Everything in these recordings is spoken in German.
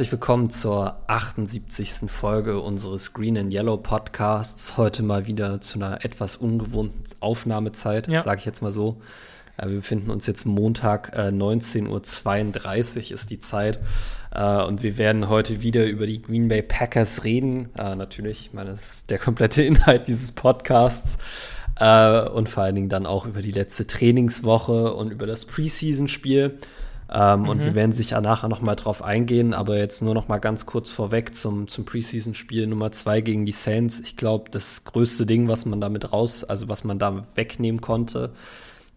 Herzlich willkommen zur 78. Folge unseres Green and Yellow Podcasts. Heute mal wieder zu einer etwas ungewohnten Aufnahmezeit, ja. sage ich jetzt mal so. Äh, wir befinden uns jetzt Montag, äh, 19.32 Uhr ist die Zeit. Äh, und wir werden heute wieder über die Green Bay Packers reden. Äh, natürlich, ich meine, das ist der komplette Inhalt dieses Podcasts. Äh, und vor allen Dingen dann auch über die letzte Trainingswoche und über das Preseason-Spiel. Ähm, mhm. Und wir werden sicher nachher noch mal drauf eingehen, aber jetzt nur noch mal ganz kurz vorweg zum, zum Preseason-Spiel Nummer zwei gegen die Saints. Ich glaube, das größte Ding, was man damit raus, also was man da wegnehmen konnte,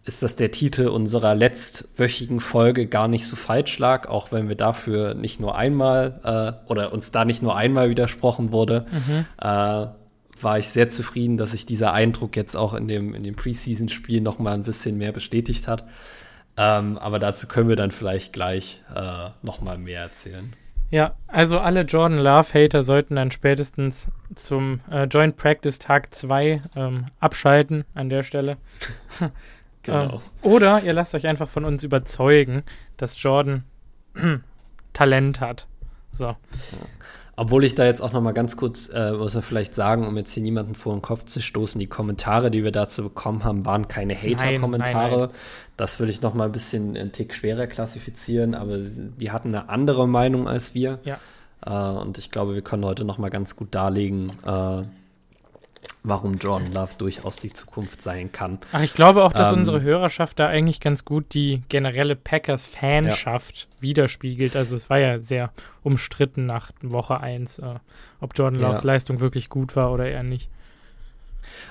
ist, dass der Titel unserer letztwöchigen Folge gar nicht so falsch lag, auch wenn wir dafür nicht nur einmal äh, oder uns da nicht nur einmal widersprochen wurde. Mhm. Äh, war ich sehr zufrieden, dass sich dieser Eindruck jetzt auch in dem, in dem Preseason-Spiel noch mal ein bisschen mehr bestätigt hat. Ähm, aber dazu können wir dann vielleicht gleich äh, noch mal mehr erzählen. Ja, also alle Jordan Love-Hater sollten dann spätestens zum äh, Joint Practice Tag 2 ähm, abschalten an der Stelle. genau. ähm, oder ihr lasst euch einfach von uns überzeugen, dass Jordan Talent hat. So. Obwohl ich da jetzt auch noch mal ganz kurz, äh, muss man vielleicht sagen, um jetzt hier niemanden vor den Kopf zu stoßen, die Kommentare, die wir dazu bekommen haben, waren keine Hater-Kommentare. Das würde ich noch mal ein bisschen einen Tick schwerer klassifizieren, aber die hatten eine andere Meinung als wir. Ja. Äh, und ich glaube, wir können heute noch mal ganz gut darlegen, äh, warum Jordan Love durchaus die Zukunft sein kann. Ach, ich glaube auch, dass ähm, unsere Hörerschaft da eigentlich ganz gut die generelle Packers-Fanschaft ja. widerspiegelt. Also es war ja sehr umstritten nach Woche 1, äh, ob Jordan Loves ja. Leistung wirklich gut war oder eher nicht.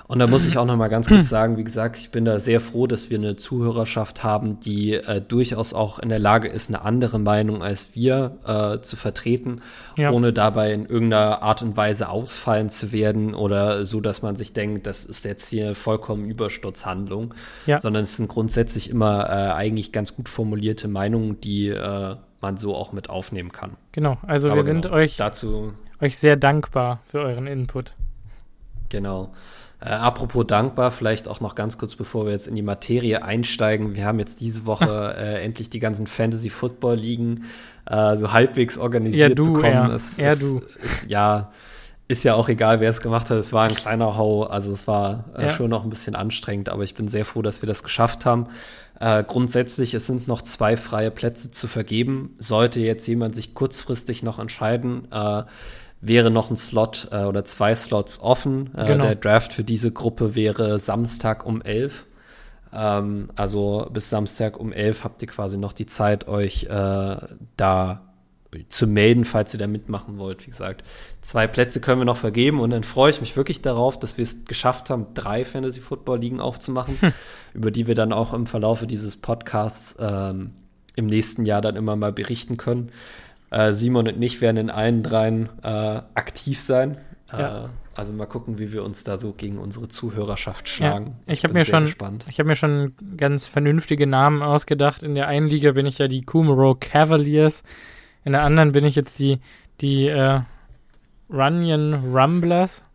Und da muss ich auch noch mal ganz kurz sagen, wie gesagt, ich bin da sehr froh, dass wir eine Zuhörerschaft haben, die äh, durchaus auch in der Lage ist, eine andere Meinung als wir äh, zu vertreten, ja. ohne dabei in irgendeiner Art und Weise ausfallen zu werden oder so, dass man sich denkt, das ist jetzt hier vollkommen Übersturzhandlung, ja. sondern es sind grundsätzlich immer äh, eigentlich ganz gut formulierte Meinungen, die äh, man so auch mit aufnehmen kann. Genau, also Aber wir genau, sind euch, dazu, euch sehr dankbar für euren Input. Genau. Äh, apropos dankbar, vielleicht auch noch ganz kurz, bevor wir jetzt in die Materie einsteigen. Wir haben jetzt diese Woche äh, endlich die ganzen Fantasy-Football-Ligen äh, so halbwegs organisiert ja, du, bekommen. Ja, es, ja du. Ist, ja, ist ja auch egal, wer es gemacht hat. Es war ein kleiner Hau, also es war äh, ja. schon noch ein bisschen anstrengend, aber ich bin sehr froh, dass wir das geschafft haben. Äh, grundsätzlich, es sind noch zwei freie Plätze zu vergeben. Sollte jetzt jemand sich kurzfristig noch entscheiden, äh, wäre noch ein Slot äh, oder zwei Slots offen. Äh, genau. Der Draft für diese Gruppe wäre Samstag um 11. Ähm, also bis Samstag um 11 habt ihr quasi noch die Zeit, euch äh, da zu melden, falls ihr da mitmachen wollt. Wie gesagt, zwei Plätze können wir noch vergeben und dann freue ich mich wirklich darauf, dass wir es geschafft haben, drei Fantasy-Football-Ligen aufzumachen, hm. über die wir dann auch im Verlaufe dieses Podcasts ähm, im nächsten Jahr dann immer mal berichten können. Äh, Simon und ich werden in allen dreien äh, aktiv sein. Äh, ja. also mal gucken, wie wir uns da so gegen unsere Zuhörerschaft schlagen. Ja, ich habe mir schon, ich habe mir schon ganz vernünftige Namen ausgedacht. In der einen Liga bin ich ja die Kumaro Cavaliers, in der anderen bin ich jetzt die die äh, Runyon Rumblers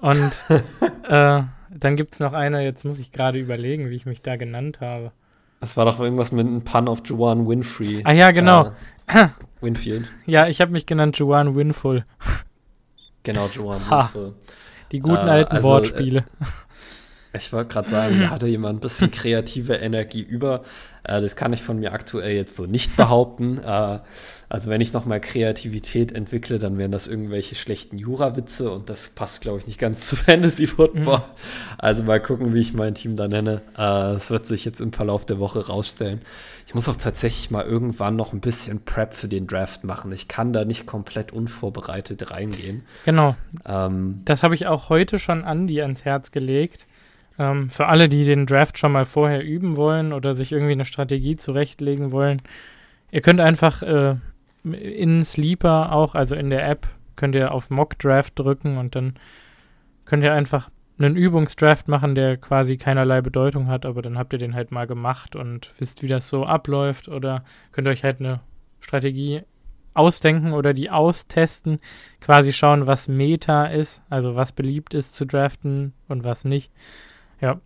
und äh, dann gibt es noch eine. Jetzt muss ich gerade überlegen, wie ich mich da genannt habe. Das war doch irgendwas mit einem Pun auf Joanne Winfrey. Ah ja, genau. Äh, Winfield. Ja, ich habe mich genannt Joanne Winful. Genau, Joanne Winful. Die guten äh, alten also, Wortspiele. Äh, ich wollte gerade sagen, da hatte jemand ein bisschen kreative Energie über. Äh, das kann ich von mir aktuell jetzt so nicht behaupten. äh, also wenn ich noch mal Kreativität entwickle, dann wären das irgendwelche schlechten Jura-Witze und das passt, glaube ich, nicht ganz zu Fantasy Football. Mhm. Also mal gucken, wie ich mein Team da nenne. Äh, das wird sich jetzt im Verlauf der Woche rausstellen. Ich muss auch tatsächlich mal irgendwann noch ein bisschen Prep für den Draft machen. Ich kann da nicht komplett unvorbereitet reingehen. Genau. Ähm, das habe ich auch heute schon Andi ans Herz gelegt ähm, für alle, die den Draft schon mal vorher üben wollen oder sich irgendwie eine Strategie zurechtlegen wollen, ihr könnt einfach äh, in Sleeper auch, also in der App, könnt ihr auf Mock Draft drücken und dann könnt ihr einfach einen Übungsdraft machen, der quasi keinerlei Bedeutung hat, aber dann habt ihr den halt mal gemacht und wisst, wie das so abläuft oder könnt euch halt eine Strategie ausdenken oder die austesten, quasi schauen, was Meta ist, also was beliebt ist zu draften und was nicht. Ja.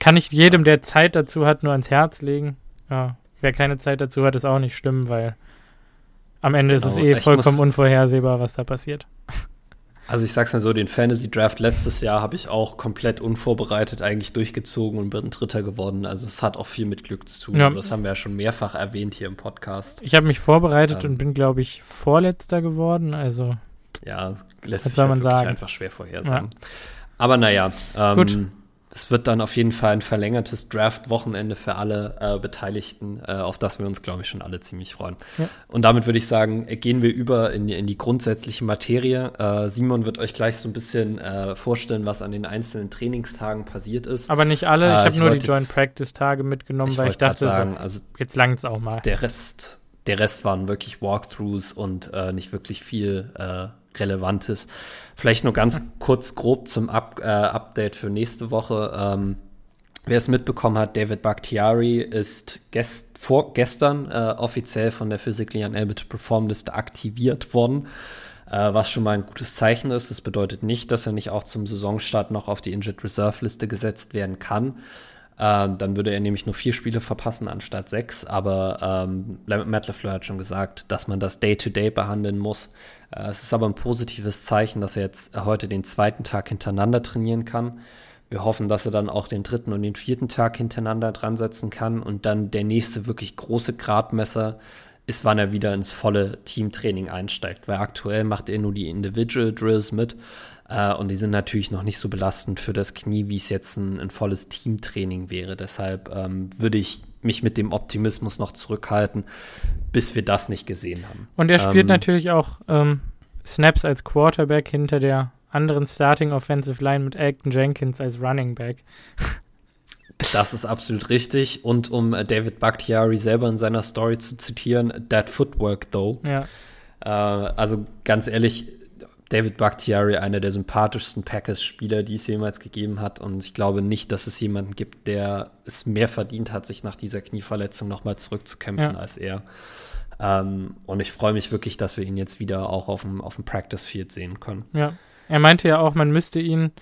Kann ich jedem, der Zeit dazu hat, nur ans Herz legen. Ja. Wer keine Zeit dazu hat, ist auch nicht schlimm, weil am Ende genau. ist es eh vollkommen unvorhersehbar, was da passiert. Also ich sag's mal so, den Fantasy Draft letztes Jahr habe ich auch komplett unvorbereitet eigentlich durchgezogen und bin Dritter geworden. Also es hat auch viel mit Glück zu tun. Ja. Das haben wir ja schon mehrfach erwähnt hier im Podcast. Ich habe mich vorbereitet ähm, und bin, glaube ich, Vorletzter geworden. Also ja, lässt sich halt einfach schwer vorhersagen. Ja. Aber naja, ähm, Gut es wird dann auf jeden Fall ein verlängertes Draft-Wochenende für alle äh, Beteiligten, äh, auf das wir uns, glaube ich, schon alle ziemlich freuen. Ja. Und damit würde ich sagen, gehen wir über in die, in die grundsätzliche Materie. Äh, Simon wird euch gleich so ein bisschen äh, vorstellen, was an den einzelnen Trainingstagen passiert ist. Aber nicht alle, ich äh, habe nur die Joint Practice-Tage mitgenommen, ich weil ich dachte, sagen, so, also jetzt langt es auch mal. Der Rest, der Rest waren wirklich Walkthroughs und äh, nicht wirklich viel Relevantes. Vielleicht nur ganz kurz grob zum Up, äh, Update für nächste Woche. Ähm, wer es mitbekommen hat, David Bakhtiari ist gest vor, gestern äh, offiziell von der Physically Unable to Perform Liste aktiviert worden, äh, was schon mal ein gutes Zeichen ist. Das bedeutet nicht, dass er nicht auch zum Saisonstart noch auf die Injured Reserve Liste gesetzt werden kann. Äh, dann würde er nämlich nur vier Spiele verpassen anstatt sechs. Aber ähm, Matt LeFleur hat schon gesagt, dass man das Day-to-Day -Day behandeln muss. Äh, es ist aber ein positives Zeichen, dass er jetzt heute den zweiten Tag hintereinander trainieren kann. Wir hoffen, dass er dann auch den dritten und den vierten Tag hintereinander dran setzen kann. Und dann der nächste wirklich große Gradmesser ist, wann er wieder ins volle Teamtraining einsteigt. Weil aktuell macht er nur die Individual Drills mit. Äh, und die sind natürlich noch nicht so belastend für das Knie, wie es jetzt ein, ein volles Teamtraining wäre. Deshalb ähm, würde ich mich mit dem Optimismus noch zurückhalten, bis wir das nicht gesehen haben. Und er spielt ähm, natürlich auch ähm, Snaps als Quarterback hinter der anderen Starting Offensive Line mit Elton Jenkins als Running Back. Das ist absolut richtig. Und um äh, David Bakhtiari selber in seiner Story zu zitieren, that footwork though. Ja. Äh, also ganz ehrlich, David Bakhtiari einer der sympathischsten Packers-Spieler, die es jemals gegeben hat. Und ich glaube nicht, dass es jemanden gibt, der es mehr verdient hat, sich nach dieser Knieverletzung nochmal zurückzukämpfen ja. als er. Ähm, und ich freue mich wirklich, dass wir ihn jetzt wieder auch auf dem, auf dem Practice Field sehen können. Ja, er meinte ja auch, man müsste ihn,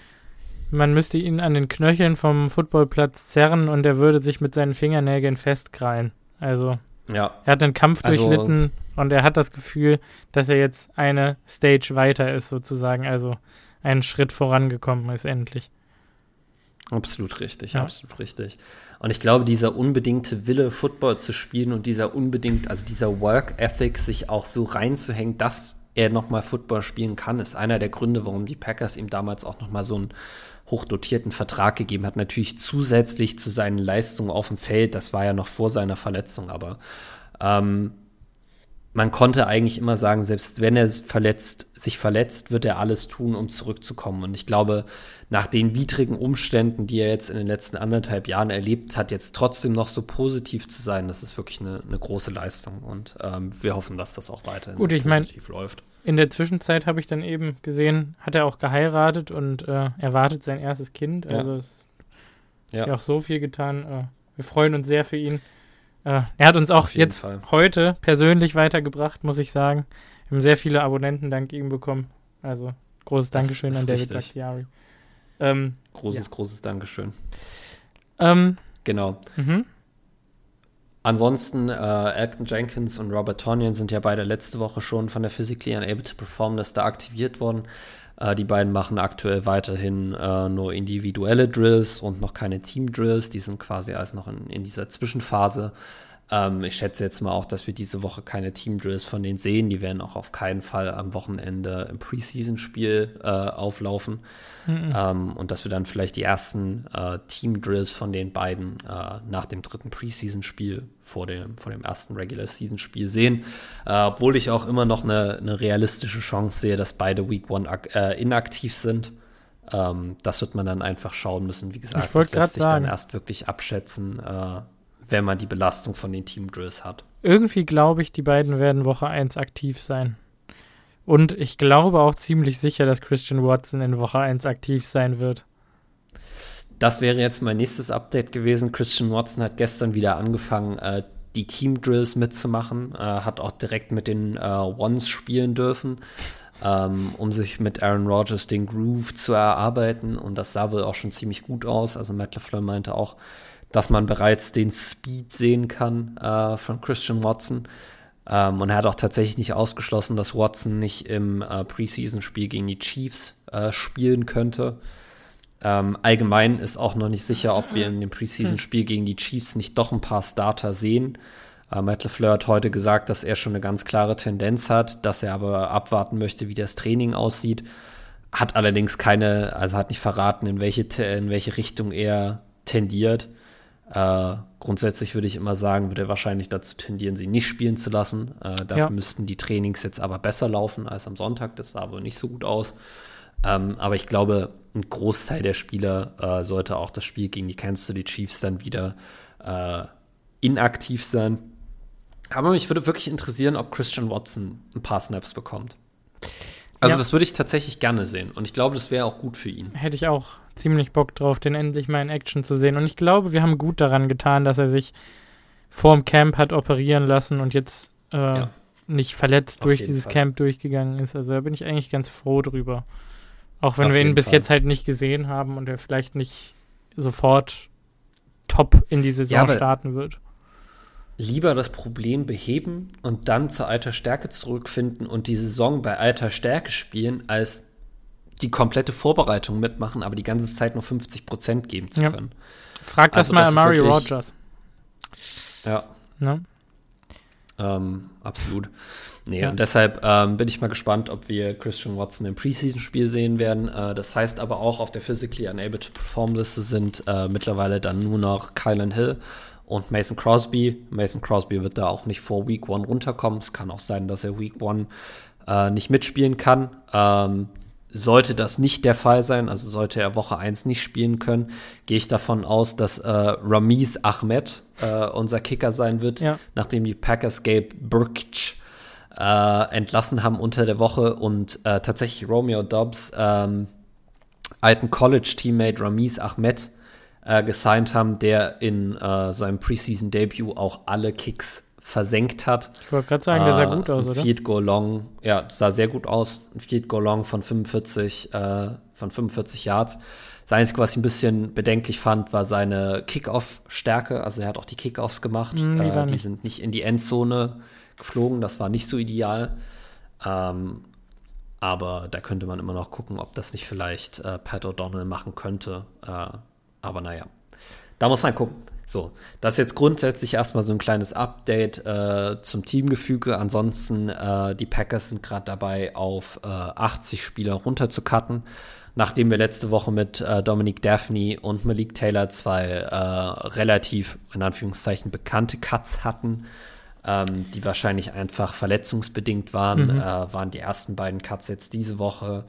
man müsste ihn an den Knöcheln vom Footballplatz zerren und er würde sich mit seinen Fingernägeln festkrallen. Also ja. Er hat den Kampf also, durchlitten und er hat das Gefühl, dass er jetzt eine Stage weiter ist, sozusagen. Also einen Schritt vorangekommen ist endlich. Absolut richtig, ja. absolut richtig. Und ich glaube, dieser unbedingte Wille, Football zu spielen und dieser unbedingt, also dieser Work Ethic, sich auch so reinzuhängen, dass er nochmal Football spielen kann, ist einer der Gründe, warum die Packers ihm damals auch nochmal so ein hochdotierten Vertrag gegeben hat. Natürlich zusätzlich zu seinen Leistungen auf dem Feld, das war ja noch vor seiner Verletzung, aber ähm, man konnte eigentlich immer sagen, selbst wenn er verletzt, sich verletzt, wird er alles tun, um zurückzukommen. Und ich glaube, nach den widrigen Umständen, die er jetzt in den letzten anderthalb Jahren erlebt hat, jetzt trotzdem noch so positiv zu sein, das ist wirklich eine, eine große Leistung. Und ähm, wir hoffen, dass das auch weiterhin Gut, so positiv mein, läuft. In der Zwischenzeit habe ich dann eben gesehen, hat er auch geheiratet und äh, erwartet sein erstes Kind. Ja. Also es ja. hat ja auch so viel getan. Äh, wir freuen uns sehr für ihn. Äh, er hat uns auch jetzt Fall. heute persönlich weitergebracht, muss ich sagen. Wir haben sehr viele Abonnenten dank ihm bekommen. Also großes Dankeschön an David Bakhtiari. Ähm, großes, ja. großes Dankeschön. Ähm, genau. Mhm. Ansonsten, äh, Elton Jenkins und Robert Tonyan sind ja beide letzte Woche schon von der Physically Unable to Perform Liste aktiviert worden. Äh, die beiden machen aktuell weiterhin äh, nur individuelle Drills und noch keine Team-Drills. Die sind quasi alles noch in, in dieser Zwischenphase. Ähm, ich schätze jetzt mal auch, dass wir diese Woche keine Team-Drills von denen sehen. Die werden auch auf keinen Fall am Wochenende im Preseason-Spiel äh, auflaufen. Mhm. Ähm, und dass wir dann vielleicht die ersten äh, Team-Drills von den beiden äh, nach dem dritten Preseason-Spiel vor dem, vor dem ersten Regular-Season-Spiel sehen. Äh, obwohl ich auch immer noch eine, eine, realistische Chance sehe, dass beide Week One äh, inaktiv sind. Ähm, das wird man dann einfach schauen müssen. Wie gesagt, das lässt sich sagen. dann erst wirklich abschätzen äh, wenn man die Belastung von den Team Drills hat. Irgendwie glaube ich, die beiden werden Woche 1 aktiv sein. Und ich glaube auch ziemlich sicher, dass Christian Watson in Woche 1 aktiv sein wird. Das wäre jetzt mein nächstes Update gewesen. Christian Watson hat gestern wieder angefangen, äh, die Team Drills mitzumachen, äh, hat auch direkt mit den äh, Ones spielen dürfen, ähm, um sich mit Aaron Rodgers den Groove zu erarbeiten. Und das sah wohl auch schon ziemlich gut aus. Also Matt LeFleur meinte auch, dass man bereits den Speed sehen kann äh, von Christian Watson. Ähm, und er hat auch tatsächlich nicht ausgeschlossen, dass Watson nicht im äh, Preseason-Spiel gegen die Chiefs äh, spielen könnte. Ähm, allgemein ist auch noch nicht sicher, ob wir in dem Preseason-Spiel gegen die Chiefs nicht doch ein paar Starter sehen. Äh, Matt LeFleur hat heute gesagt, dass er schon eine ganz klare Tendenz hat, dass er aber abwarten möchte, wie das Training aussieht. Hat allerdings keine, also hat nicht verraten, in welche, in welche Richtung er tendiert. Äh, grundsätzlich würde ich immer sagen, würde er wahrscheinlich dazu tendieren, sie nicht spielen zu lassen. Äh, dafür ja. müssten die Trainings jetzt aber besser laufen als am Sonntag. Das sah aber nicht so gut aus. Ähm, aber ich glaube, ein Großteil der Spieler äh, sollte auch das Spiel gegen die Kansas City Chiefs dann wieder äh, inaktiv sein. Aber mich würde wirklich interessieren, ob Christian Watson ein paar Snaps bekommt. Also ja. das würde ich tatsächlich gerne sehen und ich glaube, das wäre auch gut für ihn. Hätte ich auch ziemlich Bock drauf, den endlich mal in Action zu sehen. Und ich glaube, wir haben gut daran getan, dass er sich vorm Camp hat operieren lassen und jetzt äh, ja. nicht verletzt Auf durch dieses Fall. Camp durchgegangen ist. Also da bin ich eigentlich ganz froh drüber. Auch wenn Auf wir ihn bis Fall. jetzt halt nicht gesehen haben und er vielleicht nicht sofort top in die Saison ja, starten wird lieber das Problem beheben und dann zur alter Stärke zurückfinden und die Saison bei alter Stärke spielen, als die komplette Vorbereitung mitmachen, aber die ganze Zeit nur 50 Prozent geben zu können. Frag das also, mal das Amari Rogers. Ja. Ne? Ähm, absolut. Nee, ja. und deshalb ähm, bin ich mal gespannt, ob wir Christian Watson im Preseason-Spiel sehen werden. Äh, das heißt aber auch, auf der Physically Unable to Perform-Liste sind äh, mittlerweile dann nur noch Kylan Hill und Mason Crosby. Mason Crosby wird da auch nicht vor Week One runterkommen. Es kann auch sein, dass er Week One äh, nicht mitspielen kann. Ähm, sollte das nicht der Fall sein, also sollte er Woche 1 nicht spielen können, gehe ich davon aus, dass äh, Ramiz Ahmed äh, unser Kicker sein wird, ja. nachdem die Packers Gabe Burkich äh, entlassen haben unter der Woche und äh, tatsächlich Romeo Dobbs ähm, alten College-Teammate Ramiz Ahmed äh, gesigned haben, der in äh, seinem Preseason-Debut auch alle Kicks versenkt hat. Ich wollte gerade sagen, der sah gut aus, oder? Field Goal Long, ja, sah sehr gut aus. Ein Field Goal Long von 45, äh, von 45 Yards. Das Einzige, was ich ein bisschen bedenklich fand, war seine Kickoff-Stärke. Also er hat auch die Kickoffs gemacht. Mm, die, äh, die sind nicht in die Endzone geflogen. Das war nicht so ideal. Ähm, aber da könnte man immer noch gucken, ob das nicht vielleicht äh, Pat O'Donnell machen könnte. Äh, aber naja, da muss man gucken. So, das ist jetzt grundsätzlich erstmal so ein kleines Update äh, zum Teamgefüge. Ansonsten, äh, die Packers sind gerade dabei, auf äh, 80 Spieler runterzucutten. Nachdem wir letzte Woche mit äh, Dominic Daphne und Malik Taylor zwei äh, relativ, in Anführungszeichen, bekannte Cuts hatten, ähm, die wahrscheinlich einfach verletzungsbedingt waren, mhm. Äh, waren die ersten beiden Cuts jetzt diese Woche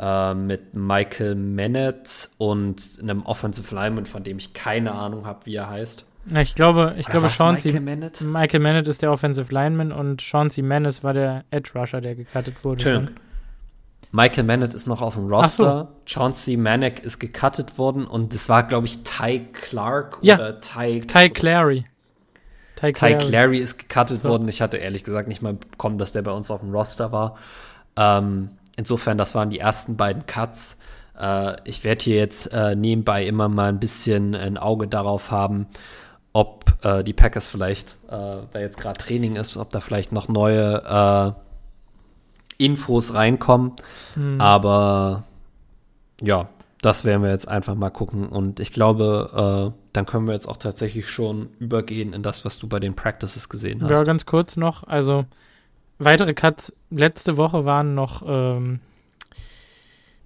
äh, mit Michael Mennett und einem Offensive Lineman, von dem ich keine Ahnung habe, wie er heißt. Ja, ich glaube, ich glaube, Chauncey, Michael Mennett? Michael Mennett ist der Offensive Lineman und Chauncey Menace war der Edge Rusher, der gecuttet wurde. Schön. Michael Mennett ist noch auf dem Roster. So. Chauncey Manek ist gecuttet worden und das war, glaube ich, Ty Clark ja. oder Ty. Ty Clary. Ty Clary, Ty Clary ist gecuttet so. worden. Ich hatte ehrlich gesagt nicht mal bekommen, dass der bei uns auf dem Roster war. Ähm, Insofern, das waren die ersten beiden Cuts. Äh, ich werde hier jetzt äh, nebenbei immer mal ein bisschen ein Auge darauf haben, ob äh, die Packers vielleicht, äh, weil jetzt gerade Training ist, ob da vielleicht noch neue äh, Infos reinkommen. Mhm. Aber ja, das werden wir jetzt einfach mal gucken. Und ich glaube, äh, dann können wir jetzt auch tatsächlich schon übergehen in das, was du bei den Practices gesehen hast. Ja, ganz kurz noch. Also weitere Cuts letzte Woche waren noch ähm,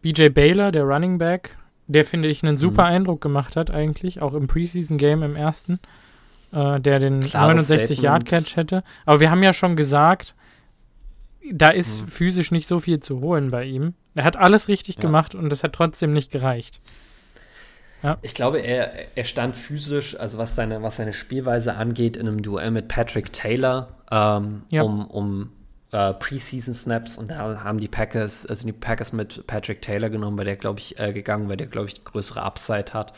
BJ Baylor, der Running Back, der finde ich einen super mhm. Eindruck gemacht hat, eigentlich, auch im Preseason-Game im ersten, äh, der den 69-Yard-Catch hätte. Aber wir haben ja schon gesagt, da ist mhm. physisch nicht so viel zu holen bei ihm. Er hat alles richtig ja. gemacht und es hat trotzdem nicht gereicht. Ja. Ich glaube, er, er stand physisch, also was seine, was seine Spielweise angeht, in einem Duell mit Patrick Taylor, ähm, ja. um, um äh, Preseason-Snaps und da haben die Packers, also die Packers mit Patrick Taylor genommen, weil der, glaube ich, äh, gegangen, weil der, glaube ich, die größere Upside hat.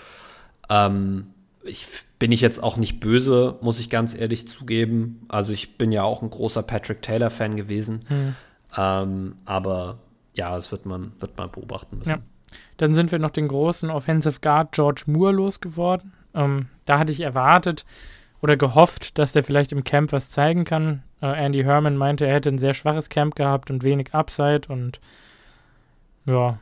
Ähm, ich bin ich jetzt auch nicht böse, muss ich ganz ehrlich zugeben. Also ich bin ja auch ein großer Patrick Taylor-Fan gewesen. Hm. Ähm, aber ja, das wird man, wird man beobachten müssen. Ja. Dann sind wir noch den großen Offensive Guard George Moore losgeworden. Ähm, da hatte ich erwartet, oder gehofft, dass der vielleicht im Camp was zeigen kann. Äh, Andy Herman meinte, er hätte ein sehr schwaches Camp gehabt und wenig Upside und ja.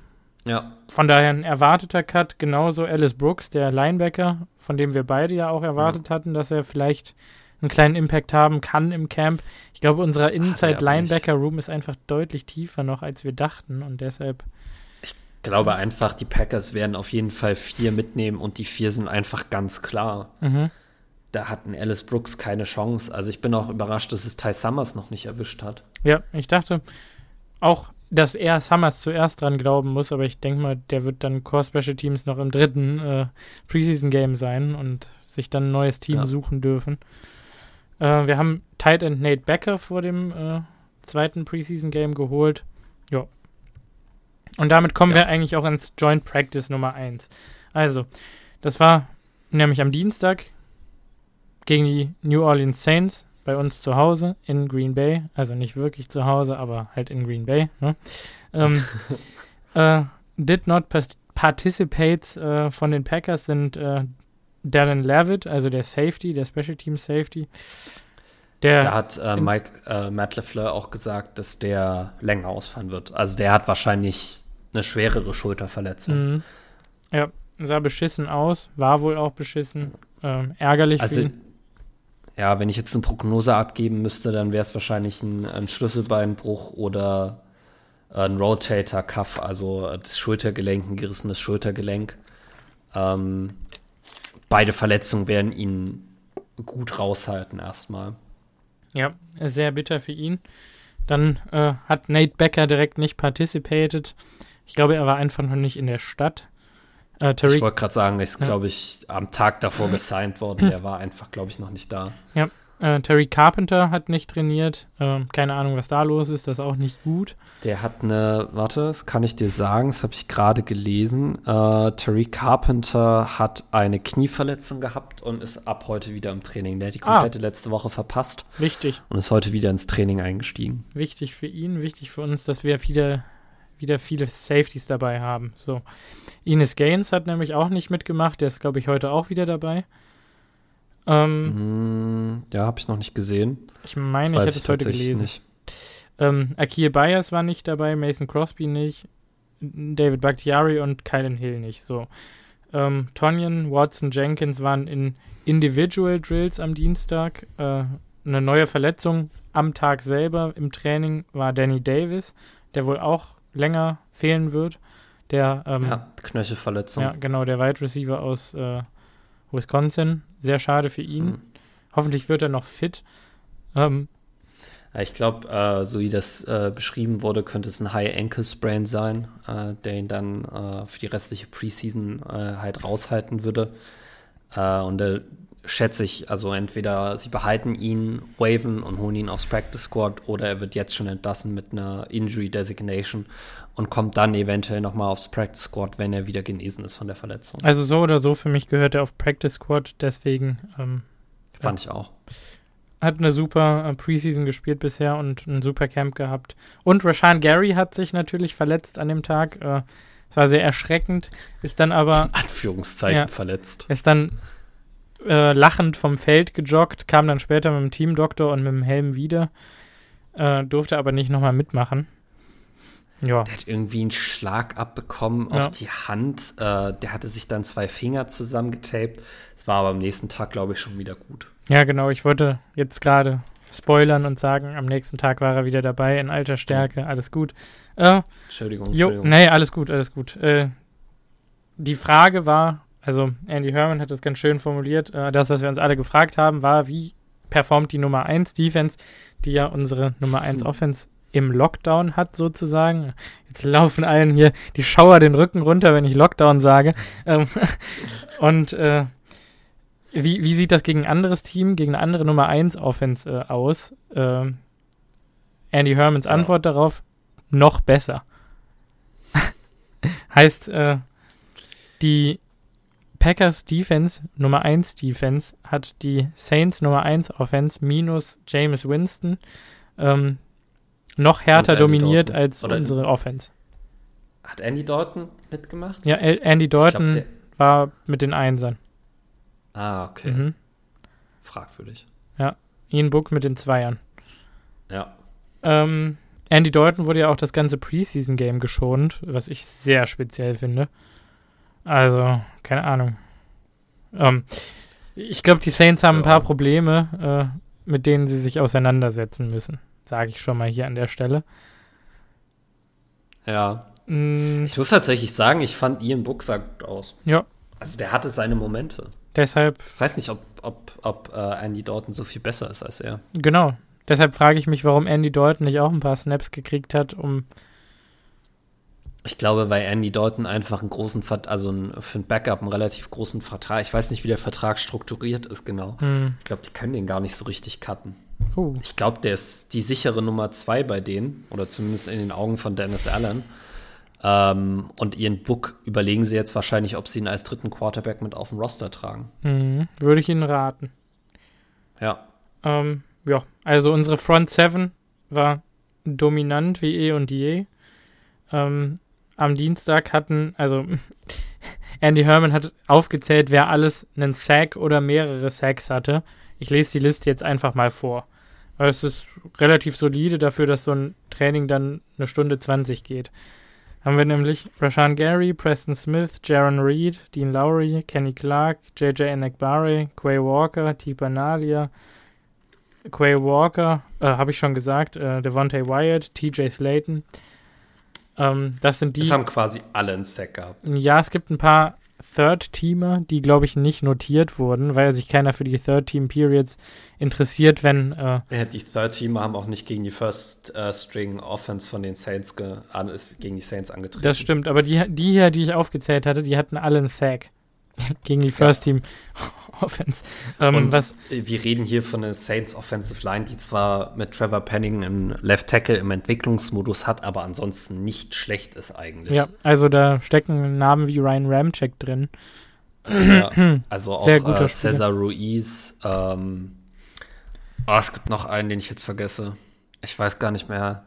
Ja. Von daher ein erwarteter Cut, genauso Alice Brooks, der Linebacker, von dem wir beide ja auch erwartet ja. hatten, dass er vielleicht einen kleinen Impact haben kann im Camp. Ich glaube, unser Inside Linebacker Room ist einfach deutlich tiefer noch, als wir dachten und deshalb. Ich glaube einfach, die Packers werden auf jeden Fall vier mitnehmen und die vier sind einfach ganz klar. Mhm. Da hatten Alice Brooks keine Chance. Also ich bin auch überrascht, dass es Ty Summers noch nicht erwischt hat. Ja, ich dachte auch, dass er Summers zuerst dran glauben muss, aber ich denke mal, der wird dann Core Special Teams noch im dritten äh, Preseason Game sein und sich dann ein neues Team ja. suchen dürfen. Äh, wir haben Tight End Nate Becker vor dem äh, zweiten Preseason Game geholt. Ja. Und damit kommen ja. wir eigentlich auch ins Joint Practice Nummer 1. Also, das war nämlich am Dienstag gegen die New Orleans Saints bei uns zu Hause in Green Bay. Also nicht wirklich zu Hause, aber halt in Green Bay. Ne? Ähm, äh, did not participate äh, von den Packers sind äh, Darren Levitt, also der Safety, der Special Team Safety. Der da hat äh, Mike äh, Matt LeFleur auch gesagt, dass der länger ausfallen wird. Also der hat wahrscheinlich eine schwerere Schulterverletzung. Mhm. Ja, sah beschissen aus, war wohl auch beschissen. Ähm, ärgerlich. Also, ja, wenn ich jetzt eine Prognose abgeben müsste, dann wäre es wahrscheinlich ein, ein, Schlüsselbeinbruch oder ein Rotator Cuff, also das Schultergelenk, ein gerissenes Schultergelenk. Ähm, beide Verletzungen werden ihn gut raushalten erstmal. Ja, sehr bitter für ihn. Dann äh, hat Nate Becker direkt nicht participated. Ich glaube, er war einfach noch nicht in der Stadt. Äh, ich wollte gerade sagen, er ist, ja. glaube ich, am Tag davor gesigned worden. Er war einfach, glaube ich, noch nicht da. Ja, äh, Terry Carpenter hat nicht trainiert. Äh, keine Ahnung, was da los ist. Das ist auch nicht gut. Der hat eine, warte, das kann ich dir sagen, das habe ich gerade gelesen. Äh, Terry Carpenter hat eine Knieverletzung gehabt und ist ab heute wieder im Training. Der hat die ah. komplette ah. letzte Woche verpasst. Wichtig. Und ist heute wieder ins Training eingestiegen. Wichtig für ihn, wichtig für uns, dass wir wieder, wieder viele Safeties dabei haben. So. Ines Gaines hat nämlich auch nicht mitgemacht. Der ist, glaube ich, heute auch wieder dabei. Ähm, mm, ja, habe ich noch nicht gesehen. Ich meine, ich hätte es heute gelesen. Nicht. Ähm, Akil Byers war nicht dabei, Mason Crosby nicht, David Bakhtiari und Kylan Hill nicht. So. Ähm, Tonyan, Watson, Jenkins waren in Individual Drills am Dienstag. Äh, eine neue Verletzung am Tag selber im Training war Danny Davis, der wohl auch länger fehlen wird. Der, ähm, ja, Knöchelverletzung. Ja, genau, der Wide Receiver aus äh, Wisconsin. Sehr schade für ihn. Mhm. Hoffentlich wird er noch fit. Ähm, ich glaube, äh, so wie das äh, beschrieben wurde, könnte es ein High Ankle Sprain sein, äh, der ihn dann äh, für die restliche Preseason äh, halt raushalten würde. Und da schätze ich, also entweder sie behalten ihn, waven und holen ihn aufs Practice Squad oder er wird jetzt schon entlassen mit einer Injury Designation und kommt dann eventuell nochmal aufs Practice Squad, wenn er wieder genesen ist von der Verletzung. Also so oder so, für mich gehört er auf Practice Squad, deswegen. Ähm, Fand ich auch. Hat eine super äh, Preseason gespielt bisher und ein super Camp gehabt. Und Rashan Gary hat sich natürlich verletzt an dem Tag. Äh, es war sehr erschreckend, ist dann aber. In Anführungszeichen ja, verletzt. Ist dann äh, lachend vom Feld gejoggt, kam dann später mit dem Teamdoktor und mit dem Helm wieder. Äh, durfte aber nicht nochmal mitmachen. Ja. Der hat irgendwie einen Schlag abbekommen ja. auf die Hand. Äh, der hatte sich dann zwei Finger zusammengetaped. Es war aber am nächsten Tag, glaube ich, schon wieder gut. Ja, genau. Ich wollte jetzt gerade spoilern und sagen, am nächsten Tag war er wieder dabei in alter Stärke. Alles gut. Äh, Entschuldigung, jo, Entschuldigung. Nee, alles gut, alles gut. Äh, die Frage war, also Andy Herman hat das ganz schön formuliert, äh, das, was wir uns alle gefragt haben, war, wie performt die Nummer 1 Defense, die ja unsere Nummer 1 hm. Offense im Lockdown hat, sozusagen. Jetzt laufen allen hier die Schauer den Rücken runter, wenn ich Lockdown sage. Ähm, und äh, wie, wie sieht das gegen ein anderes Team, gegen eine andere Nummer 1 Offense äh, aus? Äh, Andy Hermans Antwort ja. darauf, noch besser. heißt, äh, die Packers Defense, Nummer 1 Defense, hat die Saints Nummer 1 Offense minus James Winston. Ähm, noch härter dominiert Dalton. als Oder unsere Offense. Hat Andy Dalton mitgemacht? Ja, Andy Dalton glaub, war mit den Einsern. Ah, okay. Mhm. fragwürdig. Ja, Ian Book mit den Zweiern. Ja. Ähm, Andy Dalton wurde ja auch das ganze Preseason-Game geschont, was ich sehr speziell finde. Also, keine Ahnung. Ähm, ich glaube, die Saints haben ein paar Probleme, äh, mit denen sie sich auseinandersetzen müssen. Sage ich schon mal hier an der Stelle. Ja. Mm. Ich muss tatsächlich sagen, ich fand Ian Book sah gut aus. Ja. Also der hatte seine Momente. Deshalb. Ich weiß nicht, ob, ob, ob uh, Andy Dalton so viel besser ist als er. Genau. Deshalb frage ich mich, warum Andy Dalton nicht auch ein paar Snaps gekriegt hat, um. Ich glaube, weil Andy Dalton einfach einen großen, also für ein Backup einen relativ großen Vertrag. Ich weiß nicht, wie der Vertrag strukturiert ist genau. Hm. Ich glaube, die können den gar nicht so richtig cutten. Uh. Ich glaube, der ist die sichere Nummer zwei bei denen, oder zumindest in den Augen von Dennis Allen. Ähm, und ihren Book überlegen sie jetzt wahrscheinlich, ob sie ihn als dritten Quarterback mit auf dem Roster tragen. Mhm. Würde ich Ihnen raten. Ja. Ähm, ja, also unsere Front Seven war dominant wie eh und je. Ähm, am Dienstag hatten, also Andy Herman hat aufgezählt, wer alles einen Sack oder mehrere Sacks hatte. Ich lese die Liste jetzt einfach mal vor. Es ist relativ solide dafür, dass so ein Training dann eine Stunde 20 geht. Haben wir nämlich Rashan Gary, Preston Smith, Jaron Reed, Dean Lowry, Kenny Clark, JJ Enekbare, Quay Walker, Tipa Nalia, Quay Walker, äh, habe ich schon gesagt, äh, Devontae Wyatt, TJ Slayton. Ähm, das sind die. Das haben quasi alle einen Sack gehabt. Ja, es gibt ein paar Third-Teamer, die, glaube ich, nicht notiert wurden, weil sich keiner für die Third-Team-Periods interessiert, wenn. Äh ja, die Third-Teamer haben auch nicht gegen die First-String-Offense von den Saints ist gegen die Saints angetreten. Das stimmt, aber die, die hier, die ich aufgezählt hatte, die hatten alle einen Sack gegen die First-Team. Offense. Ähm, und was, wir reden hier von der Saints Offensive Line, die zwar mit Trevor Penning einen Left Tackle im Entwicklungsmodus hat, aber ansonsten nicht schlecht ist eigentlich. Ja, also da stecken Namen wie Ryan Ramcheck drin. Ja, also auch äh, Cesar Ruiz. Ähm, oh, es gibt noch einen, den ich jetzt vergesse. Ich weiß gar nicht mehr.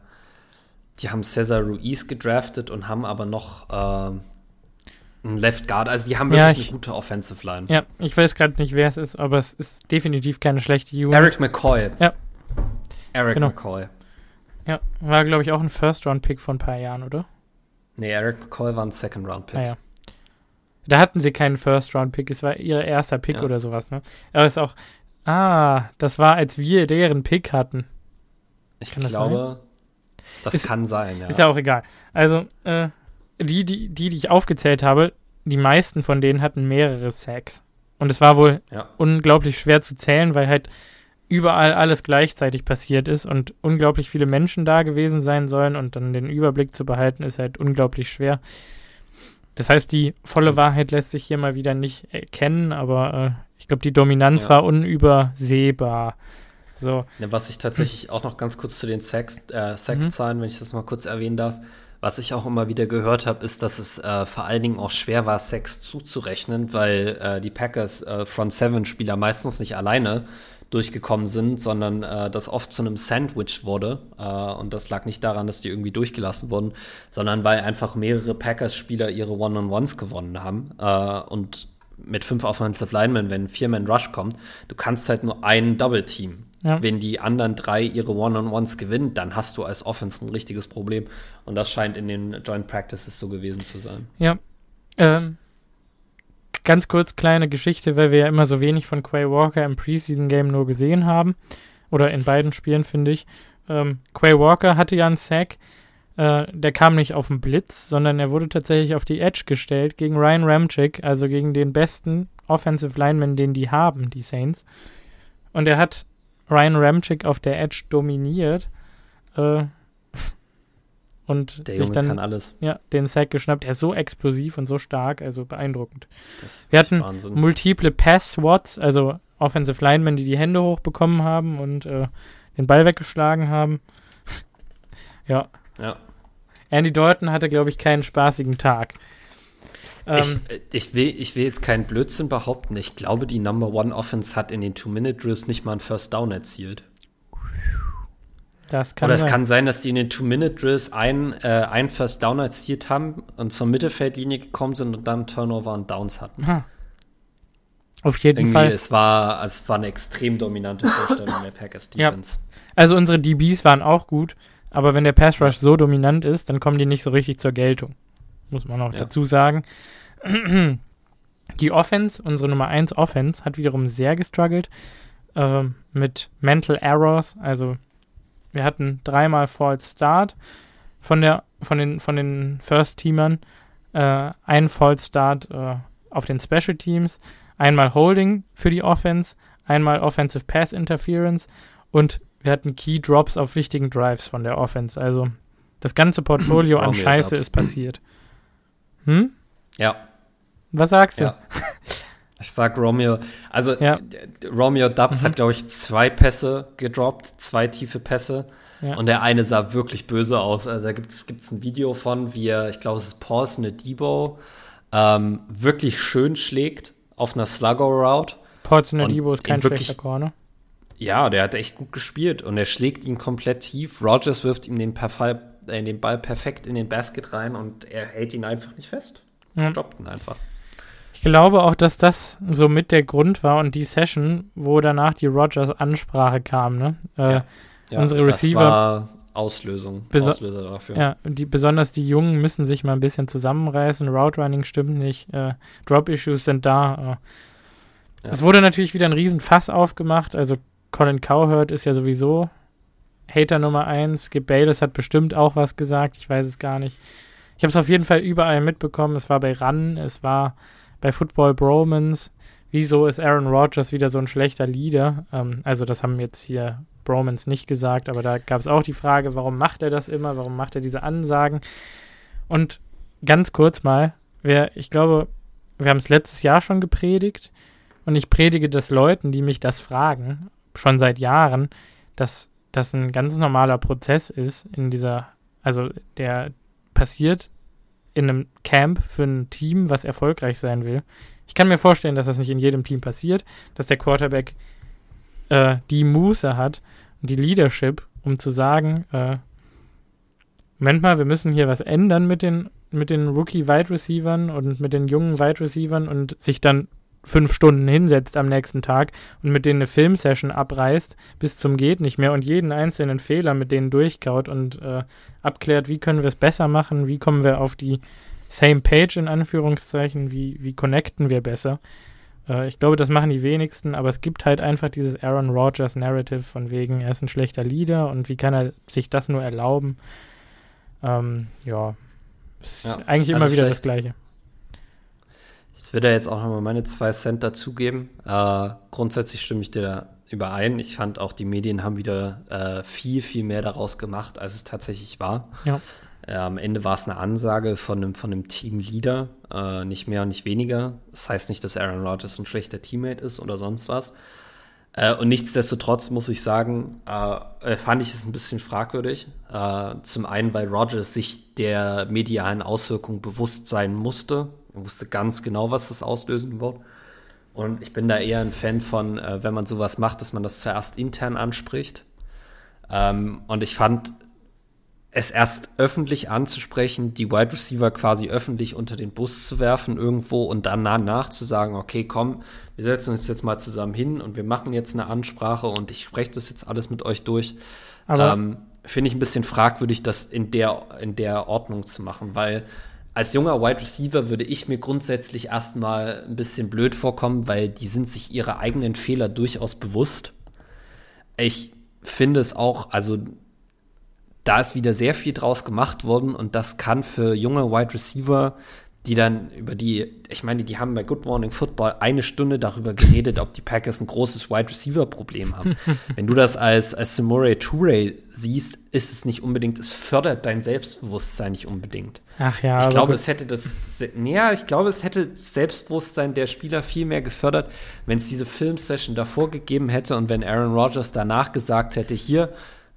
Die haben Cesar Ruiz gedraftet und haben aber noch äh, ein Left Guard. Also die haben wirklich ja, ich, eine gute Offensive Line. Ja, ich weiß gerade nicht, wer es ist, aber es ist definitiv keine schlechte Unit. Eric McCoy. Ja. Eric genau. McCoy. Ja, war, glaube ich, auch ein First-Round-Pick vor ein paar Jahren, oder? Nee, Eric McCoy war ein Second-Round-Pick. Ah, ja. Da hatten sie keinen First-Round-Pick, es war ihr erster Pick ja. oder sowas, ne? Aber es ist auch, ah, das war, als wir deren Pick hatten. Ich kann glaube, das, das ist, kann sein, ja. Ist ja auch egal. Also, äh, die, die, die, die ich aufgezählt habe, die meisten von denen hatten mehrere Sacks. Und es war wohl ja. unglaublich schwer zu zählen, weil halt überall alles gleichzeitig passiert ist und unglaublich viele Menschen da gewesen sein sollen und dann den Überblick zu behalten, ist halt unglaublich schwer. Das heißt, die volle Wahrheit lässt sich hier mal wieder nicht erkennen, aber äh, ich glaube, die Dominanz ja. war unübersehbar. So. Ja, was ich tatsächlich auch noch ganz kurz zu den Sacks, äh, Sack-Zahlen, mhm. wenn ich das mal kurz erwähnen darf, was ich auch immer wieder gehört habe, ist, dass es äh, vor allen Dingen auch schwer war, Sex zuzurechnen, weil äh, die Packers äh, Front Seven Spieler meistens nicht alleine durchgekommen sind, sondern äh, das oft zu einem Sandwich wurde. Äh, und das lag nicht daran, dass die irgendwie durchgelassen wurden, sondern weil einfach mehrere Packers-Spieler ihre One-on-Ones gewonnen haben. Äh, und mit fünf Offensive Linemen, wenn vier Man Rush kommt, du kannst halt nur einen Double Team ja. Wenn die anderen drei ihre One-on-Ones gewinnen, dann hast du als Offense ein richtiges Problem. Und das scheint in den Joint Practices so gewesen zu sein. Ja. Ähm, ganz kurz kleine Geschichte, weil wir ja immer so wenig von Quay Walker im Preseason-Game nur gesehen haben. Oder in beiden Spielen, finde ich. Ähm, Quay Walker hatte ja einen Sack. Äh, der kam nicht auf den Blitz, sondern er wurde tatsächlich auf die Edge gestellt gegen Ryan Ramchick, also gegen den besten Offensive Lineman, den die haben, die Saints. Und er hat Ryan Ramchick auf der Edge dominiert. Äh, und der sich Junge dann kann alles. Ja, den Sack geschnappt. Er ist so explosiv und so stark, also beeindruckend. Wir hatten Wahnsinn. multiple Pass-Swats, also Offensive Linemen, die die Hände hochbekommen haben und äh, den Ball weggeschlagen haben. ja. Ja. Andy Dalton hatte, glaube ich, keinen spaßigen Tag. Ähm, ich, ich, will, ich will jetzt keinen Blödsinn behaupten. Ich glaube, die Number One Offense hat in den Two-Minute-Drills nicht mal einen First Down erzielt. Das kann Oder es sein. kann sein, dass die in den Two-Minute-Drills einen, äh, einen First Down erzielt haben und zur Mittelfeldlinie gekommen sind und dann Turnover und Downs hatten. Ha. Auf jeden Irgendwie, Fall. Es war, es war eine extrem dominante Vorstellung der Packers Defense. Ja. Also unsere DBs waren auch gut, aber wenn der Pass Rush so dominant ist, dann kommen die nicht so richtig zur Geltung. Muss man auch ja. dazu sagen. Die Offense, unsere Nummer 1 Offense, hat wiederum sehr gestruggelt äh, mit Mental Errors. Also wir hatten dreimal False Start von, der, von den, von den First-Teamern, äh, ein False Start äh, auf den Special Teams, einmal Holding für die Offense, einmal Offensive Pass Interference und wir hatten Key Drops auf wichtigen Drives von der Offense. Also das ganze Portfolio an Scheiße ist passiert. Hm? Ja. Was sagst du? Ja. Ich sag Romeo, also ja. Romeo Dubs mhm. hat, glaube ich, zwei Pässe gedroppt, zwei tiefe Pässe. Ja. Und der eine sah wirklich böse aus. Also da gibt es ein Video von, wie er, ich glaube, es ist Paulson eine Debo, ähm, wirklich schön schlägt auf einer Sluggo-Route. Paulson Debo ist kein schlechter Corner. Ja, der hat echt gut gespielt und er schlägt ihn komplett tief. Rogers wirft ihm den, Perfall, äh, den Ball perfekt in den Basket rein und er hält ihn einfach nicht fest. Ja. Stoppt ihn einfach. Ich glaube auch, dass das so mit der Grund war und die Session, wo danach die Rogers Ansprache kam. Ne? Äh, ja. Ja, unsere Receiver. Das war Auslösung, Auslöser dafür. Ja, die, besonders die Jungen müssen sich mal ein bisschen zusammenreißen. Route Running stimmt nicht. Äh, Drop Issues sind da. Äh. Es wurde natürlich wieder ein Riesenfass aufgemacht. Also Colin Cowherd ist ja sowieso Hater Nummer 1. Skip Bayless hat bestimmt auch was gesagt. Ich weiß es gar nicht. Ich habe es auf jeden Fall überall mitbekommen. Es war bei Run, es war bei Football Bromans. Wieso ist Aaron Rodgers wieder so ein schlechter Leader? Ähm, also, das haben jetzt hier Bromans nicht gesagt, aber da gab es auch die Frage, warum macht er das immer? Warum macht er diese Ansagen? Und ganz kurz mal, wer, ich glaube, wir haben es letztes Jahr schon gepredigt und ich predige das Leuten, die mich das fragen, schon seit Jahren, dass das ein ganz normaler Prozess ist in dieser, also der passiert in einem Camp für ein Team, was erfolgreich sein will. Ich kann mir vorstellen, dass das nicht in jedem Team passiert, dass der Quarterback äh, die Muße hat und die Leadership, um zu sagen, äh, Moment mal, wir müssen hier was ändern mit den, mit den Rookie-Wide Receivern und mit den jungen Wide Receivern und sich dann fünf Stunden hinsetzt am nächsten Tag und mit denen eine Filmsession abreißt bis zum geht nicht mehr und jeden einzelnen Fehler mit denen durchkaut und äh, abklärt, wie können wir es besser machen, wie kommen wir auf die same page in Anführungszeichen, wie, wie connecten wir besser. Äh, ich glaube, das machen die wenigsten, aber es gibt halt einfach dieses Aaron Rodgers Narrative von wegen, er ist ein schlechter Leader und wie kann er sich das nur erlauben. Ähm, ja, ist ja, eigentlich immer also wieder das Gleiche. Ich würde jetzt auch nochmal meine zwei Cent dazugeben. Äh, grundsätzlich stimme ich dir da überein. Ich fand auch, die Medien haben wieder äh, viel, viel mehr daraus gemacht, als es tatsächlich war. Ja. Äh, am Ende war es eine Ansage von einem, von einem Teamleader, äh, nicht mehr und nicht weniger. Das heißt nicht, dass Aaron Rodgers ein schlechter Teammate ist oder sonst was. Äh, und nichtsdestotrotz muss ich sagen, äh, fand ich es ein bisschen fragwürdig. zum einen, weil Rodgers sich der medialen Auswirkungen bewusst sein musste man wusste ganz genau, was das auslösen wird. Und ich bin da eher ein Fan von, äh, wenn man sowas macht, dass man das zuerst intern anspricht. Ähm, und ich fand es erst öffentlich anzusprechen, die Wide Receiver quasi öffentlich unter den Bus zu werfen irgendwo und dann danach zu sagen, okay, komm, wir setzen uns jetzt mal zusammen hin und wir machen jetzt eine Ansprache und ich spreche das jetzt alles mit euch durch. Ähm, Finde ich ein bisschen fragwürdig, das in der, in der Ordnung zu machen, weil als junger Wide Receiver würde ich mir grundsätzlich erstmal ein bisschen blöd vorkommen, weil die sind sich ihre eigenen Fehler durchaus bewusst. Ich finde es auch, also da ist wieder sehr viel draus gemacht worden und das kann für junge Wide Receiver die dann über die, ich meine, die haben bei Good Morning Football eine Stunde darüber geredet, ob die Packers ein großes Wide Receiver Problem haben. Wenn du das als, als Samore Toure siehst, ist es nicht unbedingt, es fördert dein Selbstbewusstsein nicht unbedingt. Ach ja. Ich glaube, es hätte das, ja, ich glaube, es hätte das Selbstbewusstsein der Spieler viel mehr gefördert, wenn es diese Filmsession davor gegeben hätte und wenn Aaron Rodgers danach gesagt hätte, hier,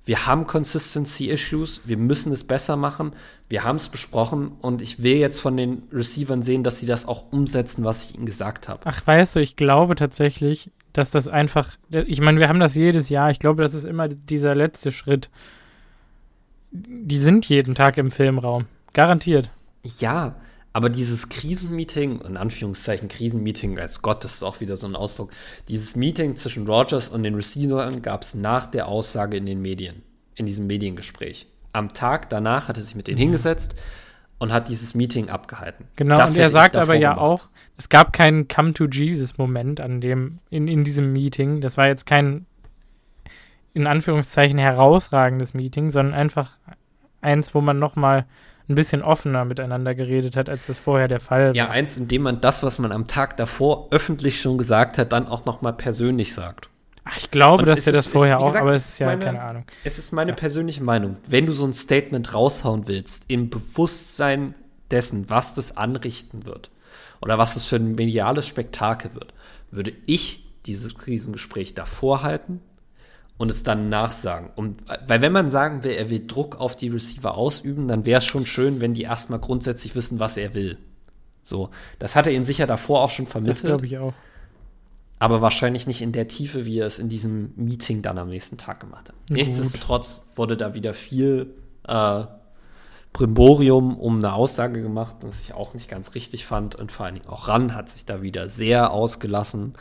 wir haben Consistency-Issues, wir müssen es besser machen, wir haben es besprochen und ich will jetzt von den Receivern sehen, dass sie das auch umsetzen, was ich ihnen gesagt habe. Ach, weißt du, ich glaube tatsächlich, dass das einfach, ich meine, wir haben das jedes Jahr, ich glaube, das ist immer dieser letzte Schritt. Die sind jeden Tag im Filmraum, garantiert. Ja, Aber dieses Krisenmeeting, in Anführungszeichen Krisenmeeting, als Gott, das ist auch wieder so ein Ausdruck, dieses Meeting zwischen Rogers und den Receivern gab es nach der Aussage in den Medien, in diesem Mediengespräch. Am Tag danach hat er sich mit denen mhm. hingesetzt und hat dieses Meeting abgehalten. Genau, das und er sagt aber ja gemacht. auch, es gab keinen Come to Jesus-Moment an dem, in, in diesem Meeting. Das war jetzt kein in Anführungszeichen herausragendes Meeting, sondern einfach eins, wo man nochmal ein bisschen offener miteinander geredet hat, als das vorher der Fall war. Ja, eins, in dem man das, was man am Tag davor öffentlich schon gesagt hat, dann auch nochmal persönlich sagt. Ach, ich glaube, Und dass er das vorher gesagt, auch, aber es ist ja meine, keine Ahnung. Es ist meine ja. persönliche Meinung. Wenn du so ein Statement raushauen willst, im Bewusstsein dessen, was das anrichten wird oder was das für ein mediales Spektakel wird, würde ich dieses Krisengespräch davor halten und es dann nachsagen. Und, weil wenn man sagen will, er will Druck auf die Receiver ausüben, dann wäre es schon schön, wenn die erstmal grundsätzlich wissen, was er will. So, das hat er ihnen sicher davor auch schon vermittelt. Das glaube ich auch. Aber wahrscheinlich nicht in der Tiefe, wie er es in diesem Meeting dann am nächsten Tag gemacht hat. Gut. Nichtsdestotrotz wurde da wieder viel äh, Primborium um eine Aussage gemacht, was ich auch nicht ganz richtig fand. Und vor allen Dingen auch Ran hat sich da wieder sehr ausgelassen,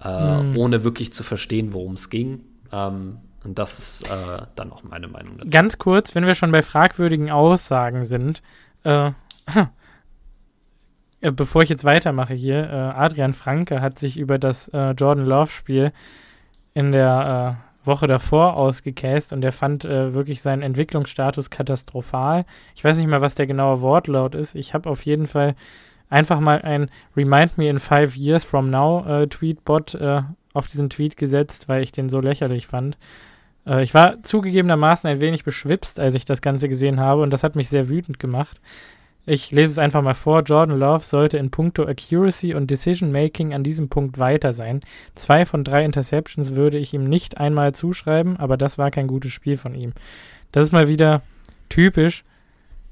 äh, mhm. ohne wirklich zu verstehen, worum es ging. Ähm, und das ist äh, dann auch meine Meinung dazu. Ganz kurz, wenn wir schon bei fragwürdigen Aussagen sind, äh, äh, bevor ich jetzt weitermache hier, äh, Adrian Franke hat sich über das äh, Jordan Love-Spiel in der äh, Woche davor ausgecast und er fand wirklich seinen Entwicklungsstatus katastrophal. Ich weiß nicht mal, was der genaue Wortlaut ist. Ich habe auf jeden Fall einfach mal ein Remind Me in Five Years from Now Tweetbot auf diesen Tweet gesetzt, weil ich den so lächerlich fand. Äh, ich war zugegebenermaßen ein wenig beschwipst, als ich das Ganze gesehen habe und das hat mich sehr wütend gemacht. Ich lese es einfach mal vor. Jordan Love sollte in puncto Accuracy und Decision Making an diesem Punkt weiter sein. Zwei von drei Interceptions würde ich ihm nicht einmal zuschreiben, aber das war kein gutes Spiel von ihm. Das ist mal wieder typisch.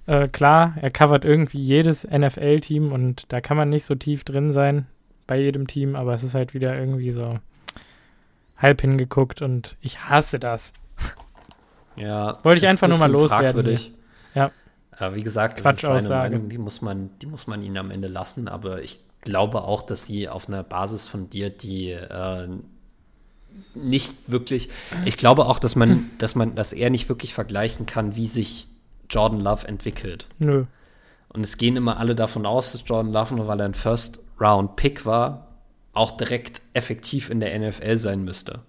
Äh, klar, er covert irgendwie jedes NFL-Team und da kann man nicht so tief drin sein bei jedem Team, aber es ist halt wieder irgendwie so halb hingeguckt und ich hasse das. Ja. Wollte ich einfach nur mal loswerden. Ja. ja. Wie gesagt, das ist seine Meinung, die muss, man, die muss man ihnen am Ende lassen, aber ich glaube auch, dass sie auf einer Basis fundiert, die äh, nicht wirklich, ich glaube auch, dass man, dass man, dass er nicht wirklich vergleichen kann, wie sich Jordan Love entwickelt. Nö. Und es gehen immer alle davon aus, dass Jordan Love, nur weil er ein First-Round-Pick war, auch direkt effektiv in der NFL sein müsste.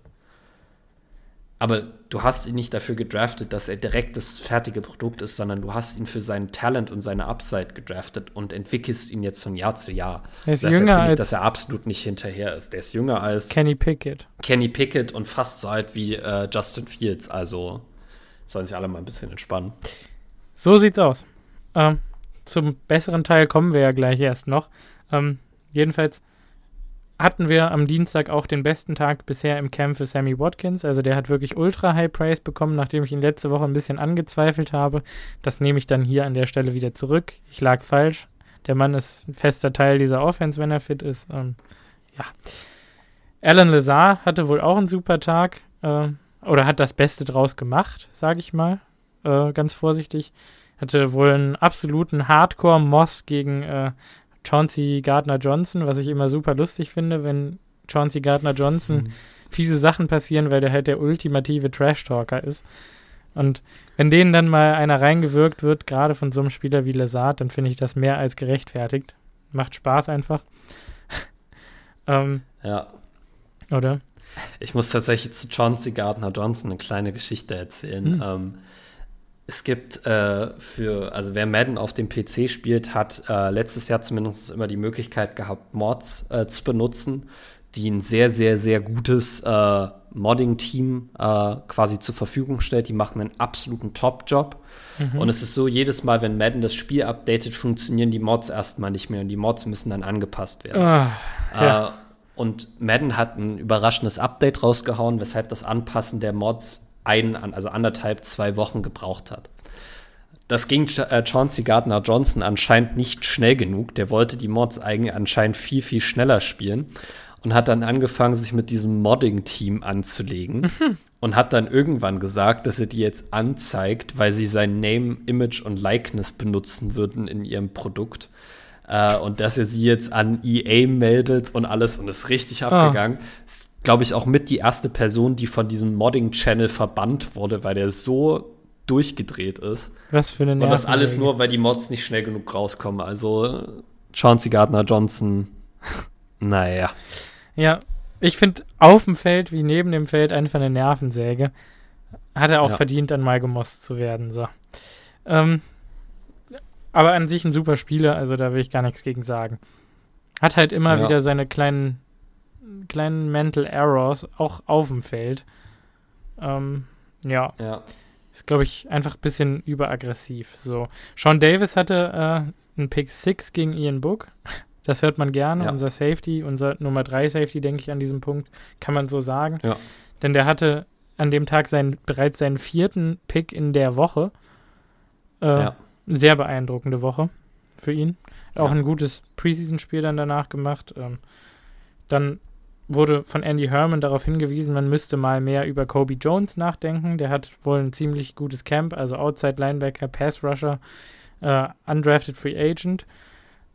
Aber du hast ihn nicht dafür gedraftet, dass er direkt das fertige Produkt ist, sondern du hast ihn für sein Talent und seine Upside gedraftet und entwickelst ihn jetzt von Jahr zu Jahr. Er ist Deshalb jünger ich, dass er absolut nicht hinterher ist. Der ist jünger als Kenny Pickett. Kenny Pickett und fast so alt wie äh, Justin Fields. Also sollen sich alle mal ein bisschen entspannen. So sieht's aus. Ähm, zum besseren Teil kommen wir ja gleich erst noch. Ähm, jedenfalls hatten wir am Dienstag auch den besten Tag bisher im Camp für Sammy Watkins. Also der hat wirklich ultra High Praise bekommen, nachdem ich ihn letzte Woche ein bisschen angezweifelt habe. Das nehme ich dann hier an der Stelle wieder zurück. Ich lag falsch. Der Mann ist ein fester Teil dieser Offense, wenn er fit ist. Ähm, ja. Alan Lazar hatte wohl auch einen super Tag. Äh, oder hat das Beste draus gemacht, sage ich mal. Äh, ganz vorsichtig. Hatte wohl einen absoluten Hardcore-Moss gegen äh, Chauncey Gardner-Johnson, was ich immer super lustig finde, wenn Chauncey Gardner-Johnson mhm. viele Sachen passieren, weil der halt der ultimative Trash-Talker ist. Und wenn denen dann mal einer reingewirkt wird, gerade von so einem Spieler wie Lazard, dann finde ich das mehr als gerechtfertigt. Macht Spaß einfach. ähm, ja. Oder? Ich muss tatsächlich zu Chauncey Gardner-Johnson eine kleine Geschichte erzählen. Mhm. Ähm, es gibt äh, für, also wer Madden auf dem PC spielt, hat äh, letztes Jahr zumindest immer die Möglichkeit gehabt, Mods äh, zu benutzen, die ein sehr, sehr, sehr gutes äh, Modding-Team äh, quasi zur Verfügung stellt. Die machen einen absoluten Top-Job. Mhm. Und es ist so, jedes Mal, wenn Madden das Spiel updatet, funktionieren die Mods erstmal nicht mehr und die Mods müssen dann angepasst werden. Ah, ja. Äh, und Madden hat ein überraschendes Update rausgehauen, weshalb das Anpassen der Mods ein, also anderthalb, zwei Wochen gebraucht hat. Das ging äh, Chauncey Gardner Johnson anscheinend nicht schnell genug. Der wollte die Mods eigentlich anscheinend viel, viel schneller spielen und hat dann angefangen, sich mit diesem Modding-Team anzulegen mhm. und hat dann irgendwann gesagt, dass er die jetzt anzeigt, weil sie sein Name, Image und Likeness benutzen würden in ihrem Produkt. Äh, und dass er sie jetzt an EA meldet und alles und ist richtig ah. abgegangen. Ist, glaube ich, auch mit die erste Person, die von diesem Modding-Channel verbannt wurde, weil der so durchgedreht ist. Was für eine Und das alles nur, weil die Mods nicht schnell genug rauskommen. Also Chauncey Gardner Johnson, naja. Ja, ich finde auf dem Feld wie neben dem Feld einfach eine Nervensäge. Hat er auch ja. verdient, dann mal gemost zu werden. So. Ähm, aber an sich ein super Spieler, also da will ich gar nichts gegen sagen. Hat halt immer ja. wieder seine kleinen, kleinen Mental Errors, auch auf dem Feld. Ähm, ja. Ja. Ist, glaube ich, einfach ein bisschen überaggressiv. So. Sean Davis hatte äh, einen Pick 6 gegen Ian Book. Das hört man gerne. Ja. Unser Safety, unser Nummer 3 Safety, denke ich, an diesem Punkt, kann man so sagen. Ja. Denn der hatte an dem Tag seinen, bereits seinen vierten Pick in der Woche. Äh, ja. Sehr beeindruckende Woche für ihn. Auch ja. ein gutes Preseason-Spiel dann danach gemacht. Ähm, dann wurde von Andy Herman darauf hingewiesen, man müsste mal mehr über Kobe Jones nachdenken. Der hat wohl ein ziemlich gutes Camp, also Outside Linebacker, Pass Rusher, äh, Undrafted Free Agent.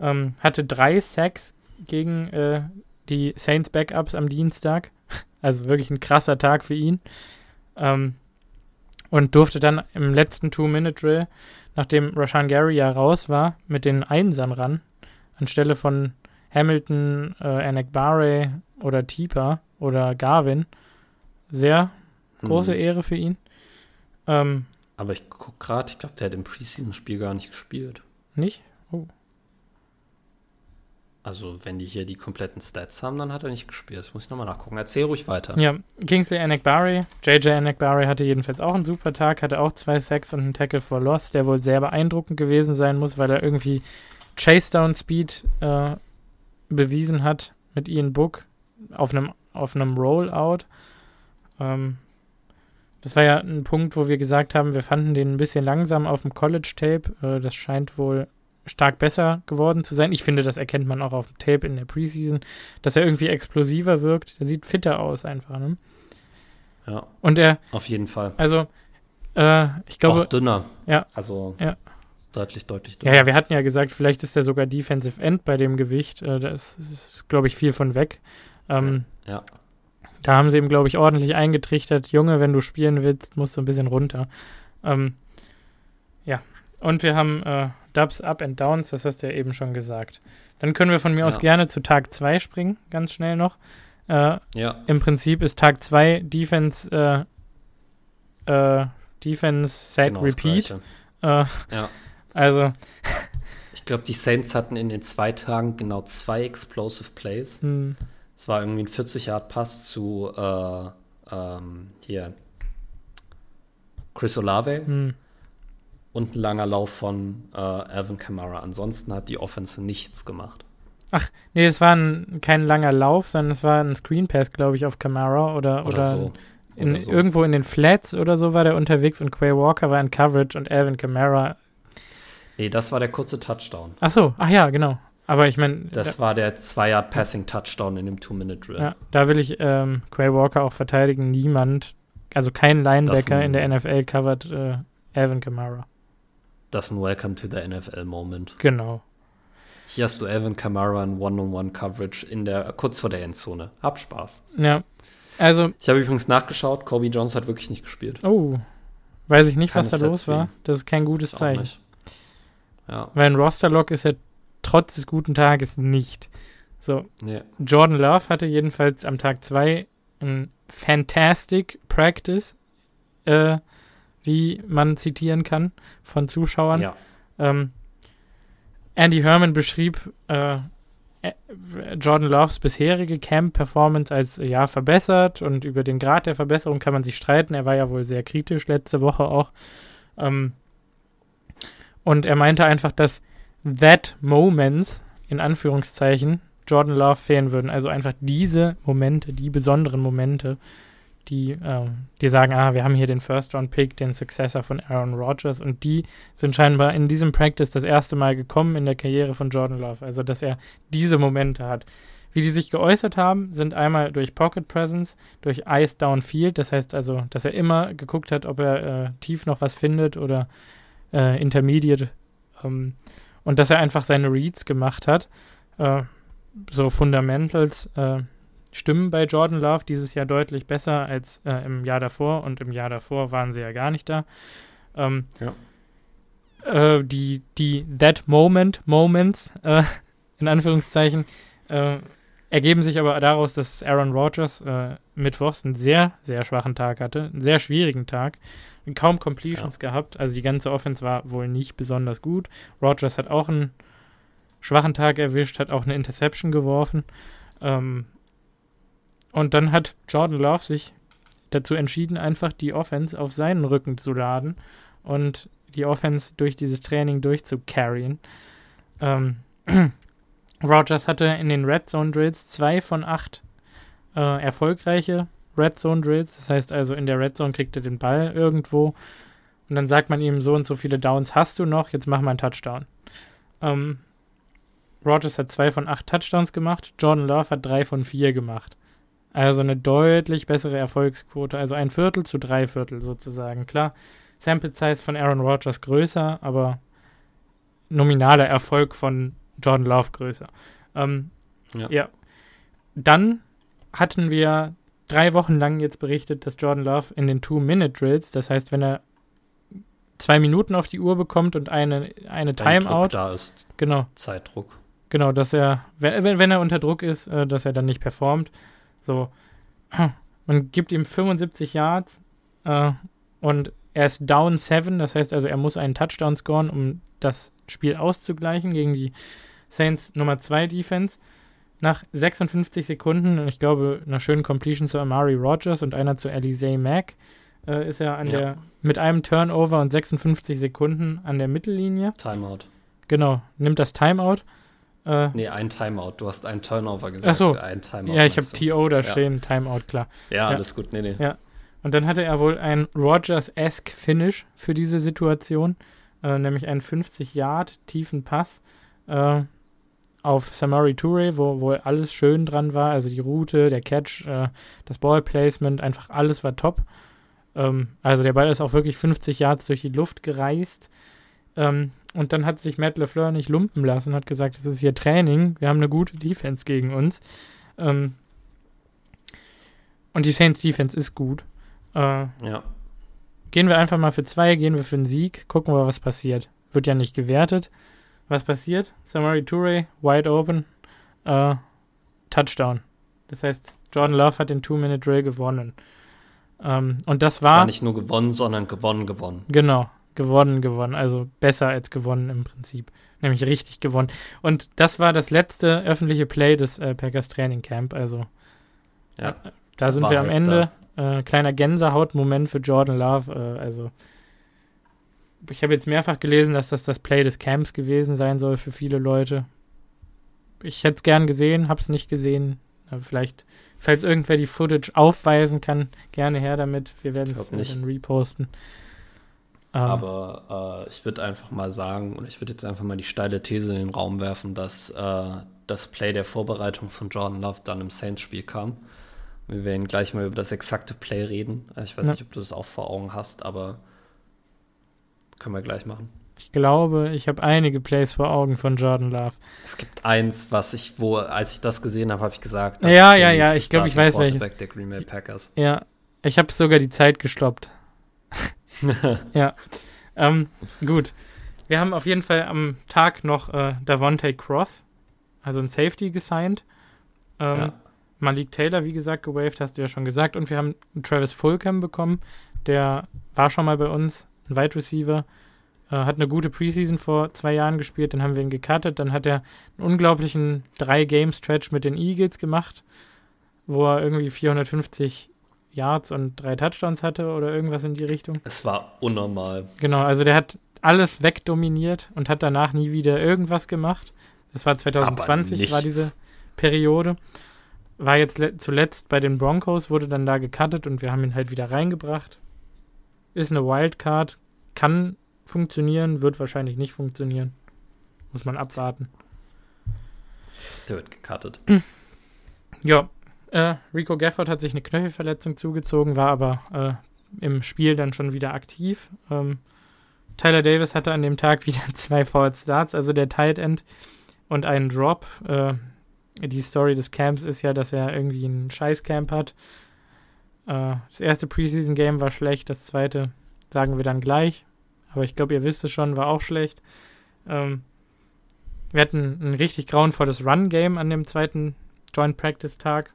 Ähm, hatte drei Sacks gegen äh, die Saints Backups am Dienstag. Also wirklich ein krasser Tag für ihn. Ähm, und durfte dann im letzten Two-Minute-Drill, nachdem Rashan Gary ja raus war, mit den Einsern ran, anstelle von Hamilton, äh, Anek Barre oder Teeper oder Garvin. Sehr große hm. Ehre für ihn. Ähm, Aber ich gucke gerade, ich glaube, der hat im Preseason-Spiel gar nicht gespielt. Nicht? Also, wenn die hier die kompletten Stats haben, dann hat er nicht gespielt. Das muss ich nochmal nachgucken. Erzähl ruhig weiter. Ja, Kingsley Enekbari. JJ Enekbari hatte jedenfalls auch einen super Tag, hatte auch zwei Sacks und einen Tackle for Loss, der wohl sehr beeindruckend gewesen sein muss, weil er irgendwie Chase Down Speed äh, bewiesen hat mit Ian Book auf einem auf einem Rollout. Ähm, das war ja ein Punkt, wo wir gesagt haben, wir fanden den ein bisschen langsam auf dem College Tape. Äh, das scheint wohl stark besser geworden zu sein. Ich finde, das erkennt man auch auf dem Tape in der Preseason, dass er irgendwie explosiver wirkt. Der sieht fitter aus einfach. Ne? Ja. Und er. Auf jeden Fall. Also, äh, ich glaube. Auch dünner. Ja. Also. Ja. Deutlich, deutlich dünner. Ja, ja, wir hatten ja gesagt, vielleicht ist er sogar Defensive End bei dem Gewicht. Äh, da ist, ist glaube ich, viel von weg. Ähm, ja. Da haben sie ihm, glaube ich, ordentlich eingetrichtert. Junge, wenn du spielen willst, musst du ein bisschen runter. Ähm, ja. Und wir haben äh, Dubs, Up and Downs, das hast du ja eben schon gesagt. Dann können wir von mir ja. aus gerne zu Tag 2 springen, ganz schnell noch. Äh, ja. Im Prinzip ist Tag 2 Defense, äh, äh, Defense, Set, genau Repeat. Äh, ja. Also. ich glaube, die Saints hatten in den zwei Tagen genau zwei Explosive Plays. Hm. Es war irgendwie ein 40-Yard-Pass zu äh, ähm, hier Chris Olave. Hm und ein langer Lauf von äh, Alvin Kamara. Ansonsten hat die Offense nichts gemacht. Ach, nee, es war ein, kein langer Lauf, sondern es war ein Screen Pass, glaube ich, auf Kamara oder, oder, oder, so. in, oder so. irgendwo in den Flats oder so war der unterwegs und Quay Walker war in Coverage und Alvin Kamara. Nee, das war der kurze Touchdown. Ach so, ach ja, genau. Aber ich meine. Das da, war der Zwei-Yard-Passing-Touchdown in dem Two-Minute-Drill. Ja, da will ich ähm, Quay Walker auch verteidigen. Niemand, also kein Linebacker in der NFL covert äh, Alvin Kamara das ist ein Welcome to the NFL-Moment. Genau. Hier hast du Alvin Kamara in One-on-One-Coverage in der, kurz vor der Endzone. Hab Spaß. Ja. Also. Ich habe übrigens nachgeschaut, Kobe Jones hat wirklich nicht gespielt. Oh. Weiß ich nicht, Keine was da los war. Das ist kein gutes Zeichen. Ja. Weil ein Roster-Lock ist er trotz des guten Tages nicht. So. Nee. Jordan Love hatte jedenfalls am Tag 2 ein Fantastic Practice. Äh, wie man zitieren kann von Zuschauern. Ja. Ähm, Andy Herman beschrieb äh, äh, Jordan Loves bisherige Camp-Performance als ja verbessert und über den Grad der Verbesserung kann man sich streiten. Er war ja wohl sehr kritisch letzte Woche auch. Ähm, und er meinte einfach, dass that moments in Anführungszeichen Jordan Love fehlen würden. Also einfach diese Momente, die besonderen Momente, die, äh, die sagen, ah, wir haben hier den First-Round-Pick, den Successor von Aaron Rodgers und die sind scheinbar in diesem Practice das erste Mal gekommen in der Karriere von Jordan Love, also dass er diese Momente hat. Wie die sich geäußert haben, sind einmal durch Pocket Presence, durch Ice Downfield, das heißt also, dass er immer geguckt hat, ob er äh, tief noch was findet oder äh, Intermediate. Ähm, und dass er einfach seine Reads gemacht hat. Äh, so Fundamentals äh, stimmen bei Jordan Love dieses Jahr deutlich besser als äh, im Jahr davor und im Jahr davor waren sie ja gar nicht da. Ähm, ja. Äh, die, die That Moment Moments, äh, in Anführungszeichen, äh, ergeben sich aber daraus, dass Aaron Rodgers äh, mittwochs einen sehr, sehr schwachen Tag hatte, einen sehr schwierigen Tag, kaum Completions ja. gehabt, also die ganze Offense war wohl nicht besonders gut. Rodgers hat auch einen schwachen Tag erwischt, hat auch eine Interception geworfen. Ähm, und dann hat Jordan Love sich dazu entschieden, einfach die Offense auf seinen Rücken zu laden und die Offense durch dieses Training durchzucarryen. Ähm, Rogers hatte in den Red Zone Drills zwei von acht äh, erfolgreiche Red Zone Drills. Das heißt also, in der Red Zone kriegt er den Ball irgendwo und dann sagt man ihm, so und so viele Downs hast du noch, jetzt mach mal einen Touchdown. Ähm, Rogers hat zwei von acht Touchdowns gemacht, Jordan Love hat drei von vier gemacht. Also eine deutlich bessere Erfolgsquote, also ein Viertel zu drei Viertel sozusagen. Klar, Sample Size von Aaron Rodgers größer, aber nominaler Erfolg von Jordan Love größer. Ähm, ja. ja. Dann hatten wir drei Wochen lang jetzt berichtet, dass Jordan Love in den Two-Minute-Drills, das heißt, wenn er zwei Minuten auf die Uhr bekommt und eine, eine Timeout. Da ist genau. Zeitdruck. Genau, dass er, wenn, wenn er unter Druck ist, äh, dass er dann nicht performt. So, man gibt ihm 75 Yards äh, und er ist down 7, das heißt also, er muss einen Touchdown scoren, um das Spiel auszugleichen gegen die Saints Nummer 2 Defense. Nach 56 Sekunden, und ich glaube, einer schönen Completion zu Amari Rogers und einer zu Elise Mack, äh, ist er an ja. der, mit einem Turnover und 56 Sekunden an der Mittellinie. Timeout. Genau, nimmt das Timeout äh, nee, ein Timeout. Du hast einen Turnover gesagt. Ach so. Ein Timeout. Ja, ich habe TO da stehen, Timeout, klar. Ja, ja, alles gut. Nee, nee. Ja. Und dann hatte er wohl ein Rogers-esque Finish für diese Situation, äh, nämlich einen 50 Yard tiefen Pass äh, auf Samari Toure, wo wohl alles schön dran war. Also die Route, der Catch, äh, das Ballplacement, einfach alles war top. Ähm, also der Ball ist auch wirklich 50 Yards durch die Luft gereist. Ähm, und dann hat sich Matt LeFleur nicht lumpen lassen, hat gesagt, es ist hier Training, wir haben eine gute Defense gegen uns. Ähm, und die Saints Defense ist gut. Äh, ja. Gehen wir einfach mal für zwei, gehen wir für einen Sieg, gucken wir, was passiert. Wird ja nicht gewertet. Was passiert? Samari Toure, wide open, äh, Touchdown. Das heißt, Jordan Love hat den Two-Minute-Drill gewonnen. Ähm, und das war. Es war nicht nur gewonnen, sondern gewonnen, gewonnen. Genau gewonnen, gewonnen. Also besser als gewonnen im Prinzip. Nämlich richtig gewonnen. Und das war das letzte öffentliche Play des äh, Packers Training Camp. Also ja, äh, da sind wir am Ende. Äh, kleiner Gänsehaut-Moment für Jordan Love. Äh, also ich habe jetzt mehrfach gelesen, dass das das Play des Camps gewesen sein soll für viele Leute. Ich hätte es gern gesehen, habe es nicht gesehen. Aber vielleicht, falls irgendwer die Footage aufweisen kann, gerne her damit. Wir werden es dann reposten. Ähm. Aber äh, ich würde einfach mal sagen, und ich würde jetzt einfach mal die steile These in den Raum werfen, dass äh, das Play der Vorbereitung von Jordan Love dann im Saints-Spiel kam. Wir werden gleich mal über das exakte Play reden. Ich weiß ja. nicht, ob du das auch vor Augen hast, aber können wir gleich machen. Ich glaube, ich habe einige Plays vor Augen von Jordan Love. Es gibt eins, was ich, wo, als ich das gesehen habe, habe ich gesagt, das ja, ja, ja, ich glaube, ich weiß welches. der Green Bay Packers. Ja, ich habe sogar die Zeit gestoppt. ja. Ähm, gut. Wir haben auf jeden Fall am Tag noch äh, Davante Cross, also ein Safety gesigned. Ähm, ja. Malik Taylor, wie gesagt, gewaved, hast du ja schon gesagt. Und wir haben Travis Fulcam bekommen. Der war schon mal bei uns, ein Wide Receiver. Äh, hat eine gute Preseason vor zwei Jahren gespielt. Dann haben wir ihn gecuttet. Dann hat er einen unglaublichen Drei-Game-Stretch mit den Eagles gemacht, wo er irgendwie 450 Yards und drei Touchdowns hatte oder irgendwas in die Richtung. Es war unnormal. Genau, also der hat alles wegdominiert und hat danach nie wieder irgendwas gemacht. Das war 2020, war diese Periode. War jetzt zuletzt bei den Broncos, wurde dann da gecuttet und wir haben ihn halt wieder reingebracht. Ist eine Wildcard, kann funktionieren, wird wahrscheinlich nicht funktionieren. Muss man abwarten. Der wird gecuttet. Ja, äh, Rico Gafford hat sich eine Knöchelverletzung zugezogen, war aber äh, im Spiel dann schon wieder aktiv. Ähm, Tyler Davis hatte an dem Tag wieder zwei Forward Starts, also der Tight End und einen Drop. Äh, die Story des Camps ist ja, dass er irgendwie ein Scheißcamp hat. Äh, das erste Preseason-Game war schlecht, das zweite sagen wir dann gleich. Aber ich glaube, ihr wisst es schon, war auch schlecht. Ähm, wir hatten ein richtig grauenvolles Run-Game an dem zweiten Joint Practice-Tag.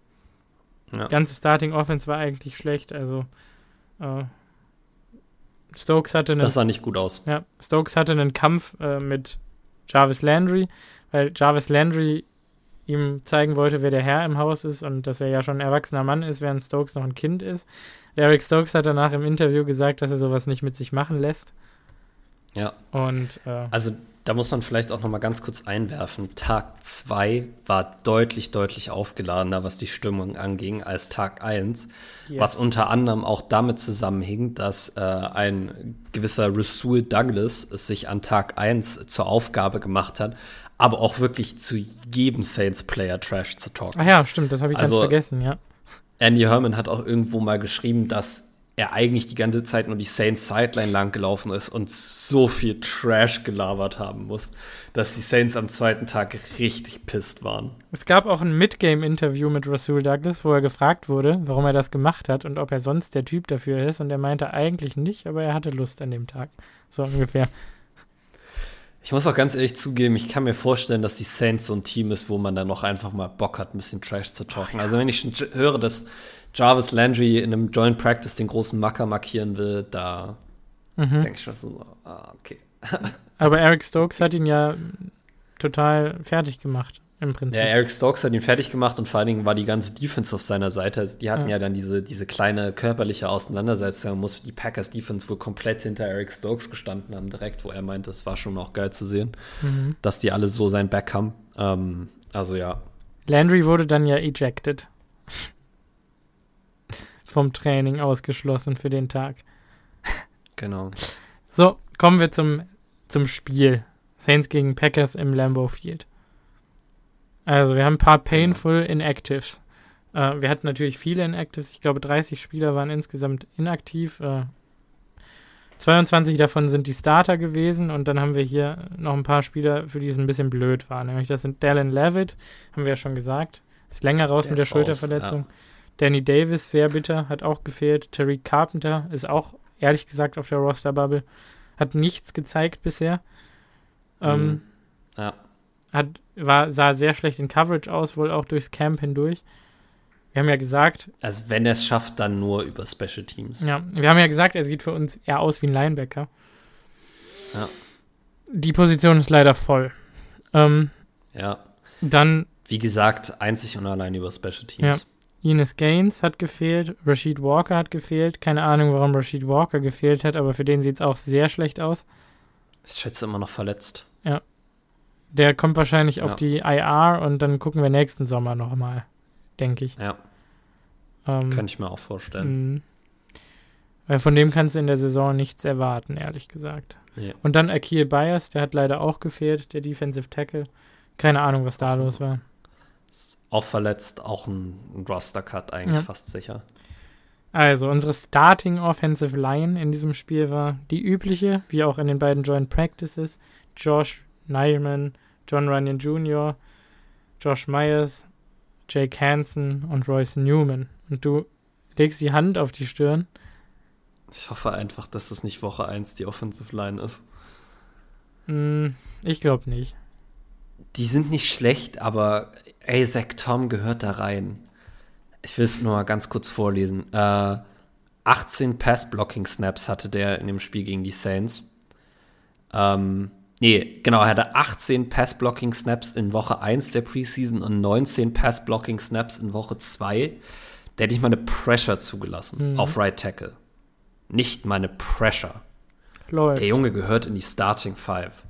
Ja. Ganze Starting Offense war eigentlich schlecht. Also äh, Stokes hatte einen, Das sah nicht gut aus. Ja, Stokes hatte einen Kampf äh, mit Jarvis Landry, weil Jarvis Landry ihm zeigen wollte, wer der Herr im Haus ist und dass er ja schon ein erwachsener Mann ist, während Stokes noch ein Kind ist. Eric Stokes hat danach im Interview gesagt, dass er sowas nicht mit sich machen lässt. Ja. Und äh, also da muss man vielleicht auch noch mal ganz kurz einwerfen. Tag 2 war deutlich, deutlich aufgeladener, was die Stimmung anging, als Tag 1. Ja. Was unter anderem auch damit zusammenhing, dass äh, ein gewisser Rasul Douglas es sich an Tag 1 zur Aufgabe gemacht hat, aber auch wirklich zu jedem Saints-Player Trash zu talken. Ach ja, stimmt, das habe ich also, ganz vergessen, ja. Andy Herman hat auch irgendwo mal geschrieben, dass er eigentlich die ganze Zeit nur die Saints Sideline lang gelaufen ist und so viel Trash gelabert haben muss, dass die Saints am zweiten Tag richtig pisst waren. Es gab auch ein Midgame-Interview mit Rasul Douglas, wo er gefragt wurde, warum er das gemacht hat und ob er sonst der Typ dafür ist. Und er meinte eigentlich nicht, aber er hatte Lust an dem Tag. So ungefähr. Ich muss auch ganz ehrlich zugeben, ich kann mir vorstellen, dass die Saints so ein Team ist, wo man dann noch einfach mal Bock hat, ein bisschen Trash zu talken. Ja. Also wenn ich höre, dass Jarvis Landry in einem Joint Practice den großen Macker markieren will, da mhm. denke ich schon so, ah, okay. Aber Eric Stokes hat ihn ja total fertig gemacht im Prinzip. Ja, Eric Stokes hat ihn fertig gemacht und vor allen Dingen war die ganze Defense auf seiner Seite. Die hatten ja, ja dann diese, diese kleine körperliche Auseinandersetzung. Da musste die Packers Defense wohl komplett hinter Eric Stokes gestanden haben, direkt, wo er meinte, es war schon auch geil zu sehen, mhm. dass die alle so sein Back haben. Ähm, also ja. Landry wurde dann ja ejected. Vom Training ausgeschlossen für den Tag. Genau. So, kommen wir zum, zum Spiel. Saints gegen Packers im Lambeau Field. Also wir haben ein paar genau. Painful Inactives. Äh, wir hatten natürlich viele Inactives. Ich glaube, 30 Spieler waren insgesamt inaktiv. Äh, 22 davon sind die Starter gewesen und dann haben wir hier noch ein paar Spieler, für die es ein bisschen blöd war. Nämlich das sind Dallin Levitt, haben wir ja schon gesagt. Ist länger raus der mit der Schulterverletzung. ja. Danny Davis, sehr bitter, hat auch gefehlt. Terry Carpenter ist auch, ehrlich gesagt, auf der Roster-Bubble. Hat nichts gezeigt bisher. Ähm, mhm. ja. Hat, war, sah sehr schlecht in Coverage aus, wohl auch durchs Camp hindurch. Wir haben ja gesagt. Also, wenn er es schafft, dann nur über Special Teams. Ja, wir haben ja gesagt, er sieht für uns eher aus wie ein Linebacker. Ja. Die Position ist leider voll. Ähm, ja. Dann. Wie gesagt, einzig und allein über Special Teams. Ja. Enos Gaines hat gefehlt, Rashid Walker hat gefehlt. Keine Ahnung, warum Rashid Walker gefehlt hat, aber für den sieht es auch sehr schlecht aus. Ich schätze immer noch verletzt. Ja. Der kommt wahrscheinlich ja. auf die IR und dann gucken wir nächsten Sommer nochmal, denke ich. Ja. Ähm, Könnte ich mir auch vorstellen. Mh. Weil von dem kannst du in der Saison nichts erwarten, ehrlich gesagt. Ja. Und dann Akil Byers, der hat leider auch gefehlt, der Defensive Tackle. Keine Ahnung, was da los war. Auch verletzt, auch ein, ein Roster-Cut eigentlich ja. fast sicher. Also, unsere Starting Offensive Line in diesem Spiel war die übliche, wie auch in den beiden Joint Practices. Josh Nyman, John Runyon Jr., Josh Myers, Jake Hansen und Royce Newman. Und du legst die Hand auf die Stirn. Ich hoffe einfach, dass das nicht Woche 1 die Offensive Line ist. Mm, ich glaube nicht. Die sind nicht schlecht, aber ey, Zach Tom gehört da rein. Ich will es nur mal ganz kurz vorlesen. Äh, 18 Pass-Blocking-Snaps hatte der in dem Spiel gegen die Saints. Ähm, Nee, genau, er hatte 18 Pass-Blocking-Snaps in Woche 1 der Preseason und 19 Pass-Blocking-Snaps in Woche 2. Der hätte ich mal eine Pressure zugelassen mhm. auf Right Tackle. Nicht meine Pressure. Läuft. Der Junge gehört in die Starting Five.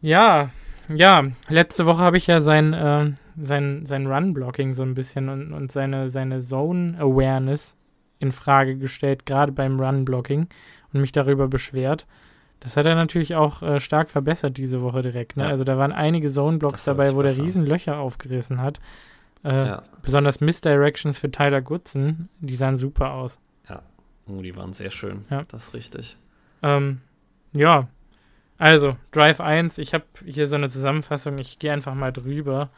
Ja, ja. Letzte Woche habe ich ja sein, äh, sein, sein Run-Blocking so ein bisschen und, und seine, seine Zone-Awareness in Frage gestellt, gerade beim Run-Blocking und mich darüber beschwert. Das hat er natürlich auch äh, stark verbessert diese Woche direkt. Ne? Ja. Also da waren einige Zone-Blocks dabei, wo besser. der riesen Löcher aufgerissen hat. Äh, ja. Besonders Misdirections für Tyler Goodson, die sahen super aus. Ja. Oh, die waren sehr schön. Ja. Das ist richtig. Ähm, ja, also Drive 1, ich habe hier so eine Zusammenfassung, ich gehe einfach mal drüber.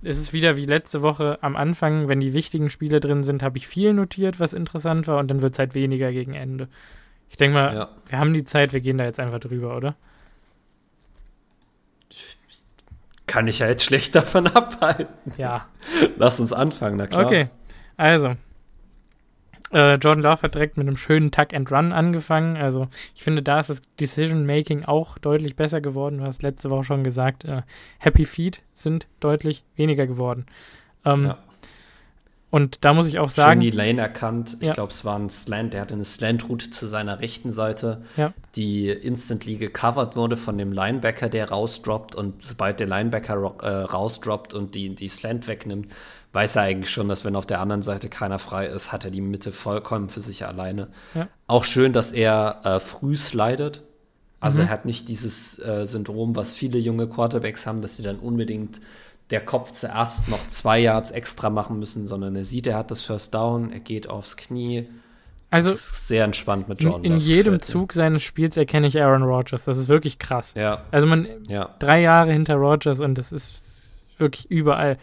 Es ist wieder wie letzte Woche am Anfang, wenn die wichtigen Spiele drin sind, habe ich viel notiert, was interessant war, und dann wird es halt weniger gegen Ende. Ich denke mal, ja. wir haben die Zeit, wir gehen da jetzt einfach drüber, oder? Kann ich ja jetzt schlecht davon abhalten. Ja. Lass uns anfangen, na klar. Okay, also äh, Jordan Love hat direkt mit einem schönen Tuck and Run angefangen. Also ich finde, da ist das Decision Making auch deutlich besser geworden. Du hast letzte Woche schon gesagt, äh, Happy Feet sind deutlich weniger geworden. Ähm, ja. Und da muss ich auch sagen. Schön die Lane erkannt. Ich ja. glaube, es war ein Slant. Er hatte eine Slant-Route zu seiner rechten Seite, ja. die instantly gecovert wurde von dem Linebacker, der rausdroppt. Und sobald der Linebacker äh, rausdroppt und die, die Slant wegnimmt, weiß er eigentlich schon, dass wenn auf der anderen Seite keiner frei ist, hat er die Mitte vollkommen für sich alleine. Ja. Auch schön, dass er äh, früh slidet. Also mhm. er hat nicht dieses äh, Syndrom, was viele junge Quarterbacks haben, dass sie dann unbedingt der Kopf zuerst noch zwei Yards extra machen müssen, sondern er sieht, er hat das First Down, er geht aufs Knie. Also das ist sehr entspannt mit Jordan. In, in jedem Zug seines Spiels erkenne ich Aaron Rodgers. Das ist wirklich krass. Ja. Also man ja. drei Jahre hinter Rodgers und das ist wirklich überall.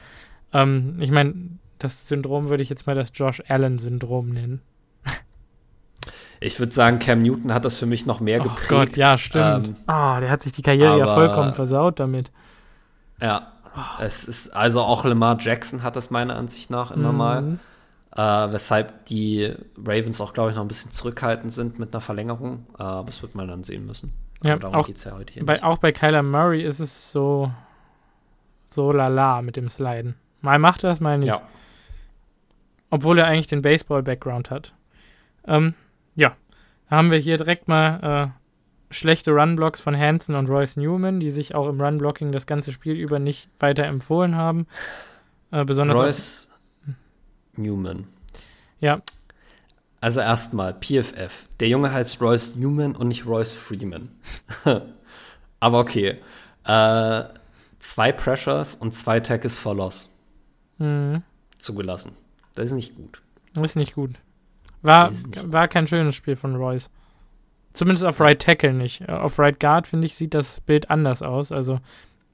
Ähm, ich meine, das Syndrom würde ich jetzt mal das Josh Allen-Syndrom nennen. Ich würde sagen, Cam Newton hat das für mich noch mehr oh geprägt. Gott, ja, stimmt. Ähm, oh, der hat sich die Karriere aber, ja vollkommen versaut damit. Ja, oh. Es ist, also auch Lamar Jackson hat das meiner Ansicht nach immer mhm. mal. Äh, weshalb die Ravens auch, glaube ich, noch ein bisschen zurückhaltend sind mit einer Verlängerung. Äh, aber das wird man dann sehen müssen. Ja, auch, ja bei, auch bei Kyler Murray ist es so, so lala mit dem Sliden. Mal macht er das, mal nicht. Ja. Obwohl er eigentlich den Baseball-Background hat. Ähm, ja, da haben wir hier direkt mal äh, schlechte Run-Blocks von Hansen und Royce Newman, die sich auch im Run-Blocking das ganze Spiel über nicht weiter empfohlen haben. Äh, besonders Royce Newman. Ja. Also erstmal, PFF. Der Junge heißt Royce Newman und nicht Royce Freeman. Aber okay. Äh, zwei Pressures und zwei Tackles for Loss mhm. zugelassen. Das ist nicht gut. Das ist nicht gut. War, nicht war kein schönes Spiel von Royce. Zumindest auf Right Tackle nicht. Äh, auf Right Guard, finde ich, sieht das Bild anders aus. Also,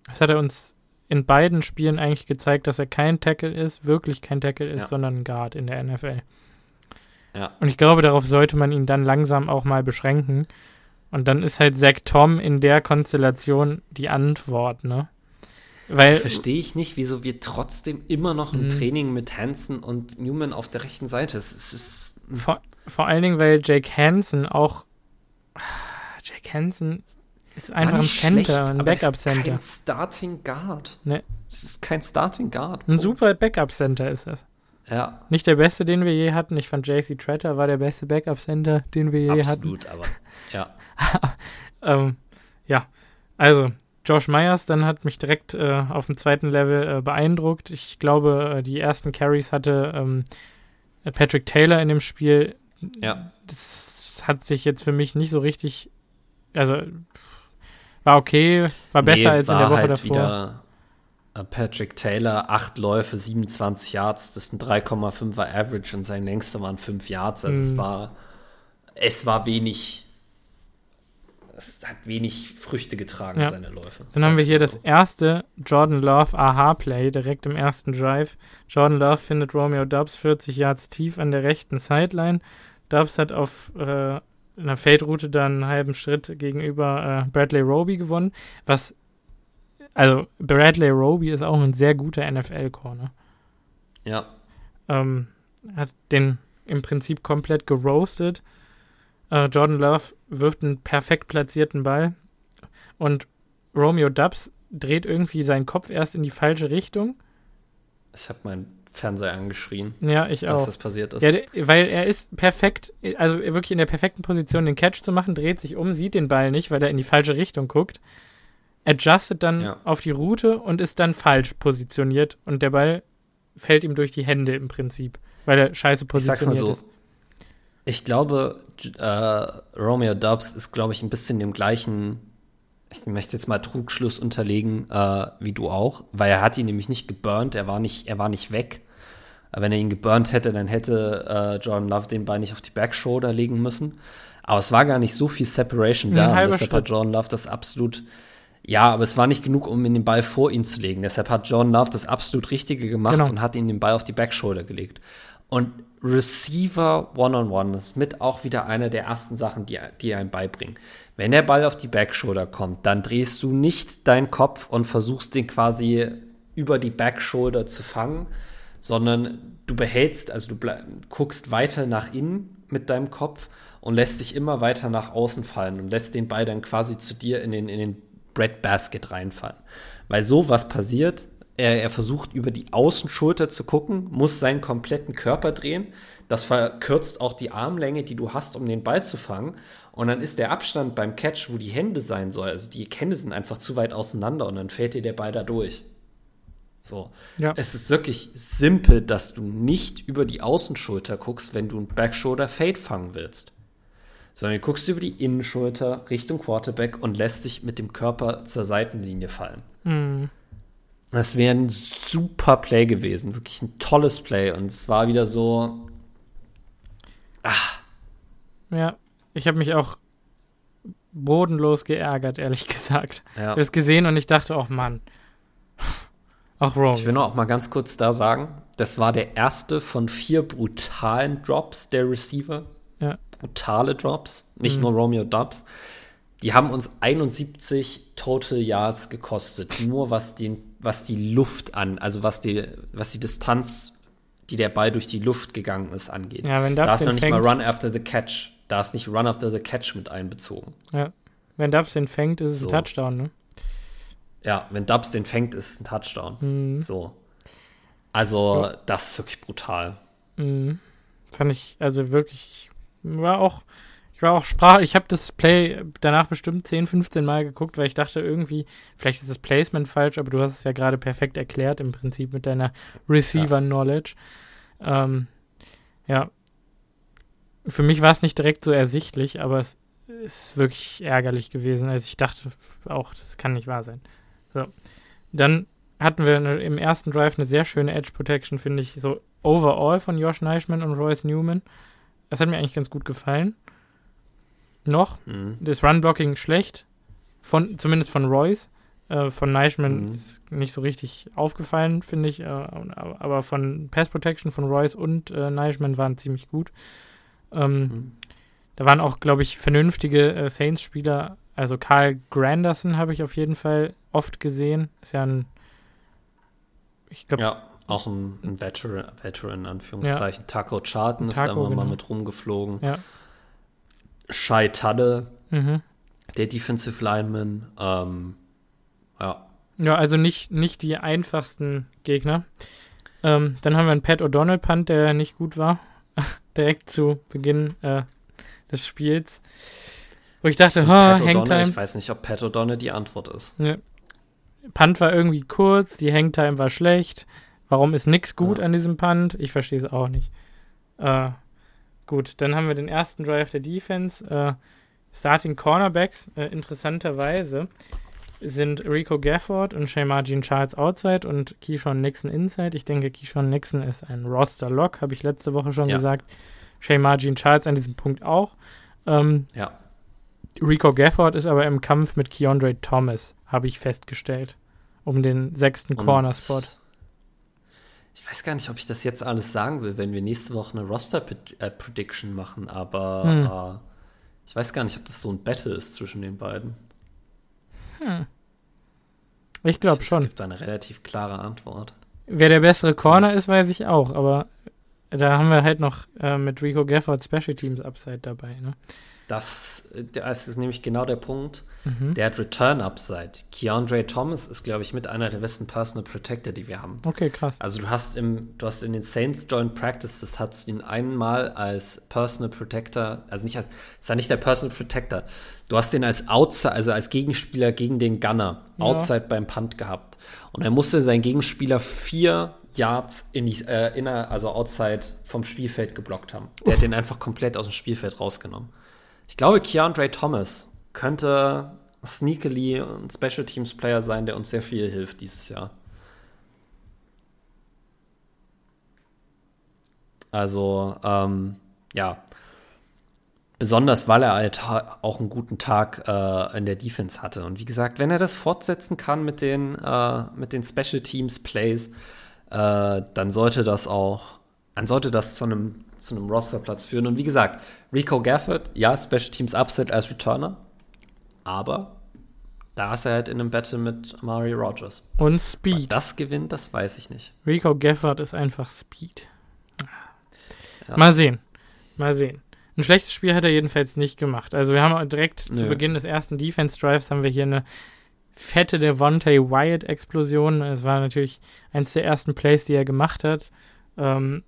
das hat er uns in beiden Spielen eigentlich gezeigt, dass er kein Tackle ist, wirklich kein Tackle ist, ja. sondern ein Guard in der NFL. Ja. Und ich glaube, darauf sollte man ihn dann langsam auch mal beschränken. Und dann ist halt Zach Tom in der Konstellation die Antwort, ne? Weil, Verstehe ich nicht, wieso wir trotzdem immer noch ein mhm. Training mit Hansen und Newman auf der rechten Seite. Es, es ist vor, vor, allen Dingen, weil Jake Hansen auch. Jake Hansen ist einfach ein Center, ein Backup-Center. Kein Starting Guard. Ne. Es ist kein Starting Guard. Ein super Backup-Center ist das. Ja. Nicht der beste, den wir je hatten. Ich fand JC Tretter war der beste Backup-Center, den wir je Absolut, hatten. Absolut, aber ja. ähm, ja, also Josh Myers dann hat mich direkt äh, auf dem zweiten Level äh, beeindruckt. Ich glaube, äh, die ersten Carries hatte ähm, Patrick Taylor in dem Spiel. Ja. Das hat sich jetzt für mich nicht so richtig, also war okay, war besser nee, als in der Woche halt davor. Wieder äh, Patrick Taylor, acht Läufe, 27 Yards, das ist ein 3,5er Average und sein längster waren 5 Yards. Also mm. es mhm. war, es war wenig es hat wenig Früchte getragen, ja. seine Läufe. Dann haben wir hier so. das erste Jordan Love Aha-Play direkt im ersten Drive. Jordan Love findet Romeo Dubs 40 Yards tief an der rechten Sideline. Dubs hat auf äh, einer Feldroute dann einen halben Schritt gegenüber äh, Bradley Roby gewonnen, was also Bradley Roby ist auch ein sehr guter NFL-Corner. Ja. Ähm, hat den im Prinzip komplett geroastet Uh, Jordan Love wirft einen perfekt platzierten Ball und Romeo Dubs dreht irgendwie seinen Kopf erst in die falsche Richtung. Ich habe meinen Fernseher angeschrien. Ja, ich auch. Dass das passiert ist. Ja, weil er ist perfekt, also wirklich in der perfekten Position, den Catch zu machen, dreht sich um, sieht den Ball nicht, weil er in die falsche Richtung guckt, adjustet dann ja. auf die Route und ist dann falsch positioniert und der Ball fällt ihm durch die Hände im Prinzip, weil er scheiße positioniert ich sag's mal so, ist. Ich glaube, äh, Romeo Dubs ist, glaube ich, ein bisschen dem gleichen, ich möchte jetzt mal Trugschluss unterlegen, äh, wie du auch, weil er hat ihn nämlich nicht geburnt, er war nicht, er war nicht weg. Wenn er ihn geburnt hätte, dann hätte äh, Jordan Love den Ball nicht auf die Backshoulder legen müssen. Aber es war gar nicht so viel Separation da. Und deshalb hat Jordan Love das absolut. Ja, aber es war nicht genug, um ihn den Ball vor ihn zu legen. Deshalb hat Jordan Love das absolut Richtige gemacht genau. und hat ihn den Ball auf die Backshoulder gelegt. Und Receiver One-on-One -on -one ist mit auch wieder eine der ersten Sachen, die, die einem beibringen. Wenn der Ball auf die Backshoulder kommt, dann drehst du nicht deinen Kopf und versuchst den quasi über die Backshoulder zu fangen, sondern du behältst, also du guckst weiter nach innen mit deinem Kopf und lässt dich immer weiter nach außen fallen und lässt den Ball dann quasi zu dir in den, in den Bread Basket reinfallen. Weil so was passiert, er, er versucht über die Außenschulter zu gucken, muss seinen kompletten Körper drehen. Das verkürzt auch die Armlänge, die du hast, um den Ball zu fangen. Und dann ist der Abstand beim Catch, wo die Hände sein soll, also die Hände sind einfach zu weit auseinander und dann fällt dir der Ball da durch. So. Ja. Es ist wirklich simpel, dass du nicht über die Außenschulter guckst, wenn du einen Backshoulder Fade fangen willst. Sondern du guckst über die Innenschulter Richtung Quarterback und lässt dich mit dem Körper zur Seitenlinie fallen. Mhm. Das wäre ein super Play gewesen, wirklich ein tolles Play. Und es war wieder so. Ach. Ja, ich habe mich auch bodenlos geärgert, ehrlich gesagt. Ja. Ich habe es gesehen und ich dachte, oh Mann. Auch wrong. Ich will noch auch mal ganz kurz da sagen, das war der erste von vier brutalen Drops der Receiver. Ja. Brutale Drops, nicht mhm. nur Romeo Dubs. Die haben uns 71 Total Yards gekostet, nur was, den, was die Luft an, also was die, was die Distanz, die der Ball durch die Luft gegangen ist, angeht. Ja, wenn Dubs da ist noch nicht fängt, mal Run after the Catch. Da ist nicht Run after the Catch mit einbezogen. Ja. Wenn Dubs den fängt, ist es so. ein Touchdown, ne? Ja, wenn Dubs den fängt, ist es ein Touchdown. Mhm. So. Also, ja. das ist wirklich brutal. Mhm. Fand ich, also wirklich, war auch, ich war auch sprach, ich habe das Play danach bestimmt 10, 15 Mal geguckt, weil ich dachte irgendwie, vielleicht ist das Placement falsch, aber du hast es ja gerade perfekt erklärt im Prinzip mit deiner Receiver-Knowledge. Ja. Ähm, ja. Für mich war es nicht direkt so ersichtlich, aber es ist wirklich ärgerlich gewesen. Also ich dachte auch, das kann nicht wahr sein. So. Dann hatten wir im ersten Drive eine sehr schöne Edge Protection, finde ich, so overall von Josh Neischmann und Royce Newman. Das hat mir eigentlich ganz gut gefallen. Noch. Mhm. Das Run-Blocking schlecht. Von, zumindest von Royce. Äh, von Neischmann mhm. ist nicht so richtig aufgefallen, finde ich. Äh, aber von Pass Protection von Royce und äh, Neischmann waren ziemlich gut. Ähm, mhm. Da waren auch, glaube ich, vernünftige äh, Saints-Spieler also Karl Granderson habe ich auf jeden Fall oft gesehen. Ist ja ein, ich glaube. Ja, auch ein, ein Veteran, Veteran, Anführungszeichen. Ja. Taco Charten ist da immer genau. mal mit rumgeflogen. Ja. Shai Tadde, mhm. der Defensive Lineman. Ähm, ja. Ja, also nicht, nicht die einfachsten Gegner. Ähm, dann haben wir einen Pat O'Donnell Punt, der nicht gut war. Direkt zu Beginn äh, des Spiels. Wo ich dachte, ha, Hangtime. Ich weiß nicht, ob Pat O'Donnell die Antwort ist. Ja. Punt war irgendwie kurz, die Hangtime war schlecht. Warum ist nichts gut ja. an diesem Punt? Ich verstehe es auch nicht. Äh, gut, dann haben wir den ersten Drive der Defense. Äh, Starting Cornerbacks, äh, interessanterweise, sind Rico Gafford und Shemar Jean Charles outside und Keyshawn Nixon inside. Ich denke, Keyshawn Nixon ist ein Roster-Lock, habe ich letzte Woche schon ja. gesagt. Shemar Jean Charles an diesem Punkt auch. Ähm, ja. Rico Gafford ist aber im Kampf mit Keandre Thomas, habe ich festgestellt, um den sechsten Corner-Spot. Ich weiß gar nicht, ob ich das jetzt alles sagen will, wenn wir nächste Woche eine Roster-Prediction machen, aber hm. äh, ich weiß gar nicht, ob das so ein Battle ist zwischen den beiden. Hm. Ich glaube schon. Es gibt eine relativ klare Antwort. Wer der bessere Corner ist, weiß ich auch, aber da haben wir halt noch äh, mit Rico Gafford Special Teams Upside dabei. Ne? Das, das ist nämlich genau der Punkt. Mhm. Der hat Return Upside. Keandre Thomas ist, glaube ich, mit einer der besten Personal Protector, die wir haben. Okay, krass. Also du hast im, du hast in den Saints Joint Practices hast du ihn einmal als Personal Protector, also nicht als, ist ja nicht der Personal Protector. Du hast den als Outside, also als Gegenspieler gegen den Gunner, ja. Outside beim Punt gehabt. Und er musste seinen Gegenspieler vier Yards in die, äh, inner, also Outside vom Spielfeld geblockt haben. Der Uff. hat den einfach komplett aus dem Spielfeld rausgenommen. Ich glaube, Keandre Thomas könnte sneakily ein Special Teams Player sein, der uns sehr viel hilft dieses Jahr. Also, ähm, ja, besonders weil er halt auch einen guten Tag äh, in der Defense hatte. Und wie gesagt, wenn er das fortsetzen kann mit den, äh, mit den Special Teams Plays, äh, dann sollte das auch, dann sollte das zu einem, zu einem Rosterplatz führen. Und wie gesagt, Rico Gafford, ja, Special Teams Upset als Returner, aber da ist er halt in einem Battle mit Amari Rogers. Und Speed. Aber das gewinnt, das weiß ich nicht. Rico Gafford ist einfach Speed. Ja. Mal sehen. Mal sehen. Ein schlechtes Spiel hat er jedenfalls nicht gemacht. Also wir haben direkt Nö. zu Beginn des ersten Defense Drives haben wir hier eine fette Devontae Wyatt-Explosion. Es war natürlich eins der ersten Plays, die er gemacht hat. Ähm,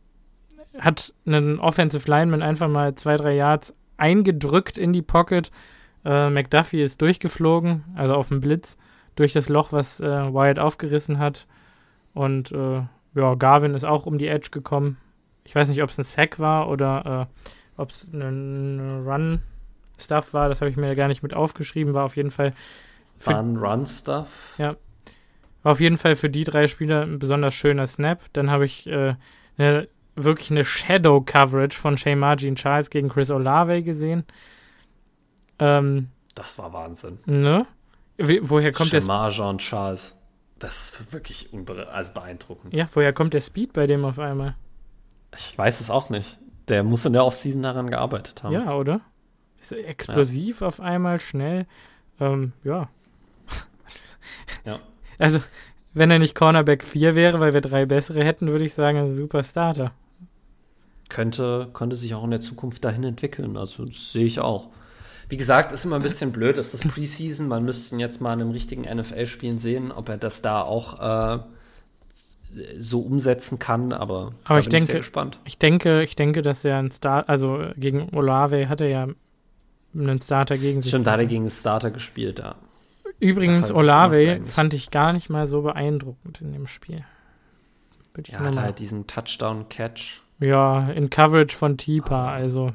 hat einen Offensive Lineman einfach mal zwei, drei Yards eingedrückt in die Pocket. Äh, McDuffie ist durchgeflogen, also auf dem Blitz, durch das Loch, was äh, Wyatt aufgerissen hat. Und äh, ja, Garvin ist auch um die Edge gekommen. Ich weiß nicht, ob es ein Sack war oder äh, ob es ein Run-Stuff war. Das habe ich mir gar nicht mit aufgeschrieben. War auf jeden Fall ein Run-Stuff. Ja. War auf jeden Fall für die drei Spieler ein besonders schöner Snap. Dann habe ich äh, eine, wirklich eine Shadow-Coverage von Shane Margin Charles gegen Chris Olave gesehen. Ähm, das war Wahnsinn. Ne? Wie, woher kommt der Jean Charles. Das ist wirklich also beeindruckend. Ja, woher kommt der Speed bei dem auf einmal? Ich weiß es auch nicht. Der muss in der Offseason daran gearbeitet haben. Ja, oder? Explosiv ja. auf einmal, schnell. Ähm, ja, ja. Also, wenn er nicht Cornerback 4 wäre, weil wir drei bessere hätten, würde ich sagen, ein super Starter. Könnte, könnte sich auch in der Zukunft dahin entwickeln. Also, das sehe ich auch. Wie gesagt, ist immer ein bisschen blöd, ist das Preseason. Man müsste ihn jetzt mal in einem richtigen NFL-Spielen sehen, ob er das da auch äh, so umsetzen kann. Aber, aber ich denke, ich, ich denke, ich denke, dass er ein Start, also gegen Olave hat er ja einen Starter gegen sich. Stimmt, da hat er gegen einen Starter gespielt, ja. Übrigens, Olave fand ich gar nicht mal so beeindruckend in dem Spiel. Er hatte halt diesen Touchdown-Catch. Ja, in Coverage von Tipa, ah. also.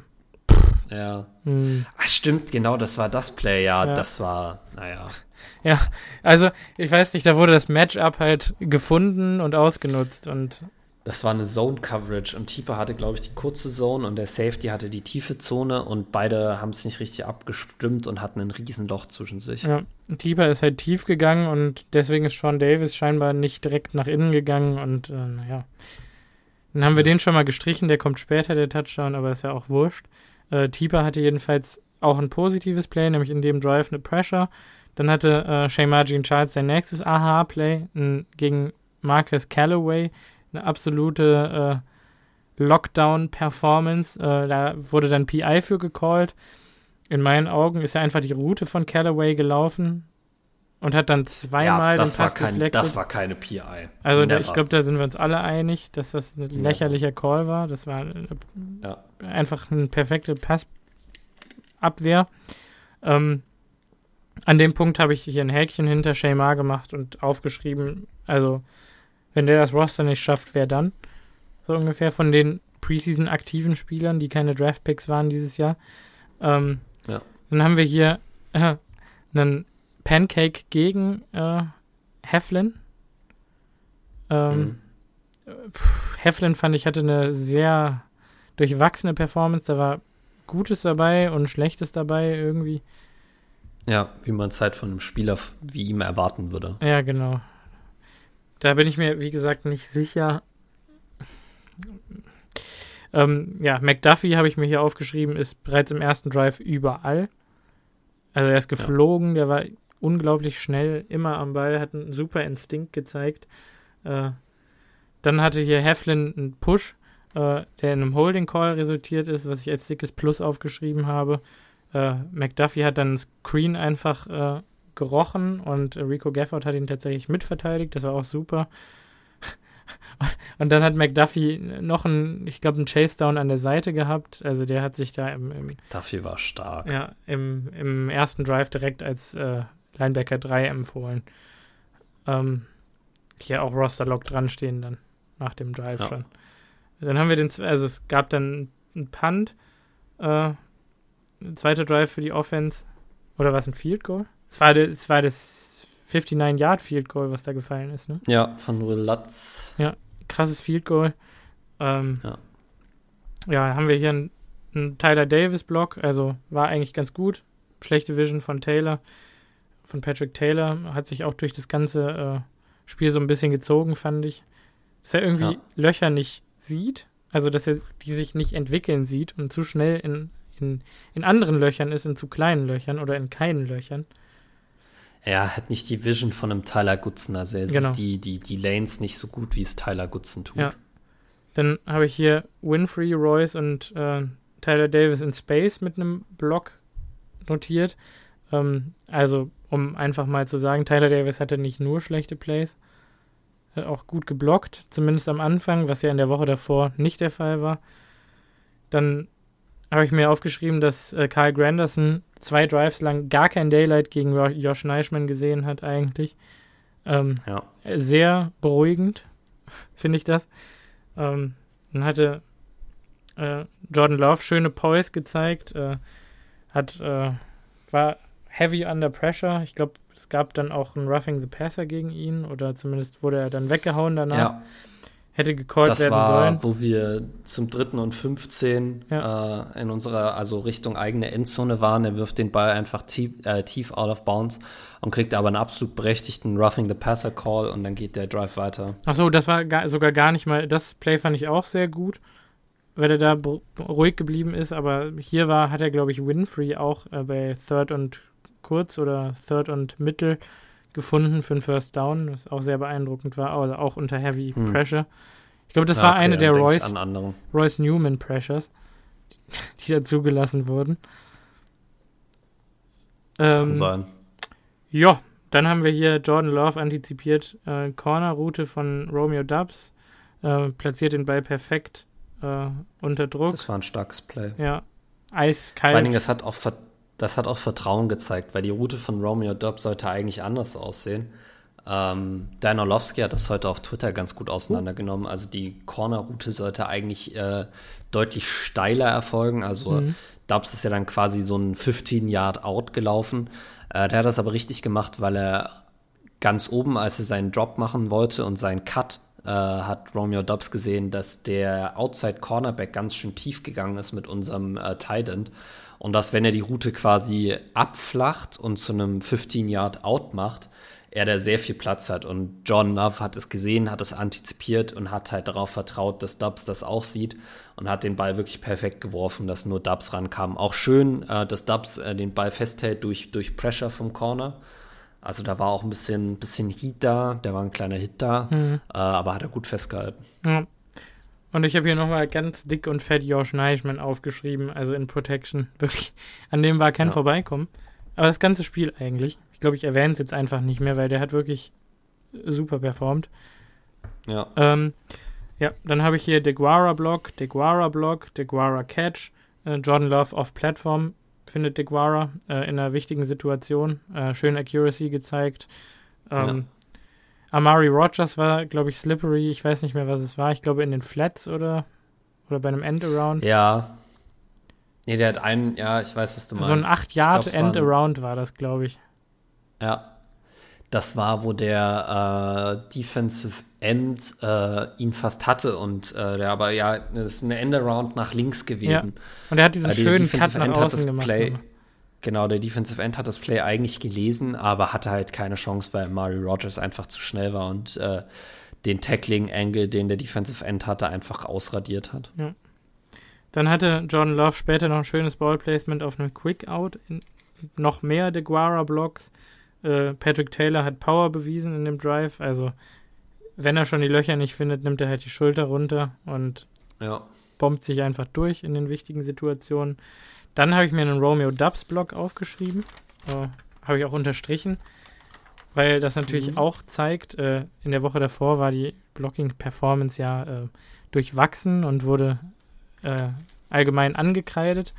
Ja. Hm. Ach, stimmt, genau, das war das Play, ja, ja, das war, naja. Ja, also, ich weiß nicht, da wurde das Matchup halt gefunden und ausgenutzt und das war eine Zone-Coverage und Tipa hatte, glaube ich, die kurze Zone und der Safety hatte die tiefe Zone und beide haben es nicht richtig abgestimmt und hatten ein Riesenloch zwischen sich. Ja, Tipa ist halt tief gegangen und deswegen ist Sean Davis scheinbar nicht direkt nach innen gegangen und äh, naja. Dann haben wir den schon mal gestrichen, der kommt später, der Touchdown, aber ist ja auch wurscht. Äh, Tipa hatte jedenfalls auch ein positives Play, nämlich in dem Drive eine Pressure. Dann hatte äh, Shane Margin Charles sein nächstes AHA-Play gegen Marcus Callaway, eine absolute äh, Lockdown-Performance. Äh, da wurde dann PI für gecallt. In meinen Augen ist ja einfach die Route von Callaway gelaufen und hat dann zweimal ja, das den Pass war kein, Das war keine PI. Also da, ich glaube, da sind wir uns alle einig, dass das ein lächerlicher Call war. Das war ja. einfach eine perfekte Passabwehr. Ähm, an dem Punkt habe ich hier ein Häkchen hinter Shaymar gemacht und aufgeschrieben, also wenn der das Roster nicht schafft, wer dann? So ungefähr von den Preseason aktiven Spielern, die keine Draftpicks waren dieses Jahr. Ähm, ja. Dann haben wir hier äh, einen Pancake gegen äh, Heflin. Ähm, mhm. Heflin fand ich hatte eine sehr durchwachsene Performance. Da war Gutes dabei und Schlechtes dabei irgendwie. Ja, wie man es halt von einem Spieler wie ihm erwarten würde. Ja, genau. Da bin ich mir, wie gesagt, nicht sicher. Ähm, ja, McDuffie habe ich mir hier aufgeschrieben, ist bereits im ersten Drive überall. Also er ist geflogen, ja. der war unglaublich schnell, immer am Ball, hat einen super Instinkt gezeigt. Äh, dann hatte hier Heflin einen Push, äh, der in einem Holding Call resultiert ist, was ich als dickes Plus aufgeschrieben habe. Äh, McDuffie hat dann einen Screen einfach äh, gerochen und Rico Gafford hat ihn tatsächlich mitverteidigt. Das war auch super. Und dann hat McDuffie noch einen, ich glaube, einen Chase Down an der Seite gehabt. Also der hat sich da im, im Duffy war stark. Ja, im, im ersten Drive direkt als äh, Linebacker 3 empfohlen. Ähm, hier auch Roster Lock dran stehen dann nach dem Drive ja. schon. Dann haben wir den, also es gab dann einen Punt, äh, zweiter Drive für die Offense. Oder was ein Field Goal? Es war, es war das 59-Yard-Field-Goal, was da gefallen ist, ne? Ja, von Will Lutz. Ja, krasses Field-Goal. Ähm, ja. ja, haben wir hier einen, einen Tyler Davis-Block, also war eigentlich ganz gut. Schlechte Vision von Taylor, von Patrick Taylor, hat sich auch durch das ganze äh, Spiel so ein bisschen gezogen, fand ich. Dass er irgendwie ja. Löcher nicht sieht, also dass er die sich nicht entwickeln sieht und zu schnell in, in, in anderen Löchern ist, in zu kleinen Löchern oder in keinen Löchern. Er hat nicht die Vision von einem Tyler Goodson, also er genau. sieht die, die, die Lanes nicht so gut, wie es Tyler Goodson tut. Ja. Dann habe ich hier Winfrey, Royce und äh, Tyler Davis in Space mit einem Block notiert. Ähm, also, um einfach mal zu sagen, Tyler Davis hatte nicht nur schlechte Plays, hat auch gut geblockt, zumindest am Anfang, was ja in der Woche davor nicht der Fall war. Dann habe ich mir aufgeschrieben, dass äh, Kyle Granderson zwei Drives lang gar kein Daylight gegen Josh Neischmann gesehen hat, eigentlich. Ähm, ja. Sehr beruhigend, finde ich das. Ähm, dann hatte äh, Jordan Love schöne Poise gezeigt, äh, hat, äh, war heavy under pressure. Ich glaube, es gab dann auch ein Roughing the Passer gegen ihn oder zumindest wurde er dann weggehauen danach. Ja hätte gecallt das werden war, sollen. wo wir zum dritten und 15 ja. äh, in unserer, also Richtung eigene Endzone waren. Er wirft den Ball einfach tief, äh, tief out of bounds und kriegt aber einen absolut berechtigten Roughing the Passer Call und dann geht der Drive weiter. Achso, das war gar, sogar gar nicht mal, das Play fand ich auch sehr gut, weil er da ruhig geblieben ist, aber hier war, hat er, glaube ich, Winfrey auch äh, bei Third und Kurz oder Third und Mittel gefunden für einen First Down, was auch sehr beeindruckend war, also auch unter Heavy hm. Pressure. Ich glaube, das ja, war okay, eine der Royce, Royce Newman Pressures, die, die da zugelassen wurden. Das ähm, kann sein. Ja, dann haben wir hier Jordan Love antizipiert, äh, Corner-Route von Romeo Dubs, äh, platziert den Ball perfekt äh, unter Druck. Das war ein starkes Play. Ja, eiskalt. Vor allen Dingen, das hat auch das hat auch Vertrauen gezeigt, weil die Route von Romeo Dobbs sollte eigentlich anders aussehen. Ähm, Dan Orlovsky hat das heute auf Twitter ganz gut auseinandergenommen. Also die Corner-Route sollte eigentlich äh, deutlich steiler erfolgen. Also mhm. Dubs ist ja dann quasi so ein 15-Yard-Out gelaufen. Äh, der hat das aber richtig gemacht, weil er ganz oben, als er seinen Drop machen wollte und seinen Cut, äh, hat Romeo Dobbs gesehen, dass der Outside Cornerback ganz schön tief gegangen ist mit unserem äh, Tight End. Und dass, wenn er die Route quasi abflacht und zu einem 15-Yard-Out macht, er da sehr viel Platz hat. Und John Love hat es gesehen, hat es antizipiert und hat halt darauf vertraut, dass Dubs das auch sieht und hat den Ball wirklich perfekt geworfen, dass nur Dubs rankam. Auch schön, äh, dass Dubs äh, den Ball festhält durch, durch Pressure vom Corner. Also da war auch ein bisschen, bisschen Heat da, der war ein kleiner Hit da, mhm. äh, aber hat er gut festgehalten. Ja. Und ich habe hier nochmal ganz dick und fett Josh Neischmann aufgeschrieben, also in Protection. Wirklich. An dem war kein ja. Vorbeikommen. Aber das ganze Spiel eigentlich. Ich glaube, ich erwähne es jetzt einfach nicht mehr, weil der hat wirklich super performt. Ja. Ähm, ja, dann habe ich hier DeGuara Block, DeGuara Block, DeGuara Catch, äh, Jordan Love off Platform findet DeGuara äh, in einer wichtigen Situation. Äh, schön Accuracy gezeigt. Ähm, ja. Amari Rogers war, glaube ich, slippery. Ich weiß nicht mehr, was es war. Ich glaube, in den Flats oder, oder bei einem End-Around. Ja. Nee, der hat einen, ja, ich weiß, was du meinst. So ein 8-Yard-End-Around war das, glaube ich. Ja. Das war, wo der äh, Defensive End äh, ihn fast hatte und äh, der aber ja, das ist eine End-Around nach links gewesen. Ja. Und er hat diesen schönen Cut nach End außen gemacht. Play, Genau, der Defensive End hat das Play eigentlich gelesen, aber hatte halt keine Chance, weil Mari Rogers einfach zu schnell war und äh, den Tackling-Angle, den der Defensive End hatte, einfach ausradiert hat. Ja. Dann hatte Jordan Love später noch ein schönes Ballplacement auf einem Quick-Out, noch mehr DeGuara-Blocks. Äh, Patrick Taylor hat Power bewiesen in dem Drive, also wenn er schon die Löcher nicht findet, nimmt er halt die Schulter runter und ja. bombt sich einfach durch in den wichtigen Situationen. Dann habe ich mir einen Romeo Dubs Block aufgeschrieben. Äh, habe ich auch unterstrichen, weil das natürlich mhm. auch zeigt, äh, in der Woche davor war die Blocking-Performance ja äh, durchwachsen und wurde äh, allgemein angekreidet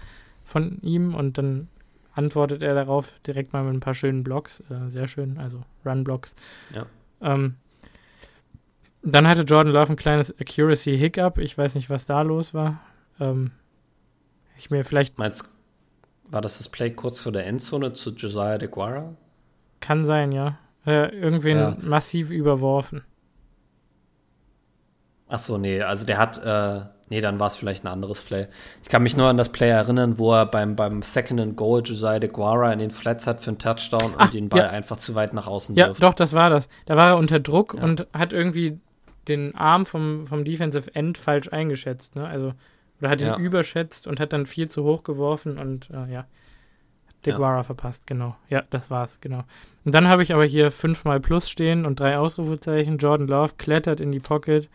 von ihm und dann antwortet er darauf direkt mal mit ein paar schönen Blocks. Äh, sehr schön, also Run-Blocks. Ja. Ähm, dann hatte Jordan Love ein kleines Accuracy-Hiccup. Ich weiß nicht, was da los war. Ähm, ich mir vielleicht. Meinst war das das Play kurz vor der Endzone zu Josiah DeGuara? Kann sein, ja. Äh, irgendwen ja. massiv überworfen. Ach so, nee, also der hat, äh, nee, dann war es vielleicht ein anderes Play. Ich kann mich nur an das Play erinnern, wo er beim, beim Second and Goal Josiah de Guara in den Flats hat für einen Touchdown Ach, und den Ball ja. einfach zu weit nach außen Ja, wirft. doch, das war das. Da war er unter Druck ja. und hat irgendwie den Arm vom, vom Defensive End falsch eingeschätzt, ne? Also, oder hat ihn ja. überschätzt und hat dann viel zu hoch geworfen und äh, ja. DeGuara ja. verpasst, genau. Ja, das war's, genau. Und dann habe ich aber hier fünfmal Plus stehen und drei Ausrufezeichen. Jordan Love klettert in die Pocket,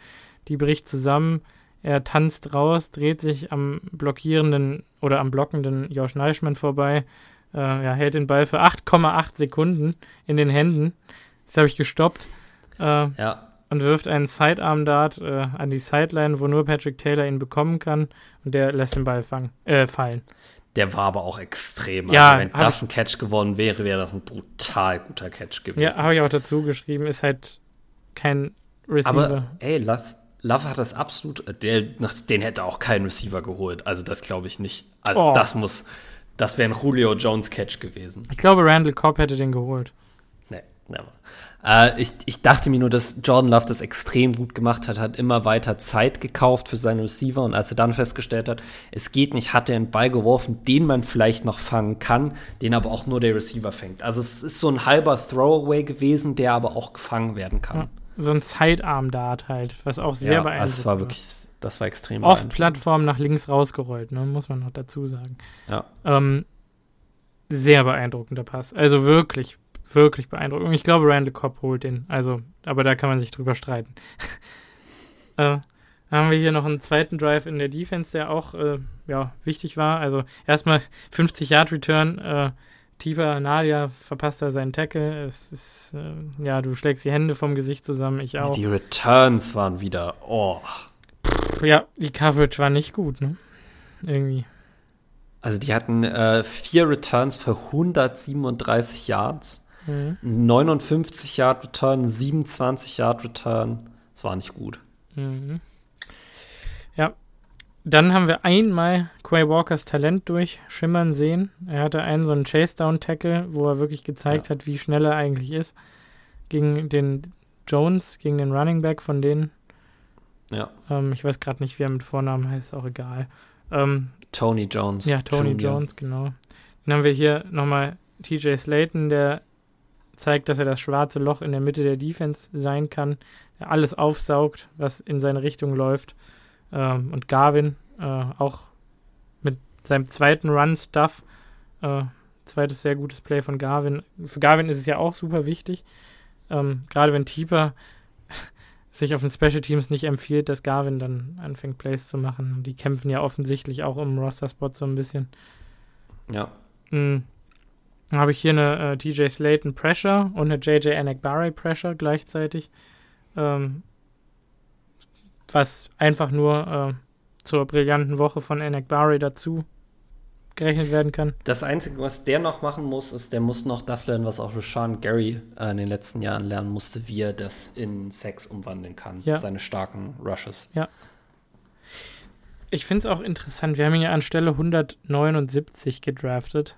die bricht zusammen. Er tanzt raus, dreht sich am blockierenden oder am blockenden Josh Neischmann vorbei. Äh, ja, hält den Ball für 8,8 Sekunden in den Händen. Das habe ich gestoppt. Äh, ja. Und wirft einen Sidearm-Dart äh, an die Sideline, wo nur Patrick Taylor ihn bekommen kann. Und der lässt den Ball fangen, äh, fallen. Der war aber auch extrem. Ja, also wenn das ein Catch geworden wäre, wäre das ein brutal guter Catch gewesen. Ja, habe ich auch dazu geschrieben. Ist halt kein Receiver. Aber ey, Love, Love hat das absolut. Der, den hätte auch kein Receiver geholt. Also das glaube ich nicht. Also oh. das muss. Das wäre ein Julio Jones Catch gewesen. Ich glaube, Randall Cobb hätte den geholt. Äh, ich, ich dachte mir nur, dass Jordan Love das extrem gut gemacht hat, hat immer weiter Zeit gekauft für seine Receiver und als er dann festgestellt hat, es geht nicht, hat er einen Ball geworfen, den man vielleicht noch fangen kann, den aber auch nur der Receiver fängt. Also es ist so ein halber Throwaway gewesen, der aber auch gefangen werden kann. Ja, so ein Sidearm-Dart halt, was auch sehr ja, beeindruckend das war. wirklich, das war extrem Oft Plattform nach links rausgerollt, ne, muss man noch dazu sagen. Ja. Ähm, sehr beeindruckender Pass. Also wirklich, wirklich beeindruckend. Und ich glaube, Randall Cobb holt den. Also, aber da kann man sich drüber streiten. äh, haben wir hier noch einen zweiten Drive in der Defense, der auch äh, ja, wichtig war. Also erstmal 50 Yard Return. Äh, tiefer Nadia verpasst da seinen Tackle. Es ist, äh, ja, du schlägst die Hände vom Gesicht zusammen, ich auch. Die Returns waren wieder, oh. Ja, die Coverage war nicht gut, ne? Irgendwie. Also die hatten äh, vier Returns für 137 Yards. Mhm. 59 Yard Return, 27 Yard Return. Das war nicht gut. Mhm. Ja. Dann haben wir einmal Quay Walkers Talent durchschimmern sehen. Er hatte einen so einen Chase-Down-Tackle, wo er wirklich gezeigt ja. hat, wie schnell er eigentlich ist. Gegen den Jones, gegen den Running Back von denen. Ja. Ähm, ich weiß gerade nicht, wie er mit Vornamen heißt, auch egal. Ähm, Tony Jones. Ja, Tony Junior. Jones, genau. Dann haben wir hier nochmal TJ Slayton, der zeigt, dass er das schwarze Loch in der Mitte der Defense sein kann, der alles aufsaugt, was in seine Richtung läuft. Ähm, und Garvin äh, auch mit seinem zweiten Run-Stuff, äh, zweites sehr gutes Play von Garvin. Für Garvin ist es ja auch super wichtig, ähm, gerade wenn Tieper sich auf den Special Teams nicht empfiehlt, dass Garvin dann anfängt, Plays zu machen. Die kämpfen ja offensichtlich auch um Roster-Spot so ein bisschen. Ja. Mhm. Dann habe ich hier eine äh, TJ Slayton Pressure und eine JJ Anakbari Pressure gleichzeitig. Ähm, was einfach nur äh, zur brillanten Woche von Anakbari dazu gerechnet werden kann. Das Einzige, was der noch machen muss, ist, der muss noch das lernen, was auch Rashawn Gary äh, in den letzten Jahren lernen musste, wie er das in Sex umwandeln kann. Ja. Seine starken Rushes. Ja. Ich finde es auch interessant. Wir haben ihn ja an Stelle 179 gedraftet.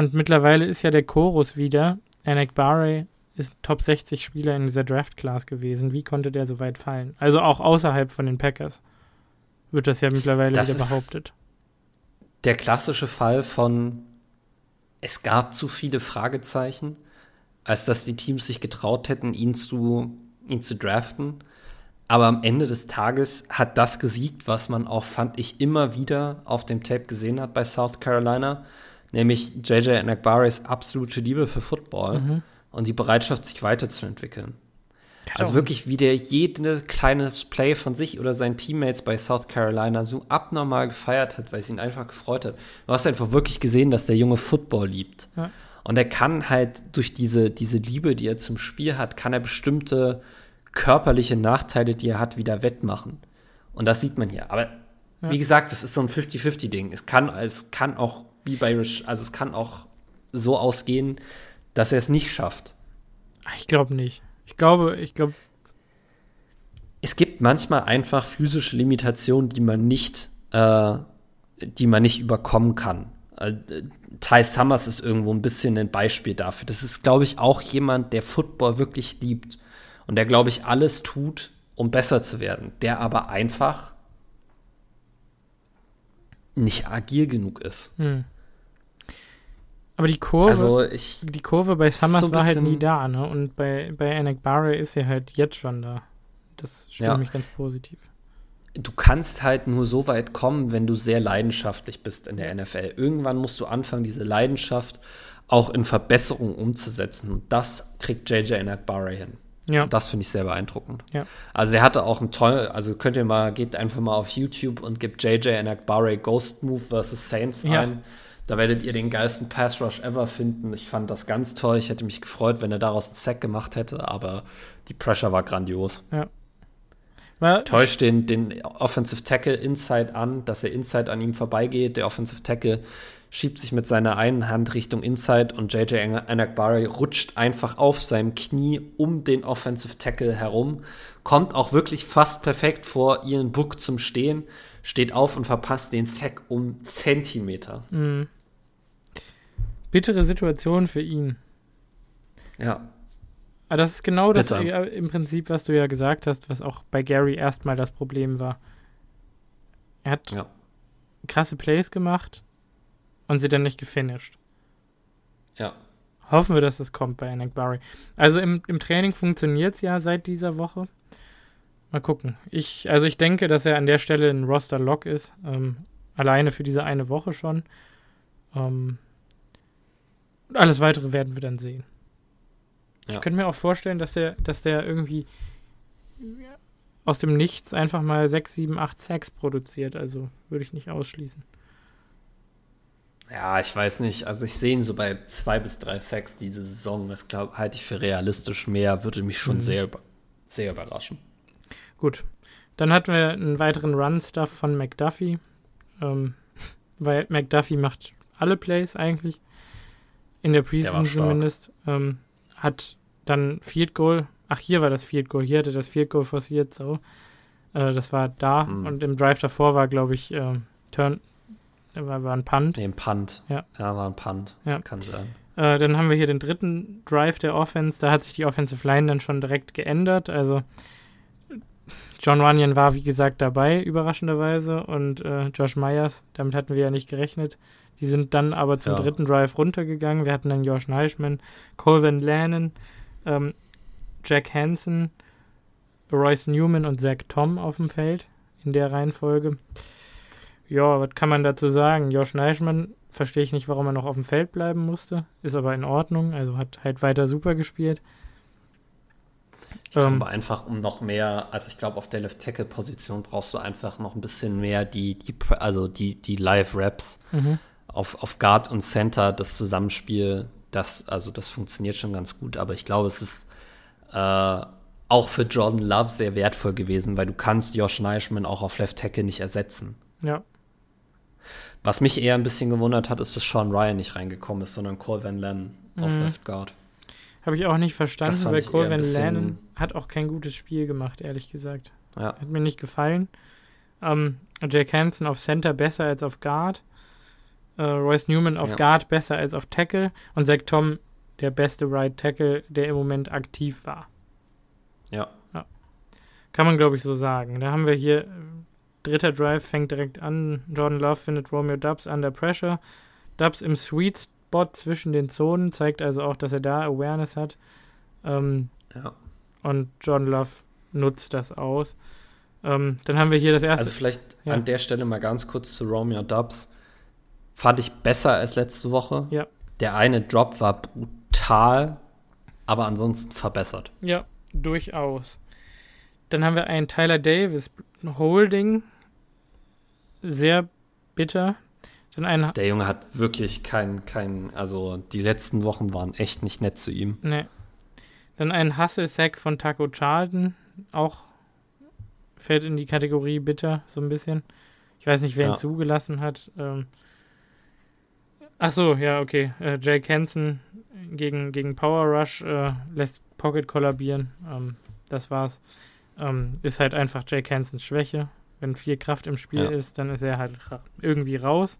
Und mittlerweile ist ja der Chorus wieder. Anak Barre ist Top 60 Spieler in dieser Draft-Class gewesen. Wie konnte der so weit fallen? Also auch außerhalb von den Packers wird das ja mittlerweile das wieder behauptet. Der klassische Fall von es gab zu viele Fragezeichen, als dass die Teams sich getraut hätten, ihn zu, ihn zu draften. Aber am Ende des Tages hat das gesiegt, was man auch, fand ich, immer wieder auf dem Tape gesehen hat bei South Carolina nämlich JJ Nakbaris absolute Liebe für Football mhm. und die Bereitschaft, sich weiterzuentwickeln. Also wirklich, wie der jede kleine Play von sich oder seinen Teammates bei South Carolina so abnormal gefeiert hat, weil es ihn einfach gefreut hat. Du hast einfach wirklich gesehen, dass der Junge Football liebt. Ja. Und er kann halt durch diese, diese Liebe, die er zum Spiel hat, kann er bestimmte körperliche Nachteile, die er hat, wieder wettmachen. Und das sieht man hier. Aber ja. wie gesagt, das ist so ein 50-50-Ding. Es kann, es kann auch wie bei Rich, also es kann auch so ausgehen, dass er es nicht schafft. Ich glaube nicht. Ich glaube, ich glaube. Es gibt manchmal einfach physische Limitationen, die man nicht, äh, die man nicht überkommen kann. Äh, Ty Summers ist irgendwo ein bisschen ein Beispiel dafür. Das ist, glaube ich, auch jemand, der Football wirklich liebt und der, glaube ich, alles tut, um besser zu werden, der aber einfach nicht agil genug ist. Hm. Aber die Kurve, also ich, die Kurve bei Summers so war halt nie da, ne? Und bei, bei Anak Barre ist sie halt jetzt schon da. Das stimmt ja. mich ganz positiv. Du kannst halt nur so weit kommen, wenn du sehr leidenschaftlich bist in der NFL. Irgendwann musst du anfangen, diese Leidenschaft auch in Verbesserungen umzusetzen. Und das kriegt JJ Anak Barre hin. Ja. Das finde ich sehr beeindruckend. Ja. Also der hatte auch ein toll, also könnt ihr mal, geht einfach mal auf YouTube und gebt JJ Anak Barre Ghost Move vs. Saints ja. ein da werdet ihr den geilsten Pass Rush ever finden. Ich fand das ganz toll. Ich hätte mich gefreut, wenn er daraus einen Sack gemacht hätte, aber die Pressure war grandios. Ja. Well, Täuscht den, den Offensive Tackle Inside an, dass er Inside an ihm vorbeigeht. Der Offensive Tackle schiebt sich mit seiner einen Hand Richtung Inside und JJ Anakbari rutscht einfach auf seinem Knie um den Offensive Tackle herum, kommt auch wirklich fast perfekt vor Ian Book zum Stehen, steht auf und verpasst den Sack um Zentimeter. Mhm bittere Situation für ihn. Ja. Aber das ist genau das äh, im Prinzip, was du ja gesagt hast, was auch bei Gary erstmal das Problem war. Er hat ja. krasse Plays gemacht und sie dann nicht gefinisht. Ja. Hoffen wir, dass es kommt bei Anak Barry. Also im, im Training funktioniert es ja seit dieser Woche. Mal gucken. Ich, also ich denke, dass er an der Stelle ein Roster-Lock ist. Ähm, alleine für diese eine Woche schon. Ähm, und alles weitere werden wir dann sehen. Ja. Ich könnte mir auch vorstellen, dass der, dass der irgendwie aus dem Nichts einfach mal 6, 7, 8 Sacks produziert. Also würde ich nicht ausschließen. Ja, ich weiß nicht. Also ich sehe ihn so bei zwei bis drei Sacks diese Saison. Das glaube halte ich für realistisch. Mehr würde mich schon mhm. sehr, sehr überraschen. Gut. Dann hatten wir einen weiteren Run-Stuff von McDuffie. Ähm, weil McDuffie macht alle Plays eigentlich in der Preseason der zumindest, ähm, hat dann Field Goal, ach hier war das Field Goal, hier hatte das Field Goal forciert, so. Äh, das war da hm. und im Drive davor war, glaube ich, äh, Turn, war, war ein Punt. Nee, ein Punt. Ja, ja war ein Punt. Ja. Das kann sein. Äh, dann haben wir hier den dritten Drive der Offense. Da hat sich die Offensive Line dann schon direkt geändert. Also John Runyon war, wie gesagt, dabei, überraschenderweise. Und äh, Josh Myers, damit hatten wir ja nicht gerechnet. Die sind dann aber zum ja. dritten Drive runtergegangen. Wir hatten dann Josh Neischmann, Colvin Lannon, ähm, Jack Hansen, Royce Newman und Zach Tom auf dem Feld in der Reihenfolge. Ja, was kann man dazu sagen? Josh Neischmann verstehe ich nicht, warum er noch auf dem Feld bleiben musste. Ist aber in Ordnung, also hat halt weiter super gespielt. Ich ähm, glaube einfach, um noch mehr, also ich glaube, auf der Left-Tackle-Position brauchst du einfach noch ein bisschen mehr die, die also die, die Live-Raps. Mhm auf, auf Guard und Center das Zusammenspiel, das, also das funktioniert schon ganz gut, aber ich glaube, es ist äh, auch für Jordan Love sehr wertvoll gewesen, weil du kannst Josh Neischmann auch auf Left Tackle nicht ersetzen. Ja. Was mich eher ein bisschen gewundert hat, ist, dass Sean Ryan nicht reingekommen ist, sondern Cole Van Len mhm. auf Left Guard. Habe ich auch nicht verstanden, weil Cole Van Len hat auch kein gutes Spiel gemacht, ehrlich gesagt. Ja. Hat mir nicht gefallen. Ähm, Jack Hansen auf Center besser als auf Guard äh, Royce Newman auf ja. Guard besser als auf Tackle und Zach Tom der beste Right Tackle, der im Moment aktiv war. Ja. ja. Kann man, glaube ich, so sagen. Da haben wir hier, dritter Drive fängt direkt an. Jordan Love findet Romeo Dubs under pressure. Dubs im Sweet Spot zwischen den Zonen, zeigt also auch, dass er da Awareness hat. Ähm, ja. Und Jordan Love nutzt das aus. Ähm, dann haben wir hier das erste. Also vielleicht ja. an der Stelle mal ganz kurz zu Romeo Dubs fand ich besser als letzte Woche. Ja. Der eine Drop war brutal, aber ansonsten verbessert. Ja, durchaus. Dann haben wir einen Tyler Davis Holding. Sehr bitter. Dann einen Der Junge hat wirklich keinen, kein, also die letzten Wochen waren echt nicht nett zu ihm. Nee. Dann ein Hustle-Sack von Taco Charlton. Auch fällt in die Kategorie bitter, so ein bisschen. Ich weiß nicht, wer ja. ihn zugelassen hat. Ähm, Ach so, ja, okay. Äh, Jake Hansen gegen, gegen Power Rush äh, lässt Pocket kollabieren. Ähm, das war's. Ähm, ist halt einfach Jake Hansens Schwäche. Wenn viel Kraft im Spiel ja. ist, dann ist er halt ra irgendwie raus.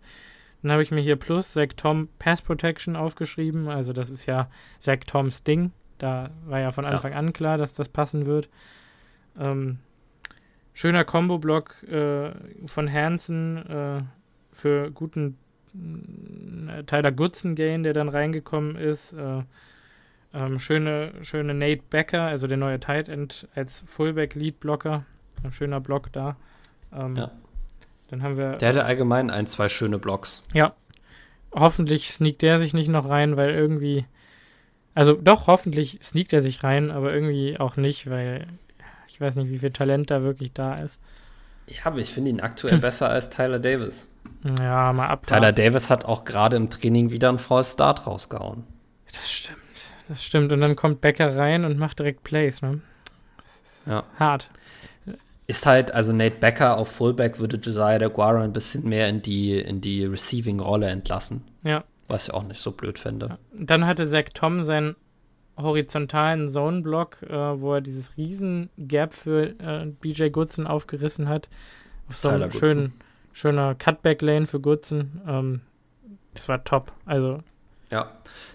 Dann habe ich mir hier plus Zach Tom Pass Protection aufgeschrieben. Also das ist ja Zach Toms Ding. Da war ja von Anfang ja. an klar, dass das passen wird. Ähm, schöner Combo-Block äh, von Hansen äh, für guten äh, Tyler Goodson-Gain, der dann reingekommen ist. Äh, ähm, schöne, schöne Nate Becker, also der neue Tight End als Fullback-Lead-Blocker. Ein schöner Block da. Ähm, ja. Dann haben wir. Der hatte allgemein ein, zwei schöne Blocks. Ja. Hoffentlich sneakt der sich nicht noch rein, weil irgendwie. Also doch, hoffentlich sneakt er sich rein, aber irgendwie auch nicht, weil ich weiß nicht, wie viel Talent da wirklich da ist. Ja, aber ich finde ihn aktuell hm. besser als Tyler Davis. Ja, mal ab. Tyler Davis hat auch gerade im Training wieder einen False Start rausgehauen. Das stimmt. Das stimmt. Und dann kommt Becker rein und macht direkt Plays, ne? Ja. Hart. Ist halt, also Nate Becker auf Fullback würde Josiah DeGuara ein bisschen mehr in die, in die Receiving-Rolle entlassen. Ja. Was ich auch nicht so blöd finde. Dann hatte Zach Tom seinen horizontalen Zone-Block, äh, wo er dieses riesen Gap für äh, BJ Goodson aufgerissen hat. Auf so einem schönen, schöner Cutback-Lane für Goodson. Ähm, das war top. Also. Ja.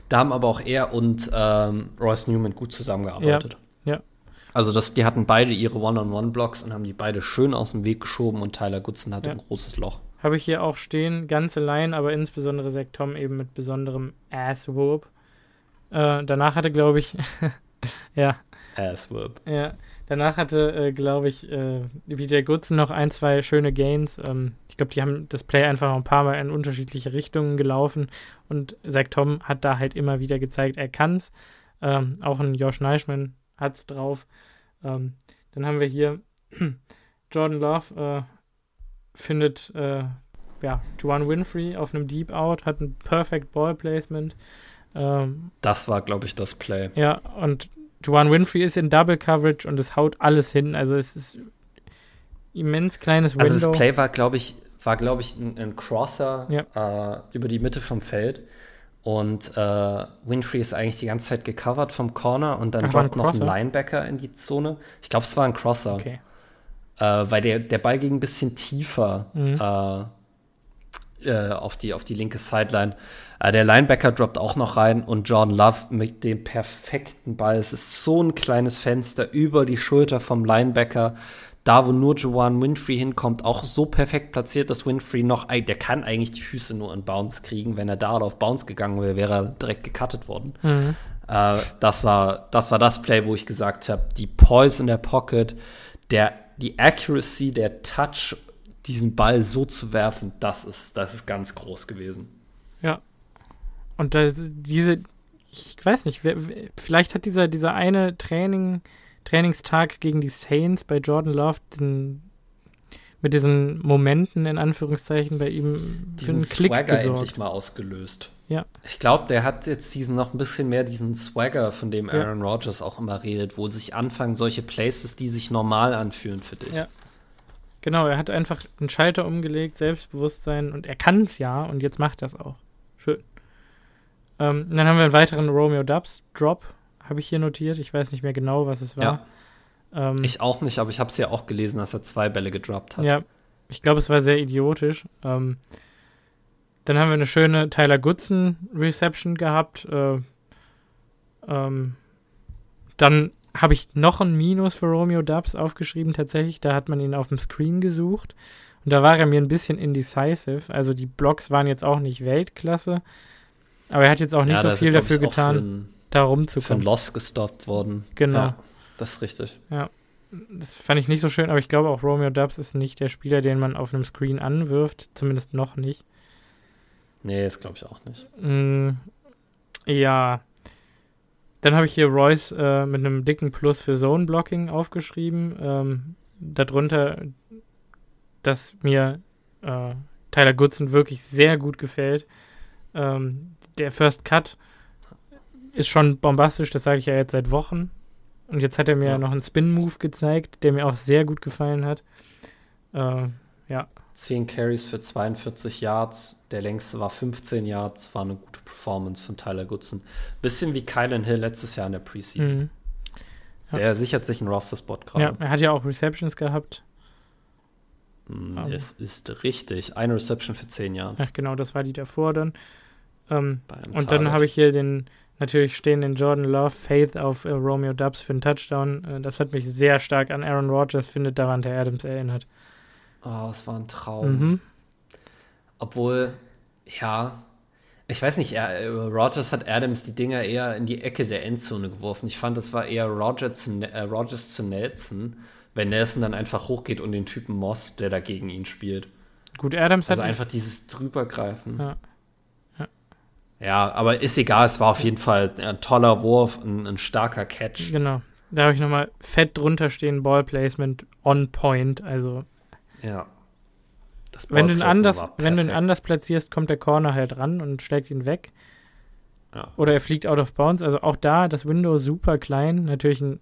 Da haben aber auch er und ähm, Royce Newman gut zusammengearbeitet. Ja. ja. Also das, die hatten beide ihre One-on-One-Blocks und haben die beide schön aus dem Weg geschoben und Tyler Goodson hatte ja. ein großes Loch. Habe ich hier auch stehen, ganze Line, aber insbesondere Zach Tom eben mit besonderem Ass-Whoop. Äh, danach hatte, glaube ich, ja. Ass-Whoop. Ja. Danach hatte, äh, glaube ich, äh, BJ Goodson noch ein, zwei schöne Gains. Ähm, ich glaube, die haben das Play einfach noch ein paar Mal in unterschiedliche Richtungen gelaufen. Und Zach Tom hat da halt immer wieder gezeigt, er kann's. Ähm, auch ein Josh Neischmann hat's drauf. Ähm, dann haben wir hier Jordan Love äh, findet äh, ja, Juan Winfrey auf einem Deep Out, hat ein Perfect Ball Placement. Ähm, das war, glaube ich, das Play. Ja, und Juan Winfrey ist in Double Coverage und es haut alles hin. Also es ist immens kleines Window. Also das Play war, glaube ich, war, glaube ich, ein, ein Crosser ja. äh, über die Mitte vom Feld. Und äh, Winfrey ist eigentlich die ganze Zeit gecovert vom Corner und dann Ach, droppt ein noch ein Linebacker in die Zone. Ich glaube, es war ein Crosser. Okay. Äh, weil der, der Ball ging ein bisschen tiefer mhm. Äh, auf, die, auf die linke Sideline. Äh, der Linebacker droppt auch noch rein und Jordan Love mit dem perfekten Ball. Es ist so ein kleines Fenster über die Schulter vom Linebacker. Da, wo nur Juwan Winfrey hinkommt, auch so perfekt platziert, dass Winfrey noch, der kann eigentlich die Füße nur in Bounce kriegen. Wenn er da auf Bounce gegangen wäre, wäre er direkt gecuttet worden. Mhm. Äh, das, war, das war das Play, wo ich gesagt habe, die Poise in der Pocket, der, die Accuracy, der Touch, diesen Ball so zu werfen, das ist, das ist ganz groß gewesen. Ja, und da, diese, ich weiß nicht, vielleicht hat dieser, dieser eine Training, Trainingstag gegen die Saints bei Jordan Love den, mit diesen Momenten in Anführungszeichen bei ihm diesen einen Klick Swagger gesorgt. endlich mal ausgelöst. Ja. Ich glaube, der hat jetzt diesen noch ein bisschen mehr diesen Swagger, von dem Aaron ja. Rodgers auch immer redet, wo sich anfangen solche Places, die sich normal anfühlen für dich. Ja. Genau, er hat einfach einen Schalter umgelegt, Selbstbewusstsein und er kann es ja und jetzt macht er es auch. Schön. Ähm, dann haben wir einen weiteren Romeo Dubs Drop, habe ich hier notiert. Ich weiß nicht mehr genau, was es war. Ja. Ähm, ich auch nicht, aber ich habe es ja auch gelesen, dass er zwei Bälle gedroppt hat. Ja, ich glaube, es war sehr idiotisch. Ähm, dann haben wir eine schöne Tyler Goodson Reception gehabt. Äh, ähm, dann habe ich noch ein Minus für Romeo Dubs aufgeschrieben, tatsächlich. Da hat man ihn auf dem Screen gesucht. Und da war er mir ein bisschen indecisive. Also die Blocks waren jetzt auch nicht Weltklasse. Aber er hat jetzt auch nicht ja, so viel dafür getan, ein, da rumzukommen. Von Loss gestoppt worden. Genau. Ja, das ist richtig. Ja. Das fand ich nicht so schön, aber ich glaube auch Romeo Dubs ist nicht der Spieler, den man auf einem Screen anwirft. Zumindest noch nicht. Nee, das glaube ich auch nicht. Mm, ja. Dann habe ich hier Royce äh, mit einem dicken Plus für Zone Blocking aufgeschrieben. Ähm, darunter, dass mir äh, Tyler Goodson wirklich sehr gut gefällt. Ähm, der First Cut ist schon bombastisch, das sage ich ja jetzt seit Wochen. Und jetzt hat er mir ja. noch einen Spin-Move gezeigt, der mir auch sehr gut gefallen hat. Äh, ja. 10 Carries für 42 Yards, der längste war 15 Yards, war eine gute Performance von Tyler Goodson. Bisschen wie Kylan Hill letztes Jahr in der Preseason. Mhm. Ja. Der sichert sich einen Roster-Spot gerade. Ja, er hat ja auch Receptions gehabt. Mm, es ist richtig. Eine Reception für 10 Yards. Ja, genau, das war die davor dann. Ähm, und dann habe ich hier den Natürlich stehen in Jordan Love Faith auf äh, Romeo Dubs für einen Touchdown. Äh, das hat mich sehr stark an Aaron Rodgers, findet Davante Adams erinnert. Oh, es war ein Traum. Mhm. Obwohl, ja, ich weiß nicht, er, äh, Rogers hat Adams die Dinger eher in die Ecke der Endzone geworfen. Ich fand, das war eher Roger zu, äh, Rogers zu Nelson, wenn Nelson dann einfach hochgeht und den Typen Moss, der da gegen ihn spielt. Gut, Adams also hat. Also einfach dieses drübergreifen. Ja. ja. Ja, aber ist egal, es war auf jeden Fall ein toller Wurf, ein, ein starker Catch. Genau. Da habe ich nochmal fett drunter stehen, Ballplacement on point, also. Ja wenn du, ihn anders, wenn du ihn anders platzierst, kommt der Corner halt ran und schlägt ihn weg. Ja. Oder er fliegt out of bounds. Also auch da das Window super klein. Natürlich ein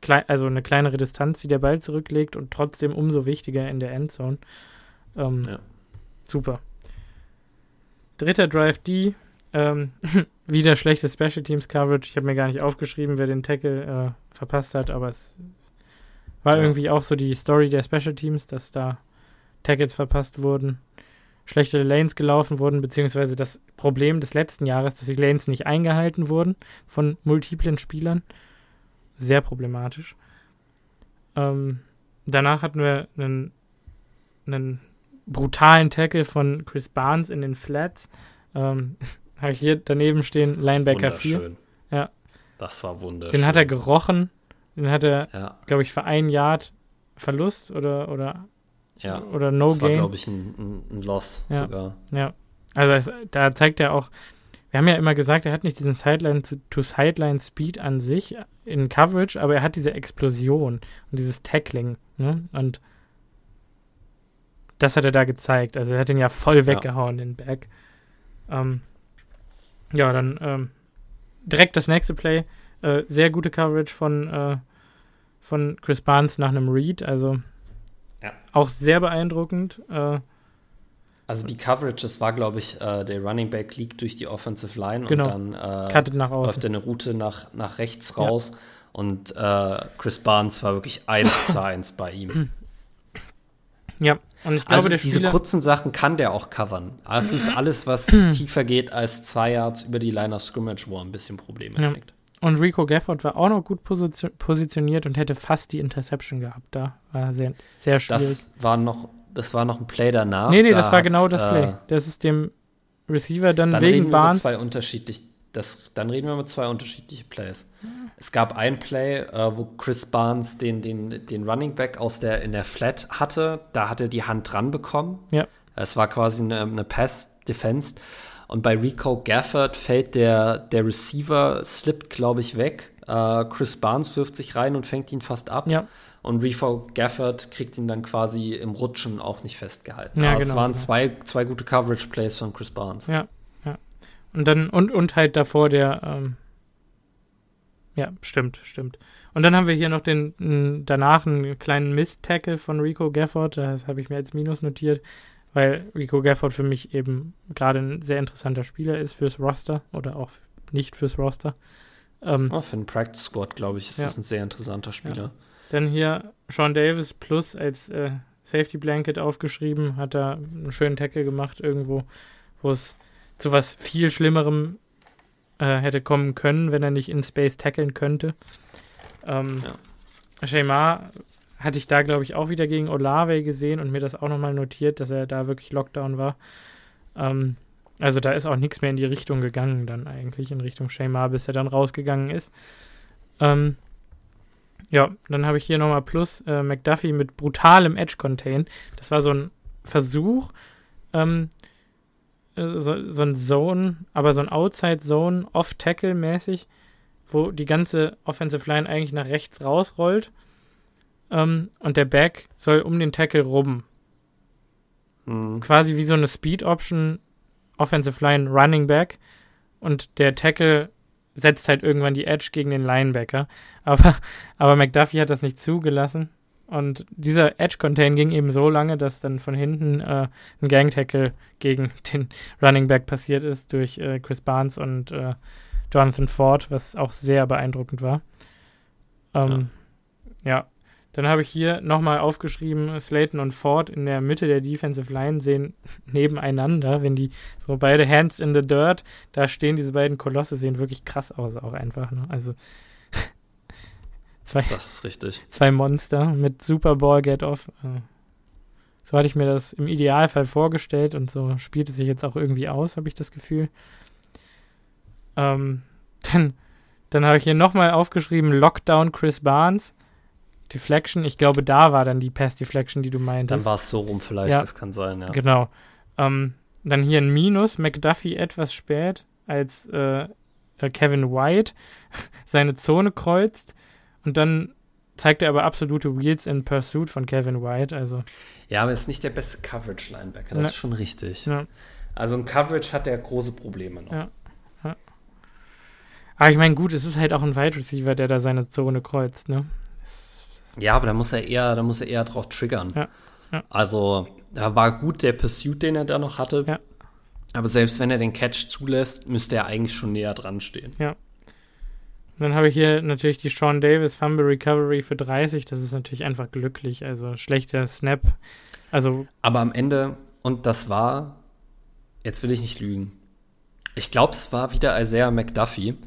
klein, also eine kleinere Distanz, die der Ball zurücklegt und trotzdem umso wichtiger in der Endzone. Ähm, ja. Super. Dritter Drive D. Ähm, wieder schlechtes Special Teams Coverage. Ich habe mir gar nicht aufgeschrieben, wer den Tackle äh, verpasst hat, aber es war ja. irgendwie auch so die Story der Special Teams, dass da Tackles verpasst wurden, schlechte Lanes gelaufen wurden, beziehungsweise das Problem des letzten Jahres, dass die Lanes nicht eingehalten wurden von multiplen Spielern. Sehr problematisch. Ähm, danach hatten wir einen, einen brutalen Tackle von Chris Barnes in den Flats. Ähm, Habe ich hier daneben stehen, Linebacker 4. Ja. Das war wunderschön. Den hat er gerochen. Den hat er, ja. glaube ich, für ein Yard Verlust oder, oder ja. Oder No das Gain. Das war, glaube ich, ein, ein Loss ja. sogar. Ja. Also es, da zeigt er auch, wir haben ja immer gesagt, er hat nicht diesen Sideline-to-Sideline-Speed an sich in Coverage, aber er hat diese Explosion und dieses Tackling. Ne? Und das hat er da gezeigt. Also er hat ihn ja voll weggehauen, ja. den Back. Ähm, ja, dann ähm, direkt das nächste Play. Äh, sehr gute Coverage von, äh, von Chris Barnes nach einem Read. Also ja. Auch sehr beeindruckend. Äh, also die Coverage, das war, glaube ich, äh, der Running Back liegt durch die Offensive Line genau. und dann äh, nach außen. läuft eine Route nach, nach rechts raus. Ja. Und äh, Chris Barnes war wirklich eins zu eins bei ihm. Ja, und ich glaube, also der diese Spieler kurzen Sachen kann der auch covern. Es ist alles, was tiefer geht als zwei Yards über die Line of Scrimmage, wo er ein bisschen Probleme ja. kriegt. Und Rico Gafford war auch noch gut positioniert und hätte fast die Interception gehabt. Da war sehr, sehr schwierig. Das war noch, das war noch ein Play danach. Nee, nee, da das war genau das Play. Äh, das ist dem Receiver dann, dann wegen Barnes. Zwei unterschiedlich, das, dann reden wir mit zwei unterschiedlichen Plays. Es gab ein Play, äh, wo Chris Barnes den, den, den Running Back aus der, in der Flat hatte. Da hat er die Hand dran bekommen. Ja. Es war quasi eine, eine Pass-Defense. Und bei Rico Gafford fällt der, der Receiver, slippt, glaube ich, weg. Äh, Chris Barnes wirft sich rein und fängt ihn fast ab. Ja. Und Rico Gafford kriegt ihn dann quasi im Rutschen auch nicht festgehalten. Ja, genau, es waren genau. zwei, zwei gute Coverage-Plays von Chris Barnes. Ja, ja. Und dann, und, und halt davor der, ähm, ja, stimmt, stimmt. Und dann haben wir hier noch den, danach einen kleinen Mist-Tackle von Rico Gafford, das habe ich mir als Minus notiert weil Rico Gafford für mich eben gerade ein sehr interessanter Spieler ist fürs Roster oder auch nicht fürs Roster. Ähm, oh, für den Practice Squad, glaube ich, ist ja. das ein sehr interessanter Spieler. Ja. Dann hier Sean Davis plus als äh, Safety Blanket aufgeschrieben, hat da einen schönen Tackle gemacht irgendwo, wo es zu was viel Schlimmerem äh, hätte kommen können, wenn er nicht in Space tackeln könnte. Ähm, ja. Shaymar hatte ich da, glaube ich, auch wieder gegen Olave gesehen und mir das auch nochmal notiert, dass er da wirklich Lockdown war. Ähm, also da ist auch nichts mehr in die Richtung gegangen, dann eigentlich, in Richtung Shaymar, bis er dann rausgegangen ist. Ähm, ja, dann habe ich hier nochmal Plus äh, McDuffie mit brutalem Edge-Contain. Das war so ein Versuch, ähm, äh, so, so ein Zone, aber so ein Outside-Zone, Off-Tackle-mäßig, wo die ganze Offensive Line eigentlich nach rechts rausrollt ähm, und der Back soll um den Tackle rum. Mhm. Quasi wie so eine Speed-Option, Offensive Line, Running Back. Und der Tackle setzt halt irgendwann die Edge gegen den Linebacker. Aber, aber McDuffie hat das nicht zugelassen. Und dieser Edge-Contain ging eben so lange, dass dann von hinten äh, ein Gang-Tackle gegen den Running Back passiert ist durch äh, Chris Barnes und äh, Jonathan Ford, was auch sehr beeindruckend war. Ähm, ja. ja. Dann habe ich hier nochmal aufgeschrieben, Slayton und Ford in der Mitte der Defensive Line sehen nebeneinander, wenn die so beide Hands in the Dirt, da stehen diese beiden Kolosse, sehen wirklich krass aus auch einfach. Ne? Also zwei, das ist richtig. Zwei Monster mit Super Ball Get Off. Äh, so hatte ich mir das im Idealfall vorgestellt und so spielt es sich jetzt auch irgendwie aus, habe ich das Gefühl. Ähm, dann dann habe ich hier nochmal aufgeschrieben, Lockdown Chris Barnes. Deflection, ich glaube, da war dann die Pass Deflection, die du meintest. Dann war es so rum vielleicht, ja, das kann sein, ja. Genau. Ähm, dann hier ein Minus, McDuffie etwas spät, als äh, äh Kevin White seine Zone kreuzt und dann zeigt er aber absolute Wheels in Pursuit von Kevin White, also. Ja, aber er ist nicht der beste Coverage-Linebacker, das ja. ist schon richtig. Ja. Also in Coverage hat er große Probleme noch. Ja. Aber ich meine, gut, es ist halt auch ein Wide Receiver, der da seine Zone kreuzt, ne? Ja, aber da muss er eher, da muss er eher drauf triggern. Ja. ja. Also, da war gut der Pursuit, den er da noch hatte. Ja. Aber selbst wenn er den Catch zulässt, müsste er eigentlich schon näher dran stehen. Ja. Und dann habe ich hier natürlich die Sean Davis Fumble Recovery für 30. Das ist natürlich einfach glücklich. Also schlechter Snap. Also. Aber am Ende, und das war, jetzt will ich nicht lügen. Ich glaube, es war wieder Isaiah McDuffie,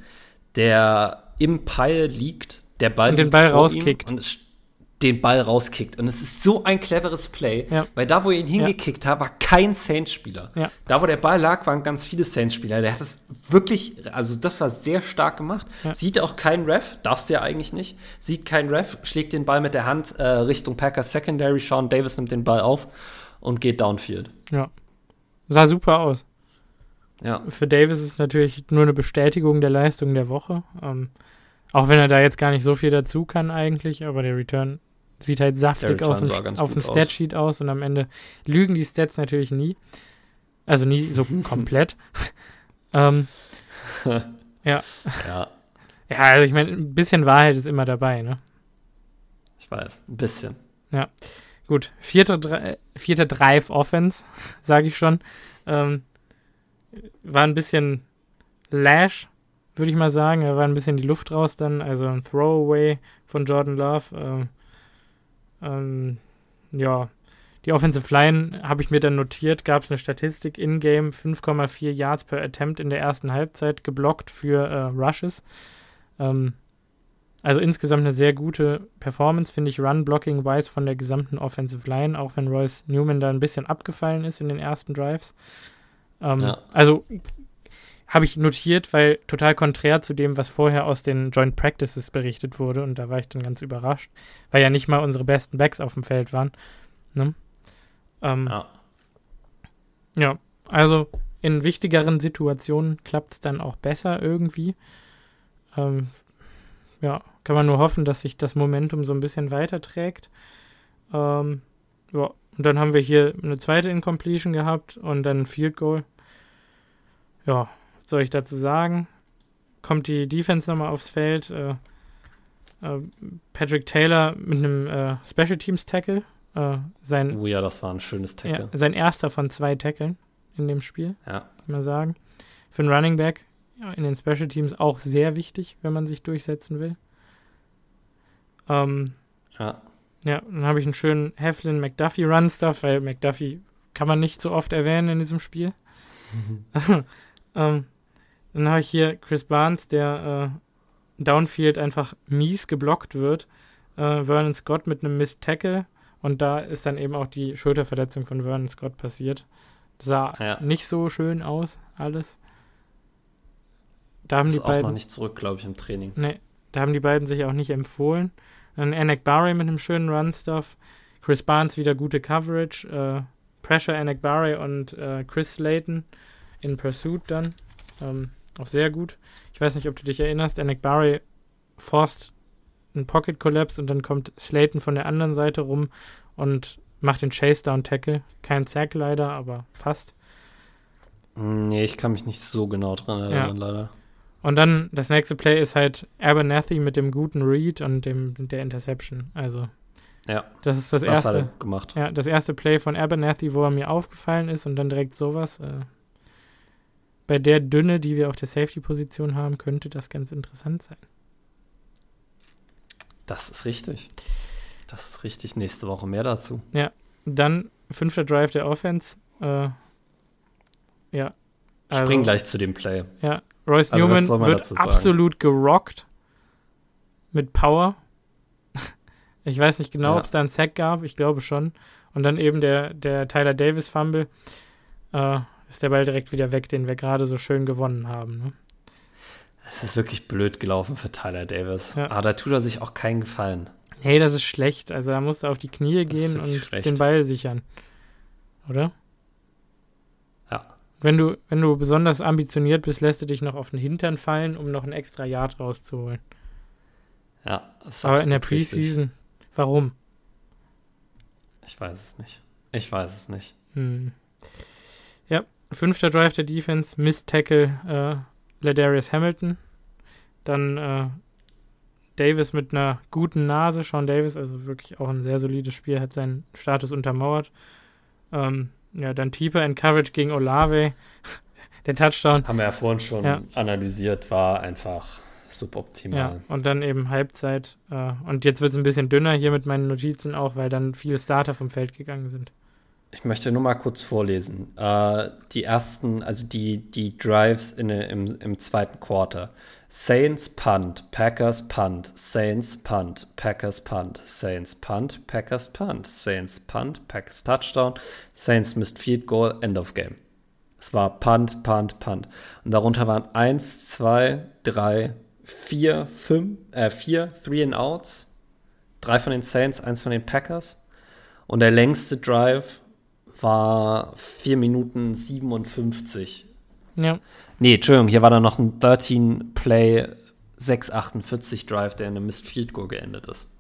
der im Pile liegt, der Ball und den Ball rauskickt und es, den Ball rauskickt und es ist so ein cleveres Play, ja. weil da wo er ihn hingekickt ja. hat, war kein Saints-Spieler. Ja. Da wo der Ball lag, waren ganz viele Saints-Spieler. Der hat es wirklich, also das war sehr stark gemacht. Sieht auch kein Ref, darfst du ja eigentlich nicht. Sieht kein Ref, schlägt den Ball mit der Hand äh, Richtung Packers Secondary. Sean Davis nimmt den Ball auf und geht downfield. Ja, sah super aus. Ja. Für Davis ist natürlich nur eine Bestätigung der Leistung der Woche. Ähm, auch wenn er da jetzt gar nicht so viel dazu kann eigentlich, aber der Return sieht halt saftig aus und, auf dem Statsheet aus. aus und am Ende lügen die Stats natürlich nie. Also nie so komplett. ähm, ja. Ja. Ja, also ich meine, ein bisschen Wahrheit ist immer dabei, ne? Ich weiß, ein bisschen. Ja. Gut, vierter, vierter Drive Offense, sage ich schon. Ähm, war ein bisschen Lash, würde ich mal sagen. Da war ein bisschen die Luft raus dann. Also ein Throwaway von Jordan Love. Ähm, ähm, ja, die Offensive Line habe ich mir dann notiert, gab es eine Statistik in-game, 5,4 Yards per Attempt in der ersten Halbzeit, geblockt für äh, Rushes. Ähm, also insgesamt eine sehr gute Performance, finde ich, Run-Blocking-wise von der gesamten Offensive Line, auch wenn Royce Newman da ein bisschen abgefallen ist in den ersten Drives. Ähm, ja. Also habe ich notiert, weil total konträr zu dem, was vorher aus den Joint Practices berichtet wurde. Und da war ich dann ganz überrascht, weil ja nicht mal unsere besten Backs auf dem Feld waren. Ne? Ähm, ja. Ja, also in wichtigeren Situationen klappt es dann auch besser irgendwie. Ähm, ja, kann man nur hoffen, dass sich das Momentum so ein bisschen weiterträgt. Ähm, ja, und dann haben wir hier eine zweite Incompletion gehabt und dann ein Field Goal. Ja, was soll ich dazu sagen? Kommt die Defense nochmal aufs Feld. Äh, äh, Patrick Taylor mit einem äh, Special Teams Tackle. Äh, sein, oh ja, das war ein schönes Tackle. Ja, sein erster von zwei Tackeln in dem Spiel. Ja. Kann man sagen. Für einen Running Back in den Special Teams auch sehr wichtig, wenn man sich durchsetzen will. Ähm, ja. Ja, dann habe ich einen schönen Heflin McDuffie Run Stuff, weil McDuffie kann man nicht so oft erwähnen in diesem Spiel. ähm, dann habe ich hier Chris Barnes, der äh, Downfield einfach mies geblockt wird. Äh, Vernon Scott mit einem Missed Tackle und da ist dann eben auch die Schulterverletzung von Vernon Scott passiert. Das sah ja. nicht so schön aus, alles. Da haben ist die auch beiden, noch nicht zurück, glaube ich, im Training. Nee, da haben die beiden sich auch nicht empfohlen. Dann Anek Barry mit einem schönen Run-Stuff. Chris Barnes wieder gute Coverage. Äh, Pressure Anek Barry und äh, Chris Slayton in Pursuit dann. Ähm, auch sehr gut. Ich weiß nicht, ob du dich erinnerst. Anek Barry forst einen Pocket Collapse und dann kommt Slayton von der anderen Seite rum und macht den Chase Down Tackle. Kein Sack leider, aber fast. Nee, ich kann mich nicht so genau dran erinnern, ja. leider. Und dann das nächste Play ist halt Abernathy mit dem guten Read und dem der Interception. Also ja, das ist das, das erste. Hat er gemacht. Ja, das erste Play von Abernathy, wo er mir aufgefallen ist und dann direkt sowas. Äh, bei der Dünne, die wir auf der Safety-Position haben, könnte das ganz interessant sein. Das ist richtig. Das ist richtig. Nächste Woche mehr dazu. Ja. Dann fünfter Drive der Offense. Äh, ja. Also, Spring gleich zu dem Play. Ja. Royce also, Newman wird absolut gerockt. Mit Power. ich weiß nicht genau, ja. ob es da einen Sack gab. Ich glaube schon. Und dann eben der, der Tyler Davis Fumble. Äh, ist der Ball direkt wieder weg, den wir gerade so schön gewonnen haben. Ne? Es ist wirklich blöd gelaufen für Tyler Davis. Ja. Aber da tut er sich auch keinen Gefallen. Hey, das ist schlecht. Also da musst du auf die Knie gehen und schlecht. den Ball sichern. Oder? Ja. Wenn du, wenn du besonders ambitioniert bist, lässt du dich noch auf den Hintern fallen, um noch ein extra Yard rauszuholen. Ja. Aber in der Preseason, warum? Ich weiß es nicht. Ich weiß es nicht. Hm. Ja, fünfter Drive der Defense, Miss Tackle äh, Ladarius Hamilton. Dann äh, Davis mit einer guten Nase, Sean Davis, also wirklich auch ein sehr solides Spiel, hat seinen Status untermauert. Ähm, ja, dann Tieper in Coverage gegen Olave. Der Touchdown. Haben wir ja vorhin schon ja. analysiert, war einfach suboptimal. Ja, und dann eben Halbzeit. Äh, und jetzt wird es ein bisschen dünner hier mit meinen Notizen auch, weil dann viele Starter vom Feld gegangen sind. Ich möchte nur mal kurz vorlesen. Äh, die ersten, also die, die Drives in, im, im zweiten Quarter. Saints Punt, Packers Punt, Saints Punt, Packers Punt, Saints Punt, Packers Punt, Saints Punt, Packers Touchdown, Saints Missed Field Goal, End of Game. Es war Punt, Punt, Punt. Und darunter waren 1, 2, 3, 4, 5, äh, 4 Three and Outs. Drei von den Saints, eins von den Packers. Und der längste Drive war 4 Minuten 57. Ja. Nee, Entschuldigung, hier war dann noch ein 13-Play 648 Drive, der in einem Missed Field Goal geendet ist.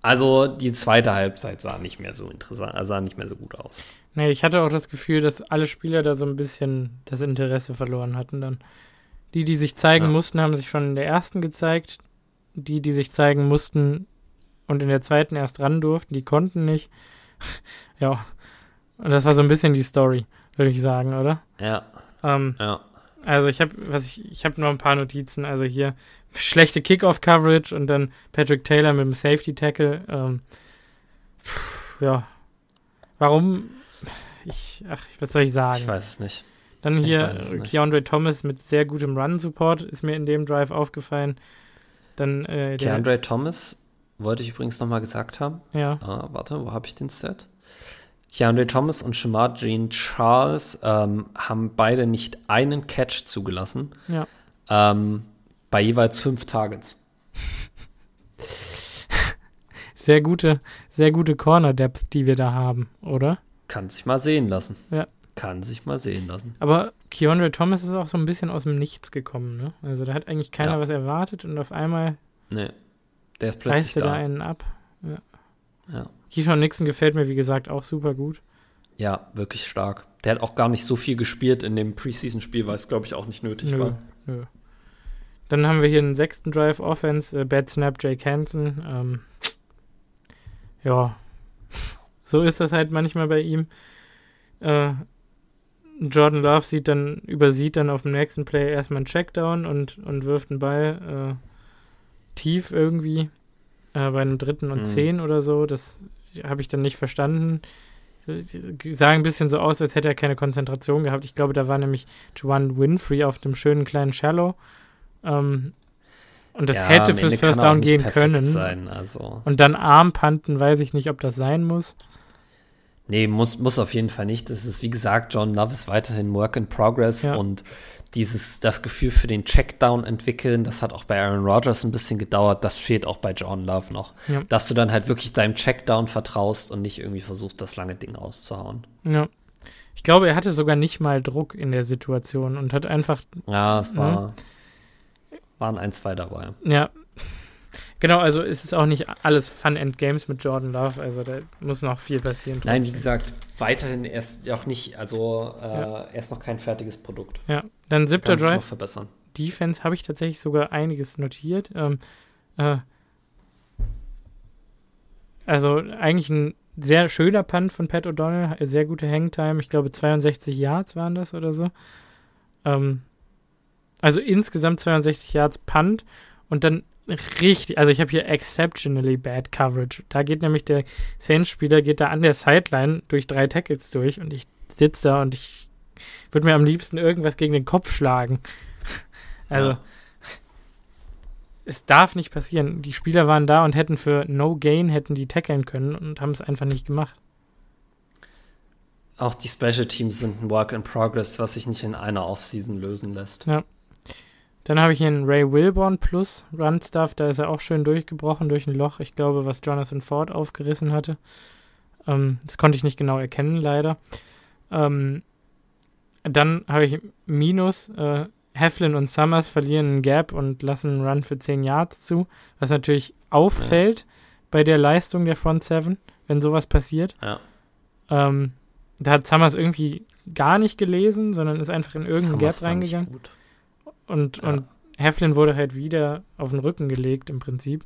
Also die zweite Halbzeit sah nicht mehr so interessant, also sah nicht mehr so gut aus. Nee, ich hatte auch das Gefühl, dass alle Spieler da so ein bisschen das Interesse verloren hatten dann. Die, die sich zeigen ja. mussten, haben sich schon in der ersten gezeigt. Die, die sich zeigen mussten und in der zweiten erst ran durften, die konnten nicht. ja, das war so ein bisschen die Story, würde ich sagen, oder? Ja. Ähm, ja. Also ich habe, was ich, ich habe noch ein paar Notizen. Also hier schlechte Kickoff-Coverage und dann Patrick Taylor mit dem Safety-Tackle. Ähm, ja. Warum? Ich, ach, was soll ich sagen? Ich weiß es nicht. Dann hier Keandre Thomas mit sehr gutem Run-Support ist mir in dem Drive aufgefallen. Dann äh, Keandre Thomas wollte ich übrigens nochmal gesagt haben. Ja. Ah, warte, wo habe ich den Set? Keandre Thomas und Shamar Jean Charles ähm, haben beide nicht einen Catch zugelassen. Ja. Ähm, bei jeweils fünf Targets. Sehr gute, sehr gute Corner-Depth, die wir da haben, oder? Kann sich mal sehen lassen. Ja. Kann sich mal sehen lassen. Aber Keandre Thomas ist auch so ein bisschen aus dem Nichts gekommen, ne? Also da hat eigentlich keiner ja. was erwartet und auf einmal. Nee. Der ist plötzlich da. da einen ab. Ja. ja. Keyshawn Nixon gefällt mir, wie gesagt, auch super gut. Ja, wirklich stark. Der hat auch gar nicht so viel gespielt in dem Preseason-Spiel, weil es, glaube ich, auch nicht nötig nö, war. Nö. Dann haben wir hier einen sechsten Drive Offense, äh, Bad Snap, Jake Hansen. Ähm, ja, so ist das halt manchmal bei ihm. Äh, Jordan Love sieht dann, übersieht dann auf dem nächsten Play erstmal einen Checkdown und, und wirft einen Ball äh, tief irgendwie äh, bei einem dritten und mhm. zehn oder so. Das habe ich dann nicht verstanden. Sah ein bisschen so aus, als hätte er keine Konzentration gehabt. Ich glaube, da war nämlich Juan Winfrey auf dem schönen kleinen Shallow. Ähm, und das ja, hätte fürs First Down gehen können. Sein, also. Und dann Armpanten, weiß ich nicht, ob das sein muss. Nee, muss, muss auf jeden Fall nicht. Das ist, wie gesagt, John Love ist weiterhin Work in Progress ja. und dieses, das Gefühl für den Checkdown entwickeln, das hat auch bei Aaron Rodgers ein bisschen gedauert. Das fehlt auch bei John Love noch. Ja. Dass du dann halt wirklich deinem Checkdown vertraust und nicht irgendwie versuchst, das lange Ding auszuhauen. Ja. Ich glaube, er hatte sogar nicht mal Druck in der Situation und hat einfach. Ja, es war, ne? waren ein, zwei dabei. Ja, Genau, also ist es auch nicht alles Fun and Games mit Jordan Love, also da muss noch viel passieren. Nein, wie gesagt, weiterhin erst auch nicht, also äh, ja. er ist noch kein fertiges Produkt. Ja, dann siebter Drive. Noch verbessern. Defense habe ich tatsächlich sogar einiges notiert. Ähm, äh, also eigentlich ein sehr schöner Punt von Pat O'Donnell, sehr gute Hangtime, ich glaube 62 Yards waren das oder so. Ähm, also insgesamt 62 Yards Punt und dann richtig, also ich habe hier exceptionally bad coverage. Da geht nämlich der Saints-Spieler geht da an der Sideline durch drei Tackles durch und ich sitze da und ich würde mir am liebsten irgendwas gegen den Kopf schlagen. Also ja. es darf nicht passieren. Die Spieler waren da und hätten für No Gain hätten die tackeln können und haben es einfach nicht gemacht. Auch die Special Teams sind ein Work in Progress, was sich nicht in einer Offseason lösen lässt. Ja. Dann habe ich hier einen Ray Wilborn plus Run Stuff. Da ist er auch schön durchgebrochen durch ein Loch. Ich glaube, was Jonathan Ford aufgerissen hatte. Ähm, das konnte ich nicht genau erkennen, leider. Ähm, dann habe ich Minus. Äh, Heflin und Summers verlieren einen Gap und lassen einen Run für 10 Yards zu. Was natürlich auffällt ja. bei der Leistung der Front 7, wenn sowas passiert. Ja. Ähm, da hat Summers irgendwie gar nicht gelesen, sondern ist einfach in irgendeinen Gap reingegangen. Gut. Und, ja. und Heflin wurde halt wieder auf den Rücken gelegt im Prinzip.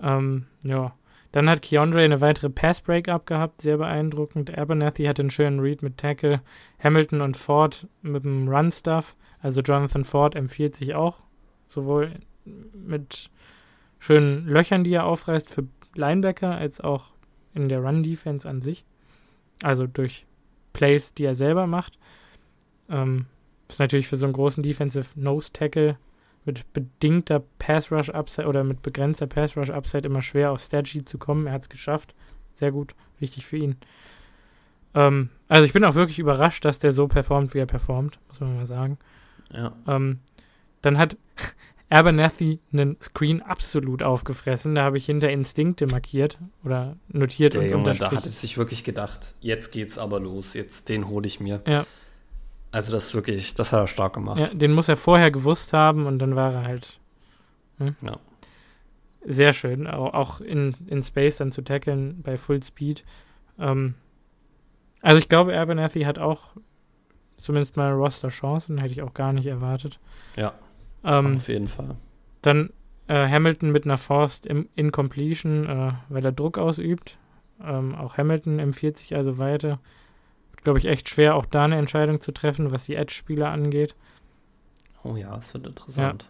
Ähm, ja. Dann hat Keandre eine weitere Pass-Break-Up gehabt, sehr beeindruckend. Abernathy hatte einen schönen Read mit Tackle. Hamilton und Ford mit dem Run-Stuff. Also Jonathan Ford empfiehlt sich auch, sowohl mit schönen Löchern, die er aufreißt für Linebacker, als auch in der Run-Defense an sich. Also durch Plays, die er selber macht. Ähm, ist natürlich für so einen großen Defensive Nose Tackle mit bedingter Pass Rush Upside oder mit begrenzter Pass Rush Upside immer schwer auf Statsheet zu kommen. Er hat es geschafft. Sehr gut. Wichtig für ihn. Ähm, also ich bin auch wirklich überrascht, dass der so performt, wie er performt, muss man mal sagen. Ja. Ähm, dann hat Abernathy einen Screen absolut aufgefressen. Da habe ich hinter Instinkte markiert oder notiert der und Junge, da hat es sich wirklich gedacht, jetzt geht's aber los, jetzt den hole ich mir. Ja. Also das ist wirklich, das hat er stark gemacht. Ja, den muss er vorher gewusst haben und dann war er halt. Hm? Ja. Sehr schön, auch in, in Space dann zu tackeln bei Full Speed. Ähm, also ich glaube, Abernathy hat auch zumindest mal Roster-Chancen, hätte ich auch gar nicht erwartet. Ja, ähm, auf jeden Fall. Dann äh, Hamilton mit einer Forced Incompletion, äh, weil er Druck ausübt. Ähm, auch Hamilton empfiehlt sich also weiter glaube ich, echt schwer, auch da eine Entscheidung zu treffen, was die Edge-Spieler angeht. Oh ja, es wird interessant.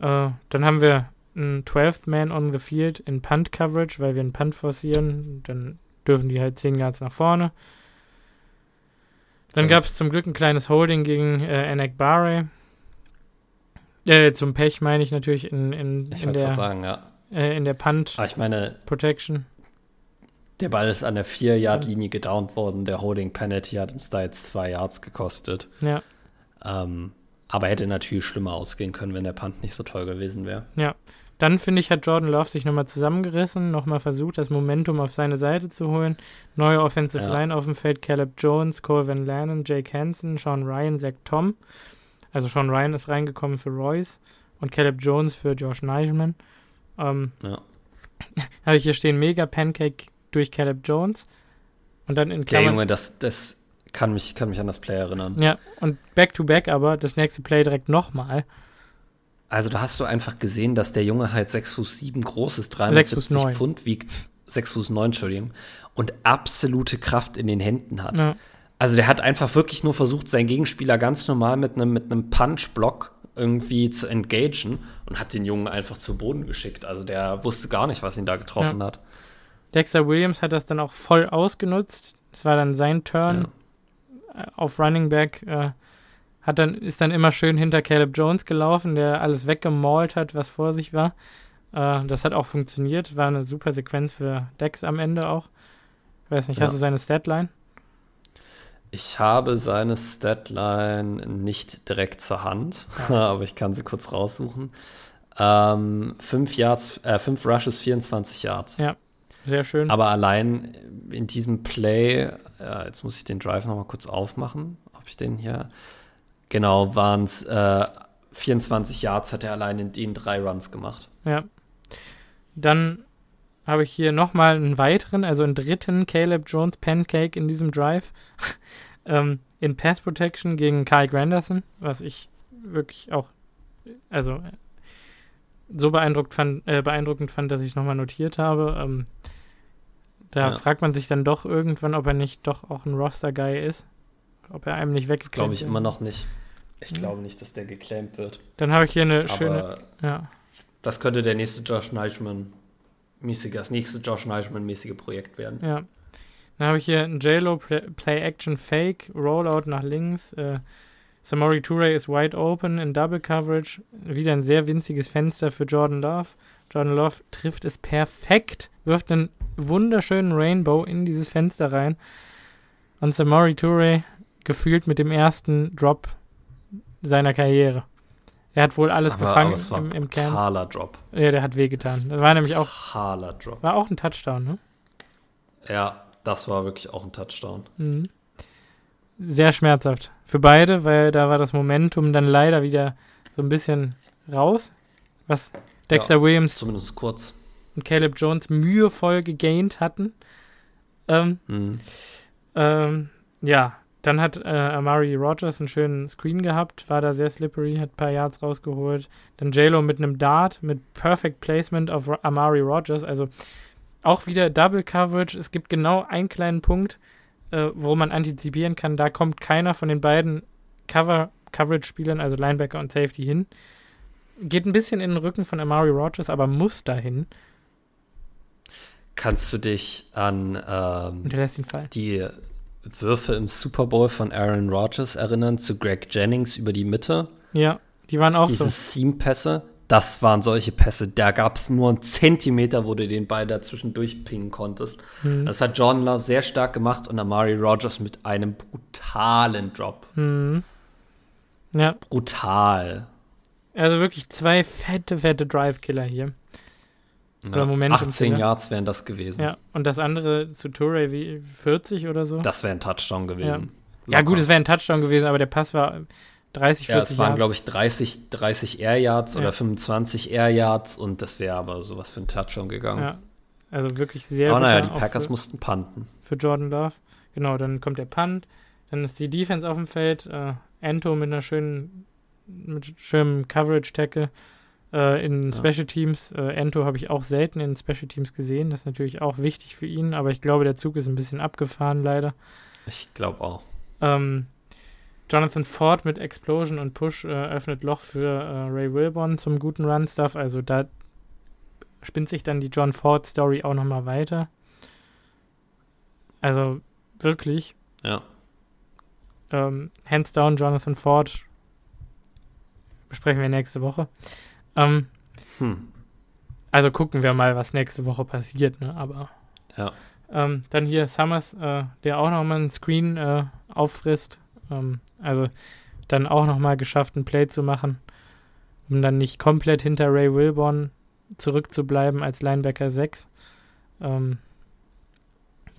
Ja. Äh, dann haben wir einen 12th Man on the Field in Punt-Coverage, weil wir einen Punt forcieren. Dann dürfen die halt 10 Yards nach vorne. Dann gab es zum Glück ein kleines Holding gegen äh, Anak Barre. Äh, zum Pech meine ich natürlich in, in, ich in der sagen, ja. äh, in der Punt ah, ich meine, Protection. Der Ball ist an der 4-Yard-Linie gedownt worden. Der Holding Penalty hat uns da jetzt zwei Yards gekostet. Ja. Ähm, aber hätte natürlich schlimmer ausgehen können, wenn der Punt nicht so toll gewesen wäre. Ja. Dann finde ich, hat Jordan Love sich nochmal zusammengerissen, nochmal versucht, das Momentum auf seine Seite zu holen. Neue Offensive ja. Line auf dem Feld: Caleb Jones, Cole Van Lannon, Jake Hansen, Sean Ryan, Zach Tom. Also Sean Ryan ist reingekommen für Royce und Caleb Jones für Josh Neichmann. Ähm, ja. Habe ich hier stehen: Mega Pancake durch Caleb Jones. Und dann in Klammern. Der Junge, das, das kann mich, kann mich an das Play erinnern. Ja, und back-to-back -back aber, das nächste Play direkt nochmal. Also da hast du einfach gesehen, dass der Junge halt 6 Fuß 7 groß ist, 370 Pfund wiegt, 6 Fuß 9, Entschuldigung, und absolute Kraft in den Händen hat. Ja. Also der hat einfach wirklich nur versucht, seinen Gegenspieler ganz normal mit einem mit Punch-Block irgendwie zu engagen und hat den Jungen einfach zu Boden geschickt. Also der wusste gar nicht, was ihn da getroffen ja. hat. Dexter Williams hat das dann auch voll ausgenutzt. Es war dann sein Turn ja. Auf Running Back. Äh, hat dann, ist dann immer schön hinter Caleb Jones gelaufen, der alles weggemalt hat, was vor sich war. Äh, das hat auch funktioniert. War eine super Sequenz für Dex am Ende auch. Ich weiß nicht, ja. hast du seine Statline? Ich habe seine Statline nicht direkt zur Hand, aber ich kann sie kurz raussuchen. Ähm, fünf Yards, äh, fünf Rushes, 24 Yards. Ja, sehr schön. Aber allein in diesem Play, äh, jetzt muss ich den Drive nochmal kurz aufmachen, ob ich den hier. Genau, waren es äh, 24 Yards, hat er allein in den drei Runs gemacht. Ja. Dann habe ich hier nochmal einen weiteren, also einen dritten Caleb Jones Pancake in diesem Drive. ähm, in Pass Protection gegen Kyle Granderson, was ich wirklich auch, also so beeindruckt fand, äh, beeindruckend fand, dass ich es nochmal notiert habe. Ähm, da ja. fragt man sich dann doch irgendwann, ob er nicht doch auch ein Roster-Guy ist. Ob er einem nicht. Das glaube ich immer noch nicht. Ich mhm. glaube nicht, dass der geclaimt wird. Dann habe ich hier eine Aber schöne. Ja. Das könnte der nächste Josh Neischmann mäßige, das nächste Josh Neischmann-mäßige Projekt werden. Ja. Dann habe ich hier ein JLo Play Action Fake, Rollout nach links. Äh, Samori Toure ist wide open in Double Coverage. Wieder ein sehr winziges Fenster für Jordan Love. Jordan Love trifft es perfekt, wirft einen wunderschönen Rainbow in dieses Fenster rein. Und Samori Toure gefühlt mit dem ersten Drop seiner Karriere. Er hat wohl alles aber, gefangen aber das war im, im Kern. Totaler Drop. Ja, der hat wehgetan. Das war nämlich auch. Totaler Drop. War auch ein Touchdown, ne? Ja, das war wirklich auch ein Touchdown. Mhm. Sehr schmerzhaft für beide, weil da war das Momentum dann leider wieder so ein bisschen raus, was Dexter ja, Williams zumindest kurz und Caleb Jones mühevoll gegaint hatten. Ähm, mhm. ähm, ja, dann hat äh, Amari Rogers einen schönen Screen gehabt, war da sehr slippery, hat ein paar Yards rausgeholt. Dann JLo mit einem Dart, mit Perfect Placement auf Amari Rogers. Also auch wieder Double Coverage. Es gibt genau einen kleinen Punkt, äh, wo man antizipieren kann. Da kommt keiner von den beiden Cover Coverage-Spielern, also Linebacker und Safety, hin. Geht ein bisschen in den Rücken von Amari Rogers, aber muss dahin. Kannst du dich an ähm, die Würfe im Super Bowl von Aaron Rodgers erinnern zu Greg Jennings über die Mitte? Ja, die waren auch Diese so. Seam-Pässe, das waren solche Pässe. Da gab es nur einen Zentimeter, wo du den Ball dazwischen durchpingen konntest. Mhm. Das hat John Love sehr stark gemacht und Amari Rodgers mit einem brutalen Drop. Mhm. Ja. Brutal. Also wirklich zwei fette, fette Drive-Killer hier. Oder ja, Moment 18 Yards wären das gewesen. Ja, und das andere zu Touré wie 40 oder so? Das wäre ein Touchdown gewesen. Ja, ja gut, es wäre ein Touchdown gewesen, aber der Pass war 30, 40 Ja, es waren, glaube ich, 30, 30 Air Yards ja. oder 25 Air Yards und das wäre aber sowas für ein Touchdown gegangen. Ja, also wirklich sehr Aber naja, die Packers für, mussten punten. Für Jordan Love. Genau, dann kommt der Punt, dann ist die Defense auf dem Feld, äh, Ento mit einer schönen, mit schönem Coverage-Tackle äh, in. Special Teams. Äh, Ento habe ich auch selten in Special Teams gesehen. Das ist natürlich auch wichtig für ihn, aber ich glaube, der Zug ist ein bisschen abgefahren, leider. Ich glaube auch. Ähm, Jonathan Ford mit Explosion und Push äh, öffnet Loch für äh, Ray Wilborn zum guten Run-Stuff. Also da spinnt sich dann die John Ford-Story auch nochmal weiter. Also wirklich. Ja. Ähm, hands down, Jonathan Ford besprechen wir nächste Woche. Ähm, hm. Also gucken wir mal, was nächste Woche passiert, ne? Aber. Ja. Ähm, dann hier Summers, äh, der auch nochmal einen Screen äh, auffrisst. Ähm, also dann auch nochmal geschafft, ein Play zu machen, um dann nicht komplett hinter Ray Wilborn zurückzubleiben als Linebacker 6. Ähm,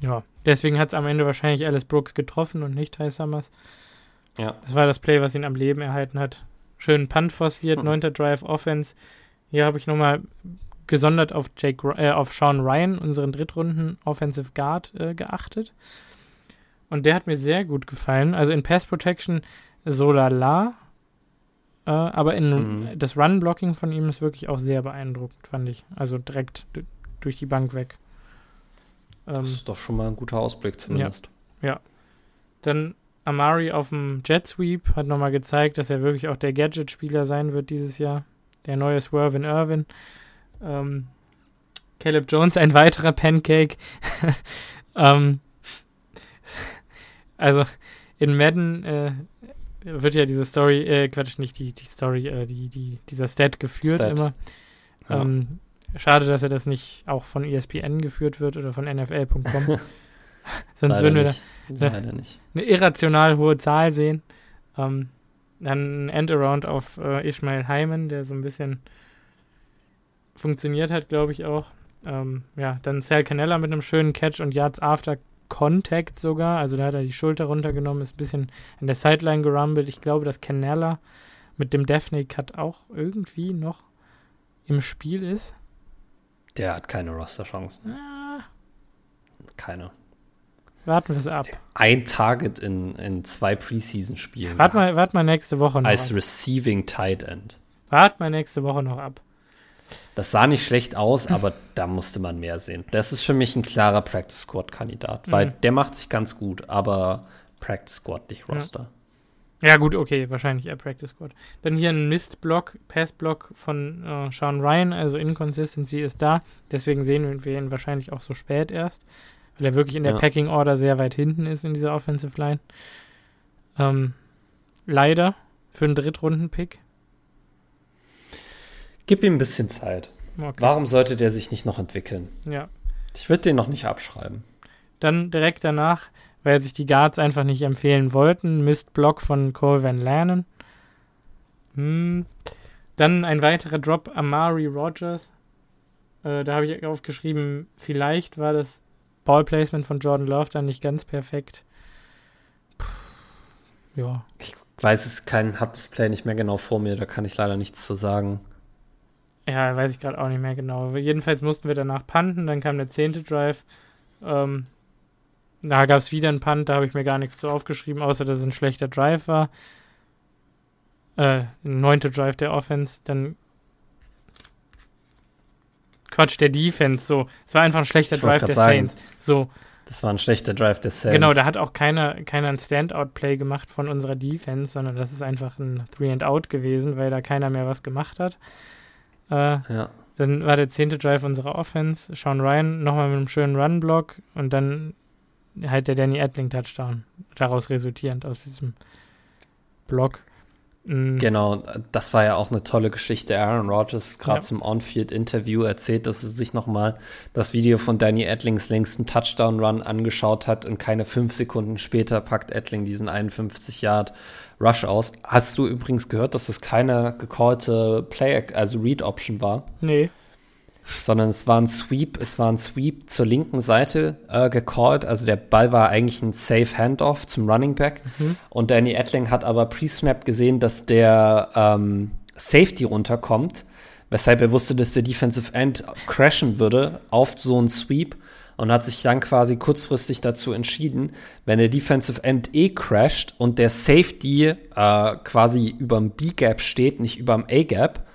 ja, deswegen hat es am Ende wahrscheinlich Alice Brooks getroffen und nicht Ty Summers. Ja. Das war das Play, was ihn am Leben erhalten hat. Schön Punt forciert, hm. neunter Drive Offense. Hier habe ich nochmal gesondert auf, Jake, äh, auf Sean Ryan, unseren Drittrunden Offensive Guard, äh, geachtet. Und der hat mir sehr gut gefallen. Also in Pass Protection so lala. Äh, aber in mhm. das Run-Blocking von ihm ist wirklich auch sehr beeindruckend, fand ich. Also direkt durch die Bank weg. Ähm, das ist doch schon mal ein guter Ausblick zumindest. Ja. ja. Dann Amari auf dem Jet Sweep hat nochmal gezeigt, dass er wirklich auch der Gadget-Spieler sein wird dieses Jahr. Der neue Swervin Irvin. Ähm, Caleb Jones, ein weiterer Pancake. ähm, also in Madden äh, wird ja diese Story, äh, Quatsch, nicht die, die Story, äh, die, die, dieser Stat geführt Stat. immer. Ja. Ähm, schade, dass er das nicht auch von ESPN geführt wird oder von NFL.com. Sonst Leider würden wir nicht. eine, eine, irrational hohe Zahl sehen. Ähm, dann ein Endaround auf äh, Ishmael Hyman, der so ein bisschen funktioniert hat, glaube ich auch. Ähm, ja, dann Sal Canella mit einem schönen Catch und Yards After Contact sogar. Also da hat er die Schulter runtergenommen, ist ein bisschen an der Sideline gerumbelt. Ich glaube, dass Canella mit dem Daphne Cut auch irgendwie noch im Spiel ist. Der hat keine Roster-Chancen. Ah. Keine. Warten wir es ab. Ein Target in, in zwei Preseason-Spielen. Warte mal, wart mal nächste Woche noch. Als ab. Receiving Tight End. Wart mal nächste Woche noch ab. Das sah nicht schlecht aus, aber da musste man mehr sehen. Das ist für mich ein klarer Practice Squad-Kandidat, weil mhm. der macht sich ganz gut, aber Practice Squad, nicht Roster. Ja, gut, okay, wahrscheinlich eher Practice Squad. Dann hier ein Mist-Block, Pass-Block von äh, Sean Ryan, also Inconsistency ist da. Deswegen sehen wir ihn wahrscheinlich auch so spät erst, weil er wirklich in der ja. Packing Order sehr weit hinten ist in dieser Offensive Line. Ähm, leider für einen Drittrunden-Pick. Gib ihm ein bisschen Zeit. Okay. Warum sollte der sich nicht noch entwickeln? Ja. Ich würde den noch nicht abschreiben. Dann direkt danach weil sich die Guards einfach nicht empfehlen wollten. Mistblock von Cole Van Lanen. Hm. Dann ein weiterer Drop, Amari Rogers. Äh, da habe ich aufgeschrieben, vielleicht war das Ballplacement von Jordan Love dann nicht ganz perfekt. Puh. Ja. Ich weiß es kein, hab das Play nicht mehr genau vor mir, da kann ich leider nichts zu sagen. Ja, weiß ich gerade auch nicht mehr genau. Jedenfalls mussten wir danach punten, dann kam der zehnte Drive. Ähm, da gab es wieder einen Punt, da habe ich mir gar nichts zu aufgeschrieben, außer dass es ein schlechter Drive war. Äh, ein neunter Drive der Offense, dann Quatsch, der Defense, so. Es war einfach ein schlechter Drive der sagen, Saints. So. Das war ein schlechter Drive der Saints. Genau, da hat auch keiner, keiner ein Standout-Play gemacht von unserer Defense, sondern das ist einfach ein Three-and-Out gewesen, weil da keiner mehr was gemacht hat. Äh, ja. Dann war der zehnte Drive unserer Offense. Sean Ryan nochmal mit einem schönen Run-Block und dann halt der Danny Edling Touchdown daraus resultierend aus diesem Block. Mhm. Genau, das war ja auch eine tolle Geschichte. Aaron Rodgers gerade ja. zum On-Field-Interview erzählt, dass er sich nochmal das Video von Danny Edlings längsten Touchdown-Run angeschaut hat und keine fünf Sekunden später packt Edling diesen 51 Yard Rush aus. Hast du übrigens gehört, dass es keine gecallte Play, also Read-Option war? Nee sondern es war ein Sweep, es war ein Sweep zur linken Seite äh, gecallt. Also der Ball war eigentlich ein Safe Handoff zum Running Back. Mhm. Und Danny Etling hat aber pre-snap gesehen, dass der ähm, Safety runterkommt, weshalb er wusste, dass der Defensive End crashen würde auf so einen Sweep und hat sich dann quasi kurzfristig dazu entschieden, wenn der Defensive End eh crasht und der Safety äh, quasi überm B-Gap steht, nicht überm A-Gap,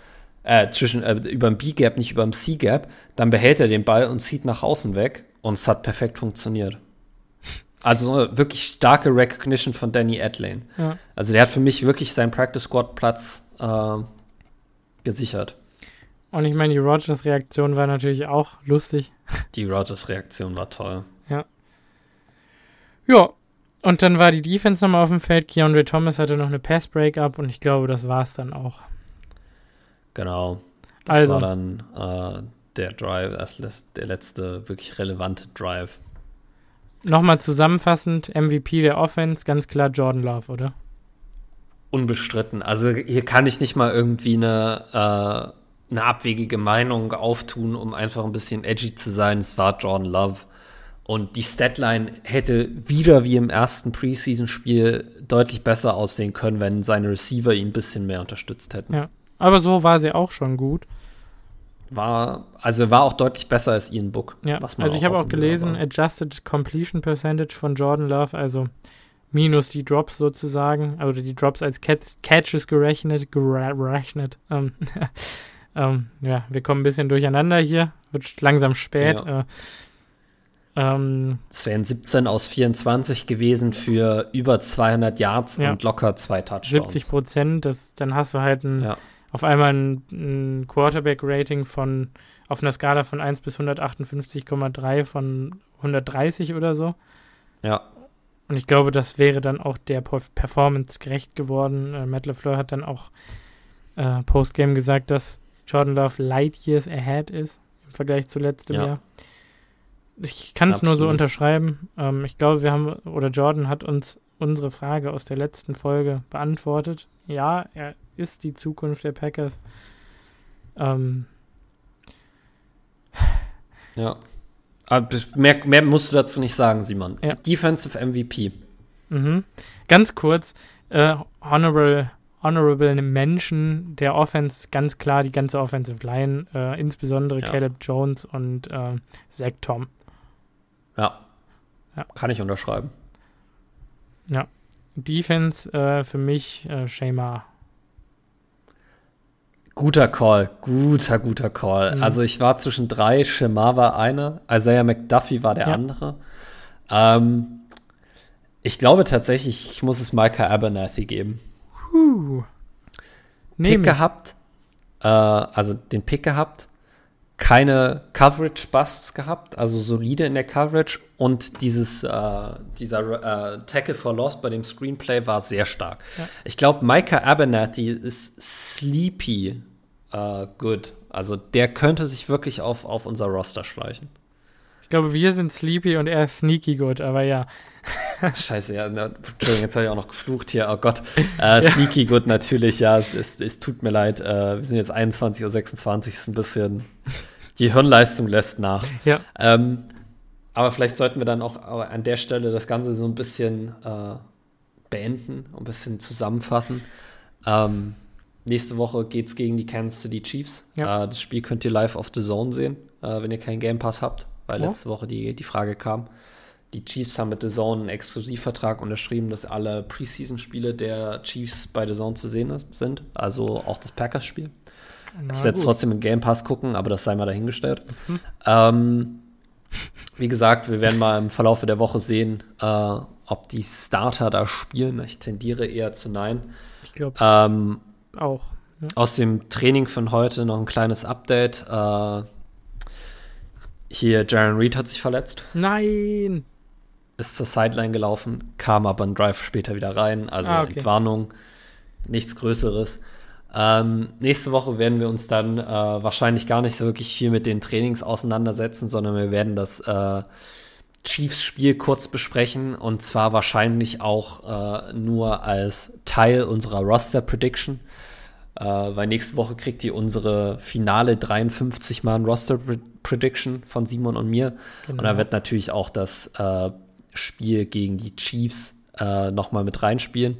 äh, zwischen, äh, über dem B-Gap, nicht über dem C-Gap, dann behält er den Ball und zieht nach außen weg und es hat perfekt funktioniert. Also wirklich starke Recognition von Danny Adlane. Ja. Also der hat für mich wirklich seinen Practice Squad Platz äh, gesichert. Und ich meine, die Rogers Reaktion war natürlich auch lustig. Die Rogers Reaktion war toll. Ja. Ja, und dann war die Defense nochmal auf dem Feld. Keandre Thomas hatte noch eine Pass Breakup und ich glaube, das war es dann auch. Genau. Das also. war dann äh, der Drive, der letzte wirklich relevante Drive. Nochmal zusammenfassend, MVP der Offense, ganz klar Jordan Love, oder? Unbestritten. Also hier kann ich nicht mal irgendwie eine, äh, eine abwegige Meinung auftun, um einfach ein bisschen edgy zu sein. Es war Jordan Love. Und die Statline hätte wieder wie im ersten Preseason-Spiel deutlich besser aussehen können, wenn seine Receiver ihn ein bisschen mehr unterstützt hätten. Ja. Aber so war sie auch schon gut. War, also war auch deutlich besser als Ian Book. Ja, also ich habe auch gelesen, Adjusted Completion Percentage von Jordan Love, also minus die Drops sozusagen, oder die Drops als Catch, Catches gerechnet, gerechnet. Ähm, ähm, ja, wir kommen ein bisschen durcheinander hier, wird langsam spät. Ja. Äh, ähm, es wären 17 aus 24 gewesen für über 200 Yards ja. und locker zwei Touchdowns. 70 Prozent, dann hast du halt ein ja auf einmal ein, ein Quarterback-Rating von auf einer Skala von 1 bis 158,3 von 130 oder so. Ja. Und ich glaube, das wäre dann auch der Performance gerecht geworden. Äh, Matt LeFleur hat dann auch äh, Postgame gesagt, dass Jordan Love light years ahead ist im Vergleich zu letztem ja. Jahr. Ich kann es nur so unterschreiben. Ähm, ich glaube, wir haben, oder Jordan hat uns unsere Frage aus der letzten Folge beantwortet. Ja, er ist die Zukunft der Packers. Ähm. Ja. Aber mehr, mehr musst du dazu nicht sagen, Simon. Ja. Defensive MVP. Mhm. Ganz kurz, äh, honorable, honorable Menschen der Offense, ganz klar die ganze Offensive Line, äh, insbesondere ja. Caleb Jones und äh, Zach Tom. Ja. ja. Kann ich unterschreiben. Ja. Defense äh, für mich äh, Shema Guter Call, guter, guter Call. Mhm. Also ich war zwischen drei, Shema war einer, Isaiah McDuffie war der ja. andere. Ähm, Ich glaube tatsächlich, ich muss es Micah Abernathy geben. Huh. Pick gehabt, äh, also den Pick gehabt, keine Coverage-Busts gehabt, also solide in der Coverage und dieses, äh, dieser äh, Tackle for Loss bei dem Screenplay war sehr stark. Ja. Ich glaube, Micah Abernathy ist sleepy äh, good. Also der könnte sich wirklich auf, auf unser Roster schleichen. Ich glaube, wir sind sleepy und er ist sneaky good, aber ja. Scheiße, ja, na, Entschuldigung, jetzt habe ich auch noch geflucht hier. Oh Gott. Äh, sneaky good natürlich, ja, es, es, es tut mir leid. Äh, wir sind jetzt 21.26 Uhr, ist ein bisschen, die Hirnleistung lässt nach. Ja. Ähm, aber vielleicht sollten wir dann auch an der Stelle das Ganze so ein bisschen äh, beenden, ein bisschen zusammenfassen. Ähm, nächste Woche geht es gegen die Kansas City Chiefs. Ja. Äh, das Spiel könnt ihr live auf The Zone sehen, äh, wenn ihr keinen Game Pass habt, weil ja. letzte Woche die, die Frage kam die Chiefs haben mit The Zone einen Exklusivvertrag unterschrieben, dass alle Preseason-Spiele der Chiefs bei The Zone zu sehen sind. Also auch das Packers-Spiel. Ich werde es trotzdem im Game Pass gucken, aber das sei mal dahingestellt. Mhm. Ähm, wie gesagt, wir werden mal im Verlauf der Woche sehen, äh, ob die Starter da spielen. Ich tendiere eher zu nein. Ich glaube ähm, auch. Ja. Aus dem Training von heute noch ein kleines Update. Äh, hier, Jaron Reed hat sich verletzt. Nein! ist zur Sideline gelaufen, kam aber ein Drive später wieder rein. Also ah, okay. Entwarnung, nichts Größeres. Ähm, nächste Woche werden wir uns dann äh, wahrscheinlich gar nicht so wirklich viel mit den Trainings auseinandersetzen, sondern wir werden das äh, Chiefs-Spiel kurz besprechen und zwar wahrscheinlich auch äh, nur als Teil unserer Roster-Prediction. Äh, weil nächste Woche kriegt ihr unsere finale 53 Mann Roster Prediction von Simon und mir. Genau. Und da wird natürlich auch das äh, Spiel gegen die Chiefs äh, nochmal mit reinspielen.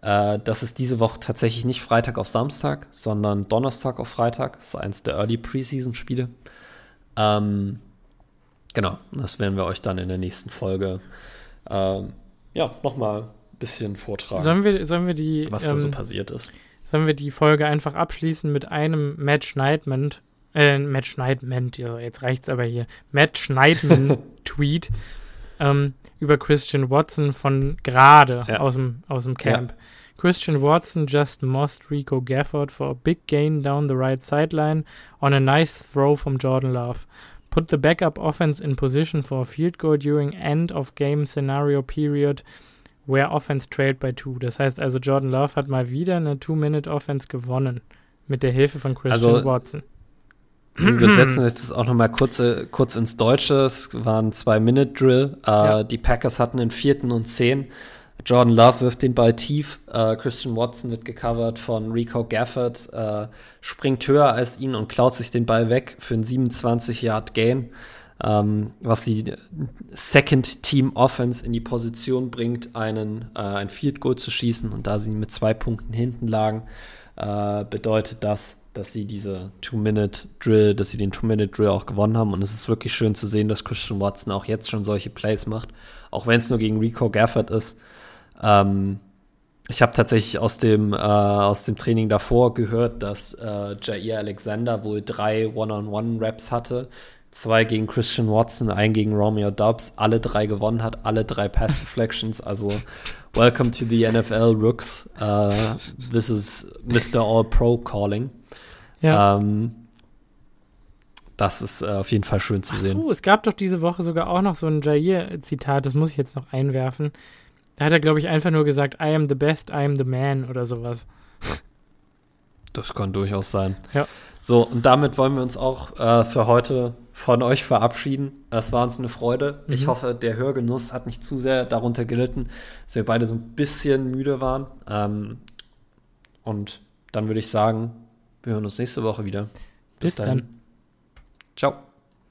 Äh, das ist diese Woche tatsächlich nicht Freitag auf Samstag, sondern Donnerstag auf Freitag. Das ist eins der Early Preseason-Spiele. Ähm, genau, das werden wir euch dann in der nächsten Folge ähm, ja, nochmal ein bisschen vortragen. Sollen wir, sollen wir die. Was ähm, da so passiert ist. Sollen wir die Folge einfach abschließen mit einem Match Nightment? Äh, Nightment, ja, jetzt reicht's aber hier. Match Nightman Tweet. Ähm, über Christian Watson von gerade ja. aus, dem, aus dem Camp. Ja. Christian Watson just mossed Rico Gafford for a big gain down the right sideline on a nice throw from Jordan Love. Put the backup offense in position for a field goal during end of game scenario period where offense trailed by two. Das heißt also, Jordan Love hat mal wieder eine Two-Minute-Offense gewonnen mit der Hilfe von Christian also, Watson. Wir übersetzen jetzt das auch nochmal kurz, kurz ins Deutsche. Es waren zwei Minute-Drill. Äh, ja. Die Packers hatten den vierten und zehn. Jordan Love wirft den Ball tief. Äh, Christian Watson wird gecovert von Rico Gafford, äh, springt höher als ihn und klaut sich den Ball weg für einen 27-Yard-Gain, ähm, was die Second Team Offense in die Position bringt, einen, äh, ein Field Goal zu schießen. Und da sie mit zwei Punkten hinten lagen, äh, bedeutet das, dass sie diese Two-Minute-Drill, dass sie den Two-Minute-Drill auch gewonnen haben. Und es ist wirklich schön zu sehen, dass Christian Watson auch jetzt schon solche Plays macht, auch wenn es nur gegen Rico Gafford ist. Ähm, ich habe tatsächlich aus dem, äh, aus dem Training davor gehört, dass äh, Jair Alexander wohl drei One-on-One-Raps hatte. Zwei gegen Christian Watson, ein gegen Romeo Dobbs, alle drei gewonnen hat, alle drei Pass Deflections. Also, welcome to the NFL, Rooks. Uh, this is Mr. All-Pro Calling. Ja. Ähm, das ist äh, auf jeden Fall schön zu Ach sehen. So, es gab doch diese Woche sogar auch noch so ein Jair-Zitat, das muss ich jetzt noch einwerfen. Da hat er, glaube ich, einfach nur gesagt, I am the best, I am the man oder sowas. Das kann durchaus sein. Ja. So, und damit wollen wir uns auch äh, für heute von euch verabschieden. Es war uns eine Freude. Mhm. Ich hoffe, der Hörgenuss hat nicht zu sehr darunter gelitten, dass wir beide so ein bisschen müde waren. Ähm, und dann würde ich sagen, wir hören uns nächste Woche wieder. Bis, Bis dann. Ciao.